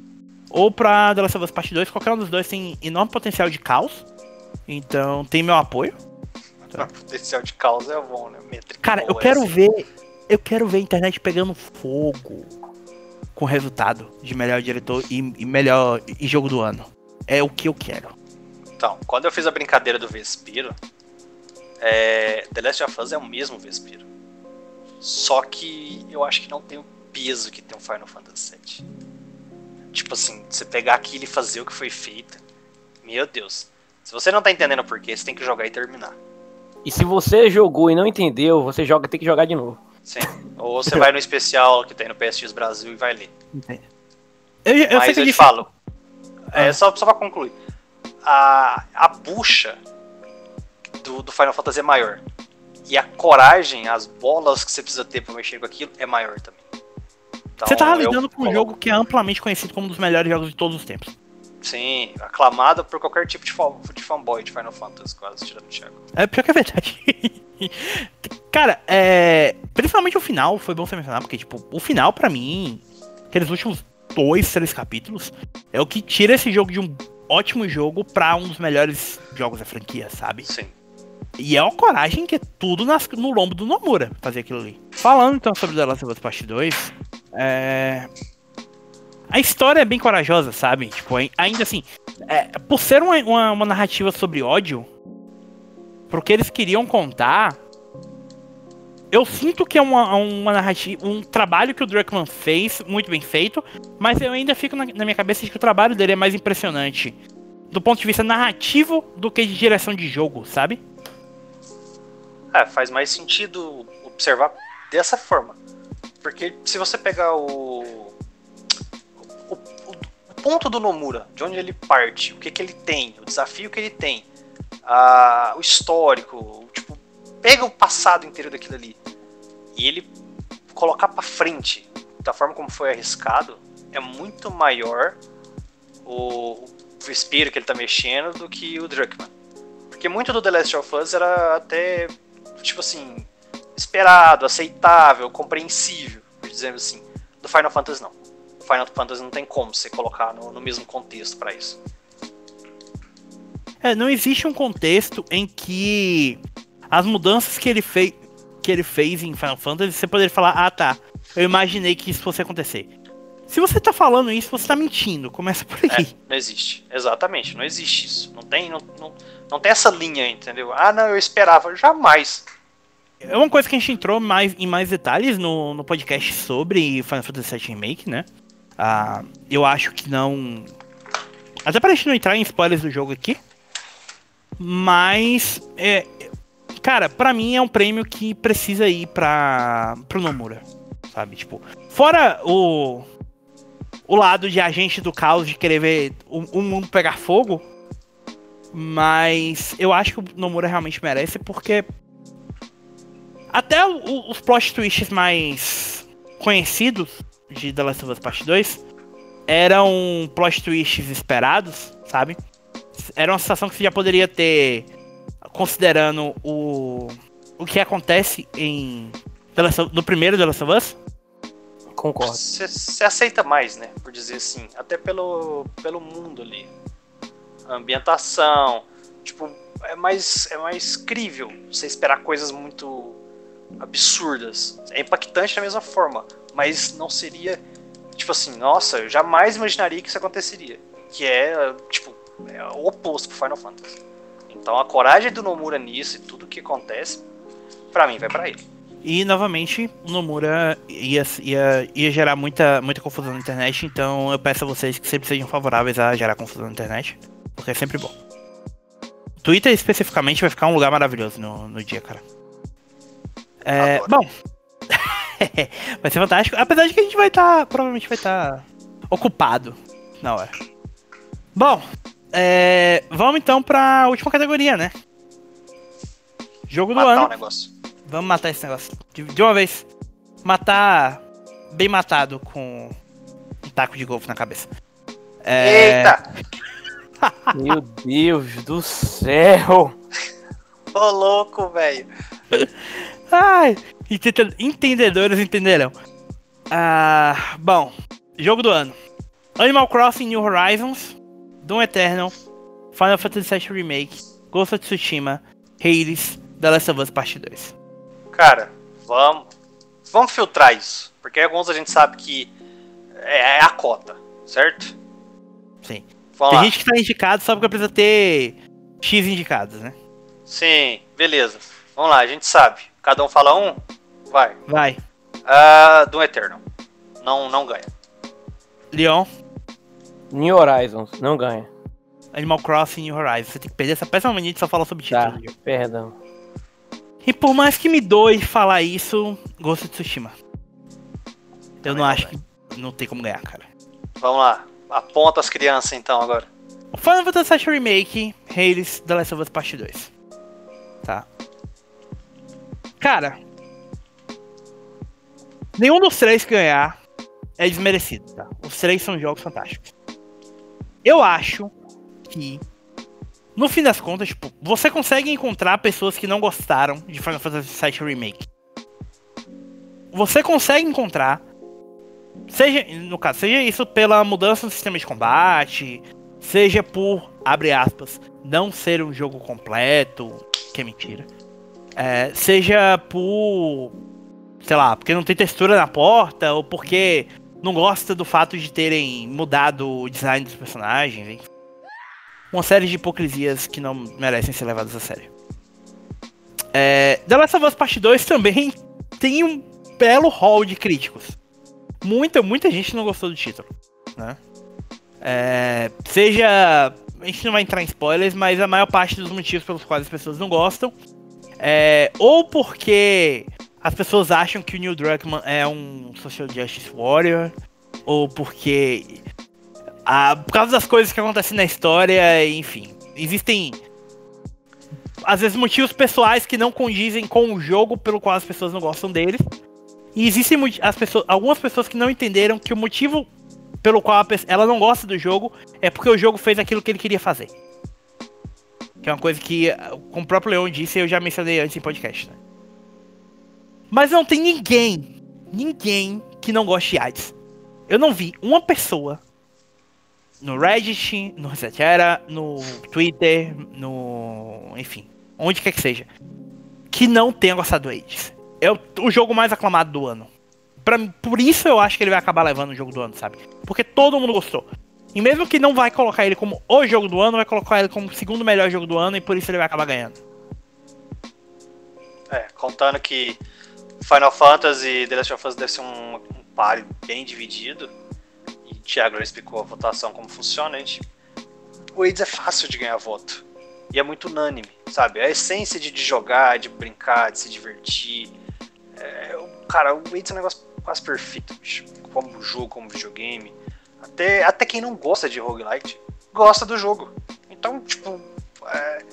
Ou pra The Last of Us Part 2. Qualquer um dos dois tem enorme potencial de caos. Então tem meu apoio. Então. potencial de caos é bom, né? Métrica Cara, eu quero assim. ver. Eu quero ver a internet pegando fogo. com resultado de melhor diretor e, e melhor e jogo do ano. É o que eu quero. Então, quando eu fiz a brincadeira do Vespiro, é, The Last of Us é o mesmo Vespiro. Só que eu acho que não tem o peso que tem um Final Fantasy VII. Tipo assim, você pegar aquilo e fazer o que foi feito. Meu Deus. Se você não tá entendendo por quê, você tem que jogar e terminar. E se você jogou e não entendeu, você joga, tem que jogar de novo. Sim. Ou você vai no especial que tem no PSX Brasil e vai ler. Eu, eu sei Mas que eu te falo. É, Ah. só, só pra concluir. A, a bucha do, do Final Fantasy é maior. E a coragem, as bolas que você precisa ter pra mexer com aquilo é maior também. Então, Você tava lidando com um coloco- jogo que é amplamente conhecido como um dos melhores jogos de todos os tempos. Sim, aclamado por qualquer tipo de, fan, de fanboy de Final Fantasy, quase tirando o Thiago. É pior que é verdade. Cara, é. Principalmente o final foi bom você mencionar, porque, tipo, o final, pra mim, aqueles últimos dois, três capítulos, é o que tira esse jogo de um ótimo jogo pra um dos melhores jogos da franquia, sabe? Sim. E é uma coragem que é tudo nas- no lombo do Nomura fazer aquilo ali. Falando então sobre The Last of Us Part 2, é... a história é bem corajosa, sabe? Tipo, ai- ainda assim, é, por ser uma, uma- uma narrativa sobre ódio, pro que eles queriam contar, eu sinto que é uma, uma narrativa, um trabalho que o Druckmann fez, muito bem feito, mas eu ainda fico na, na minha cabeça que o trabalho dele é mais impressionante do ponto de vista narrativo do que de direção de jogo, sabe? É, faz mais sentido observar dessa forma. Porque se você pegar o. O, o- o ponto do Nomura, de onde ele parte, o que, que ele tem, o desafio que ele tem, a- o histórico, tipo, pega o passado inteiro daquilo ali e ele colocar pra frente da forma como foi arriscado, é muito maior o, o vespeiro que ele tá mexendo do que o Druckmann. Porque muito do The Last of Us era até, tipo assim, esperado, aceitável, compreensível, por dizer assim. Do Final Fantasy não. Final Fantasy não tem como você colocar no, no mesmo contexto pra isso. É, não existe um contexto em que as mudanças que ele fez que ele fez em Final Fantasy, você poderia falar, ah tá, eu imaginei que isso fosse acontecer. Se você tá falando isso, você tá mentindo. Começa por É, aí. não existe. Exatamente, não existe isso. Não tem, não, não, não tem essa linha, entendeu? Ah, não, eu esperava. Jamais. É uma coisa que a gente entrou mais, em mais detalhes no, no podcast sobre Final Fantasy VII Remake, né? Ah, eu acho que não. Até pra gente não entrar em spoilers do jogo aqui. Mas. É, cara, pra mim é um prêmio que precisa ir pra, pro Nomura. Sabe? Tipo, fora o. O lado de agente do caos de querer ver o, o mundo pegar fogo. Mas eu acho que o Nomura realmente merece, porque até o- os plot twists mais conhecidos de The Last of Us Part 2 eram plot twists esperados, sabe? Era uma situação que você já poderia ter considerando o, o que acontece em no primeiro The Last of Us. Concordo. Você aceita mais, né? Por dizer assim. Até pelo, pelo mundo ali. A ambientação. Tipo, é mais, é mais crível você esperar coisas muito absurdas. É impactante da mesma forma. Mas não seria. Tipo assim, nossa, eu jamais imaginaria que isso aconteceria. Que é, tipo, é o oposto pro Final Fantasy. Então a coragem do Nomura nisso e tudo que acontece, pra mim vai pra ele. E novamente o Nomura ia, ia, ia gerar muita, muita confusão na internet, então eu peço a vocês que sempre sejam favoráveis a gerar confusão na internet, porque é sempre bom. Twitter especificamente vai ficar um lugar maravilhoso no, no dia, cara. É, bom. vai ser fantástico. Apesar de que a gente vai estar. provavelmente vai estar ocupado na hora. Bom, é, vamos então pra última categoria, né? Jogo do Matar ano. o negócio. Vamos matar esse negócio. De, de uma vez. Matar. Bem matado com um taco de golfe na cabeça. É, Eita! Meu Deus do céu! Ô louco, velho. Ai, entende- entendedores entenderão. Ah, bom, jogo do ano: Animal Crossing New Horizons, Doom Eternal, Final Fantasy VII Remake, Ghost of Tsushima, Hades, The Last of Us Part 2. Cara, vamos. Vamos filtrar isso. Porque alguns a gente sabe que é a cota, certo? Sim. Vamos Tem lá. gente que tá indicado só porque precisa ter X indicados, né? Sim, beleza. Vamos lá, a gente sabe. Cada um fala um? Vai. Vai. Ah, Doom Eternal. Não, não ganha. Leon, New Horizons, não ganha. Animal Crossing New Horizons. Você tem que perder essa péssima mania de só falar sobre título. Tá, perdão. E por mais que me doe falar isso, Ghost of Tsushima. Eu Também não não acho que não tem como ganhar, cara. Vamos lá. Aponta as crianças então agora. O Final Fantasy VII Remake, Hades, The Last of Us Part 2. Tá. Cara, nenhum dos três que ganhar é desmerecido, tá? Os três são jogos fantásticos. Eu acho que, no fim das contas, tipo, você consegue encontrar pessoas que não gostaram de Final Fantasy VII Remake. Você consegue encontrar, seja, no caso, seja isso pela mudança no sistema de combate, seja por, abre aspas, não ser um jogo completo, que é mentira. É, seja por, sei lá, porque não tem textura na porta, ou porque não gosta do fato de terem mudado o design dos personagens, enfim. Uma série de hipocrisias que não merecem ser levadas a sério. É, The Last of Us Part 2 também tem um belo hall de críticos. Muita, muita gente não gostou do título, né? É, seja. A gente não vai entrar em spoilers, mas a maior parte dos motivos pelos quais as pessoas não gostam é ou porque as pessoas acham que o Neil Druckmann é um social justice warrior, ou porque. ah, por causa das coisas que acontecem na história, enfim. Existem. Às vezes motivos pessoais que não condizem com o jogo pelo qual as pessoas não gostam dele. E existem as pessoas, algumas pessoas que não entenderam que o motivo pelo qual a ela não gosta do jogo é porque o jogo fez aquilo que ele queria fazer. Que é uma coisa que, ah, como o próprio Leon disse, eu já mencionei antes em podcast. Né? Mas não tem ninguém, ninguém que não goste de AIDS. Eu não vi uma pessoa no Reddit, no ResetEra, no Twitter, no. enfim, onde quer que seja, que não tenha gostado do AIDS. É o, jogo mais aclamado do ano. Pra, por isso eu acho que ele vai acabar levando o jogo do ano, sabe? Porque todo mundo gostou. E mesmo que não vai colocar ele como o jogo do ano, vai colocar ele como o segundo melhor jogo do ano e por isso ele vai acabar ganhando. É, contando que Final Fantasy e The Last of Us deve ser um, um páreo bem dividido. E o Thiago já explicou a votação como funciona, a gente. O AIDS é fácil de ganhar voto. E é muito unânime, sabe? A essência de, de jogar, de brincar, de se divertir. É, cara, o AIDS é um negócio quase perfeito, bicho. Como jogo, como videogame. Até, até quem não gosta de roguelite gosta do jogo. Então, tipo. É,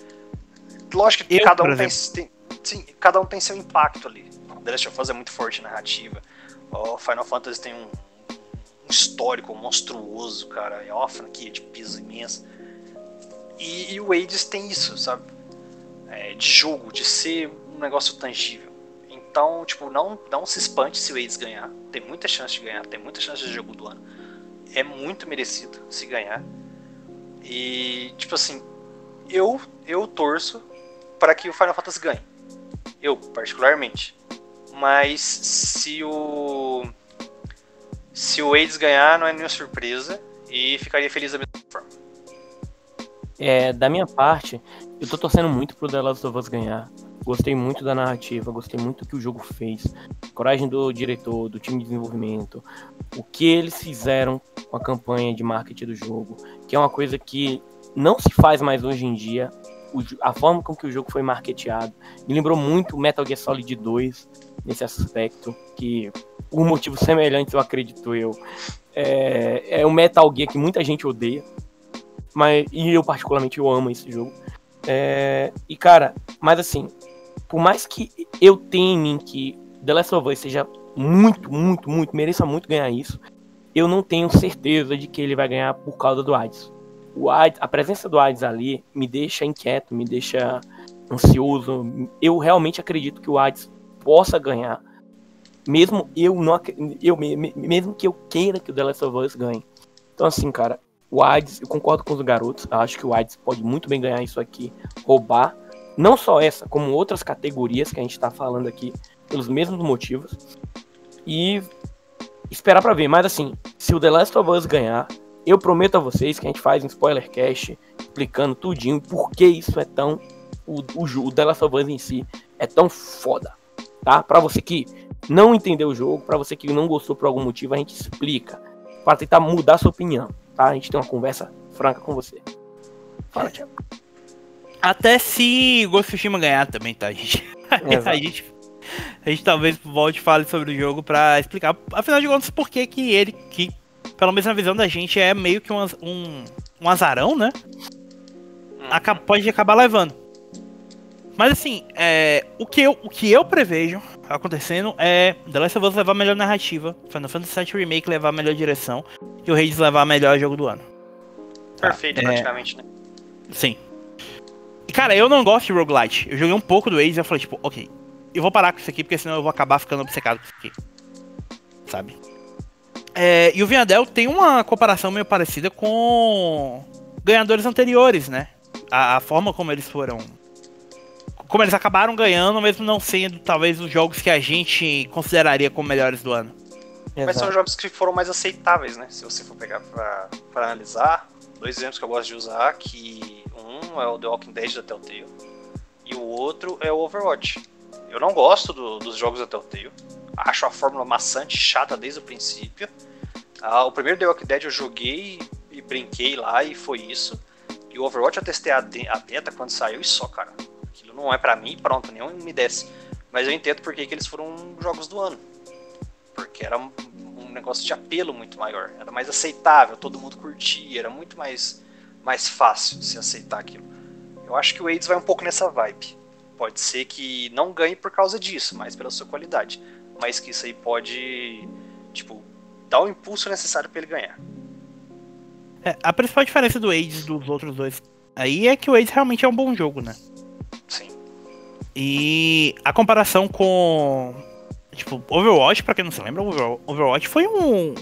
lógico que Eu, cada um tem, tem- sim, cada um tem seu impacto ali. The Last of Us é muito forte narrativa. O Final Fantasy tem um, um histórico monstruoso, cara. É uma franquia de piso imensa. E, e o Hades tem isso, sabe? É, de jogo, de ser um negócio tangível. Então, tipo, não, não se espante se o Hades ganhar. Tem muita chance de ganhar, tem muita chance de jogo do ano. É muito merecido se ganhar. E, tipo assim, eu, eu torço para que o Final Fantasy ganhe. Eu, particularmente. Mas se o. Se o Hades ganhar, não é nenhuma surpresa. E ficaria feliz da mesma forma. É, da minha parte, eu tô torcendo muito pro The Last of Us ganhar. Gostei muito da narrativa, gostei muito do que o jogo fez. Coragem do diretor, do time de desenvolvimento. O que eles fizeram com a campanha de marketing do jogo. Que é uma coisa que não se faz mais hoje em dia. O a forma com que o jogo foi marketeado. Me lembrou muito Metal Gear Solid 2 nesse aspecto. Que por motivos semelhantes, eu acredito eu. É, é um Metal Gear que muita gente odeia. Mas, e eu particularmente eu amo esse jogo. É, e cara, mas assim, por mais que eu tenha em mim que The Last of Us seja muito, muito, muito, mereça muito ganhar isso, eu não tenho certeza de que ele vai ganhar por causa do Hades. O Hades, a presença do Hades ali me deixa inquieto, me deixa ansioso. Eu realmente acredito que o Hades possa ganhar, mesmo eu não eu me- me- mesmo que eu queira que o The Last of Us ganhe. Então assim, cara, o Hades, eu concordo com os garotos, acho que o Hades pode muito bem ganhar isso aqui, roubar não só essa, como outras categorias que a gente tá falando aqui, pelos mesmos motivos. E esperar pra ver. Mas assim, se o The Last of Us ganhar, eu prometo a vocês que a gente faz um spoiler cast explicando tudinho por que isso é tão. O, o, o The Last of Us em si é tão foda. Tá? Pra você que não entendeu o jogo, pra você que não gostou por algum motivo, a gente explica. Pra tentar mudar sua opinião. Tá? A gente tem uma conversa franca com você. Fala, Thiago. Até se Ghost of Tsushima ganhar também, tá, gente? a gente? A gente talvez volte e fale sobre o jogo pra explicar, afinal de contas, por que que ele, que pelo menos na visão da gente, é meio que um, um, um azarão, né? Acaba, pode acabar levando. Mas assim, é, o, que eu, o que eu prevejo acontecendo é The Last of Us levar a melhor narrativa, Final Fantasy VII Remake levar a melhor direção e o Hades levar a melhor jogo do ano. Perfeito, é. praticamente, né? Sim. E, cara, eu não gosto de roguelite. Eu joguei um pouco do Hades e eu falei, tipo, ok, eu vou parar com isso aqui porque senão eu vou acabar ficando obcecado com isso aqui. Sabe? É, e o Vinadel tem uma comparação meio parecida com ganhadores anteriores, né? A, a, forma como eles foram. Como eles acabaram ganhando, mesmo não sendo talvez os jogos que a gente consideraria como melhores do ano. Mas são jogos que foram mais aceitáveis, né? Se você for pegar pra, pra analisar, dois exemplos que eu gosto de usar, que um é o The Walking Dead da Telltale e o outro é o Overwatch. Eu não gosto do, dos jogos da Telltale. Acho a fórmula maçante, chata desde o princípio. Ah, o primeiro The Walking Dead eu joguei e brinquei lá e foi isso. E o Overwatch eu testei a, a beta quando saiu e só, cara. Aquilo não é para mim, pronto, nenhum me desce. Mas eu entendo porque que eles foram jogos do ano. Porque era um, um negócio de apelo muito maior. Era mais aceitável, todo mundo curtia, era muito mais, mais fácil se aceitar aquilo. Eu acho que o AIDS vai um pouco nessa vibe. Pode ser que não ganhe por causa disso, mas pela sua qualidade. Mas que isso aí pode, tipo, dar o impulso necessário para ele ganhar. É, a principal diferença do AIDS dos outros dois aí é que o AIDS realmente é um bom jogo, né? Sim. E a comparação com. Tipo, Overwatch, pra quem não se lembra, Overwatch foi um.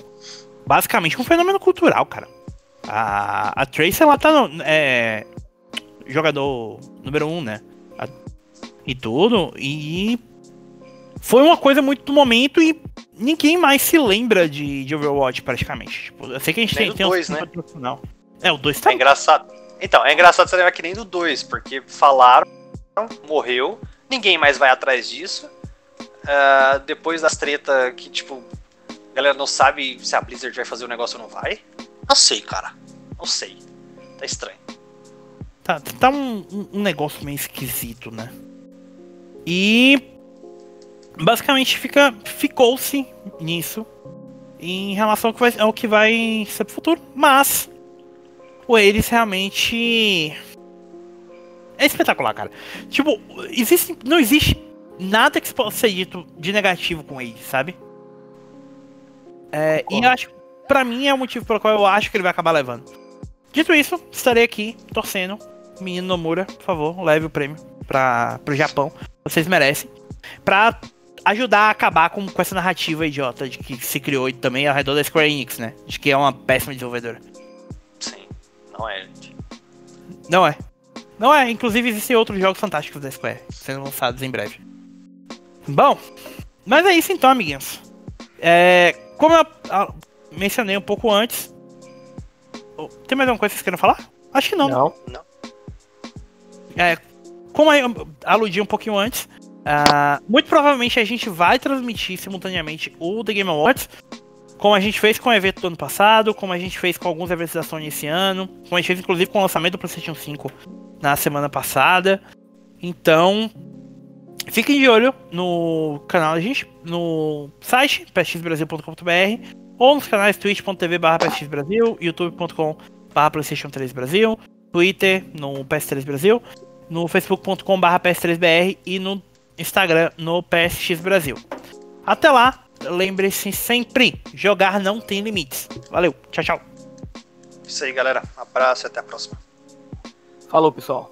Basicamente um fenômeno cultural, cara. A, a Tracer lá tá no. É, jogador número um, né? e tudo. E foi uma coisa muito do momento e ninguém mais se lembra de, de Overwatch praticamente. Tipo, eu sei que a gente nem tem, tem dois, um né? É, o 2 tá. É engraçado. Então, é engraçado você lembrar que nem do 2, porque falaram, morreu, ninguém mais vai atrás disso. Uh, depois das treta que, tipo, a galera não sabe se a Blizzard vai fazer o negócio ou não vai. Não sei, cara. Não sei. Tá estranho. Tá, tá um, um negócio meio esquisito, né? E basicamente fica ficou-se nisso em relação ao que vai, ao que vai ser pro futuro, mas o eles realmente é espetacular, cara. Tipo, existe, não existe nada que possa ser dito de negativo com ele, sabe? É, e acho, para mim é o motivo pelo qual eu acho que ele vai acabar levando. Dito isso, estarei aqui torcendo. Menino Nomura, por favor, leve o prêmio para pro Japão. Vocês merecem. Pra ajudar a acabar com, com essa narrativa idiota de que se criou também ao redor da Square Enix, né? De que é uma péssima desenvolvedora. Sim, não é, gente. Não é. Não é, inclusive existem outros jogos fantásticos da Square sendo lançados em breve. Bom, mas é isso então, amiguinhos. É, como eu mencionei um pouco antes. Oh, tem mais alguma coisa que vocês querem falar? Acho que não. Não. Não. É, como eu aludi um pouquinho antes, uh, muito provavelmente a gente vai transmitir simultaneamente o The Game Awards, como a gente fez com o evento do ano passado, como a gente fez com alguns eventos da Sony esse ano, como a gente fez inclusive com o lançamento do PlayStation 5 na semana passada. Então, fiquem de olho no canal da gente, no site psxbrasil.com.br ou nos canais twitch.tv psxbrasil, youtube.com PlayStation 3 Brasil, Twitter no PS3 Brasil no facebook.com.br PS3BR e no Instagram no PSX Brasil. Até lá, lembre-se sempre, jogar não tem limites. Valeu, tchau, tchau. Isso aí, galera. Um abraço e até a próxima. Falou, pessoal.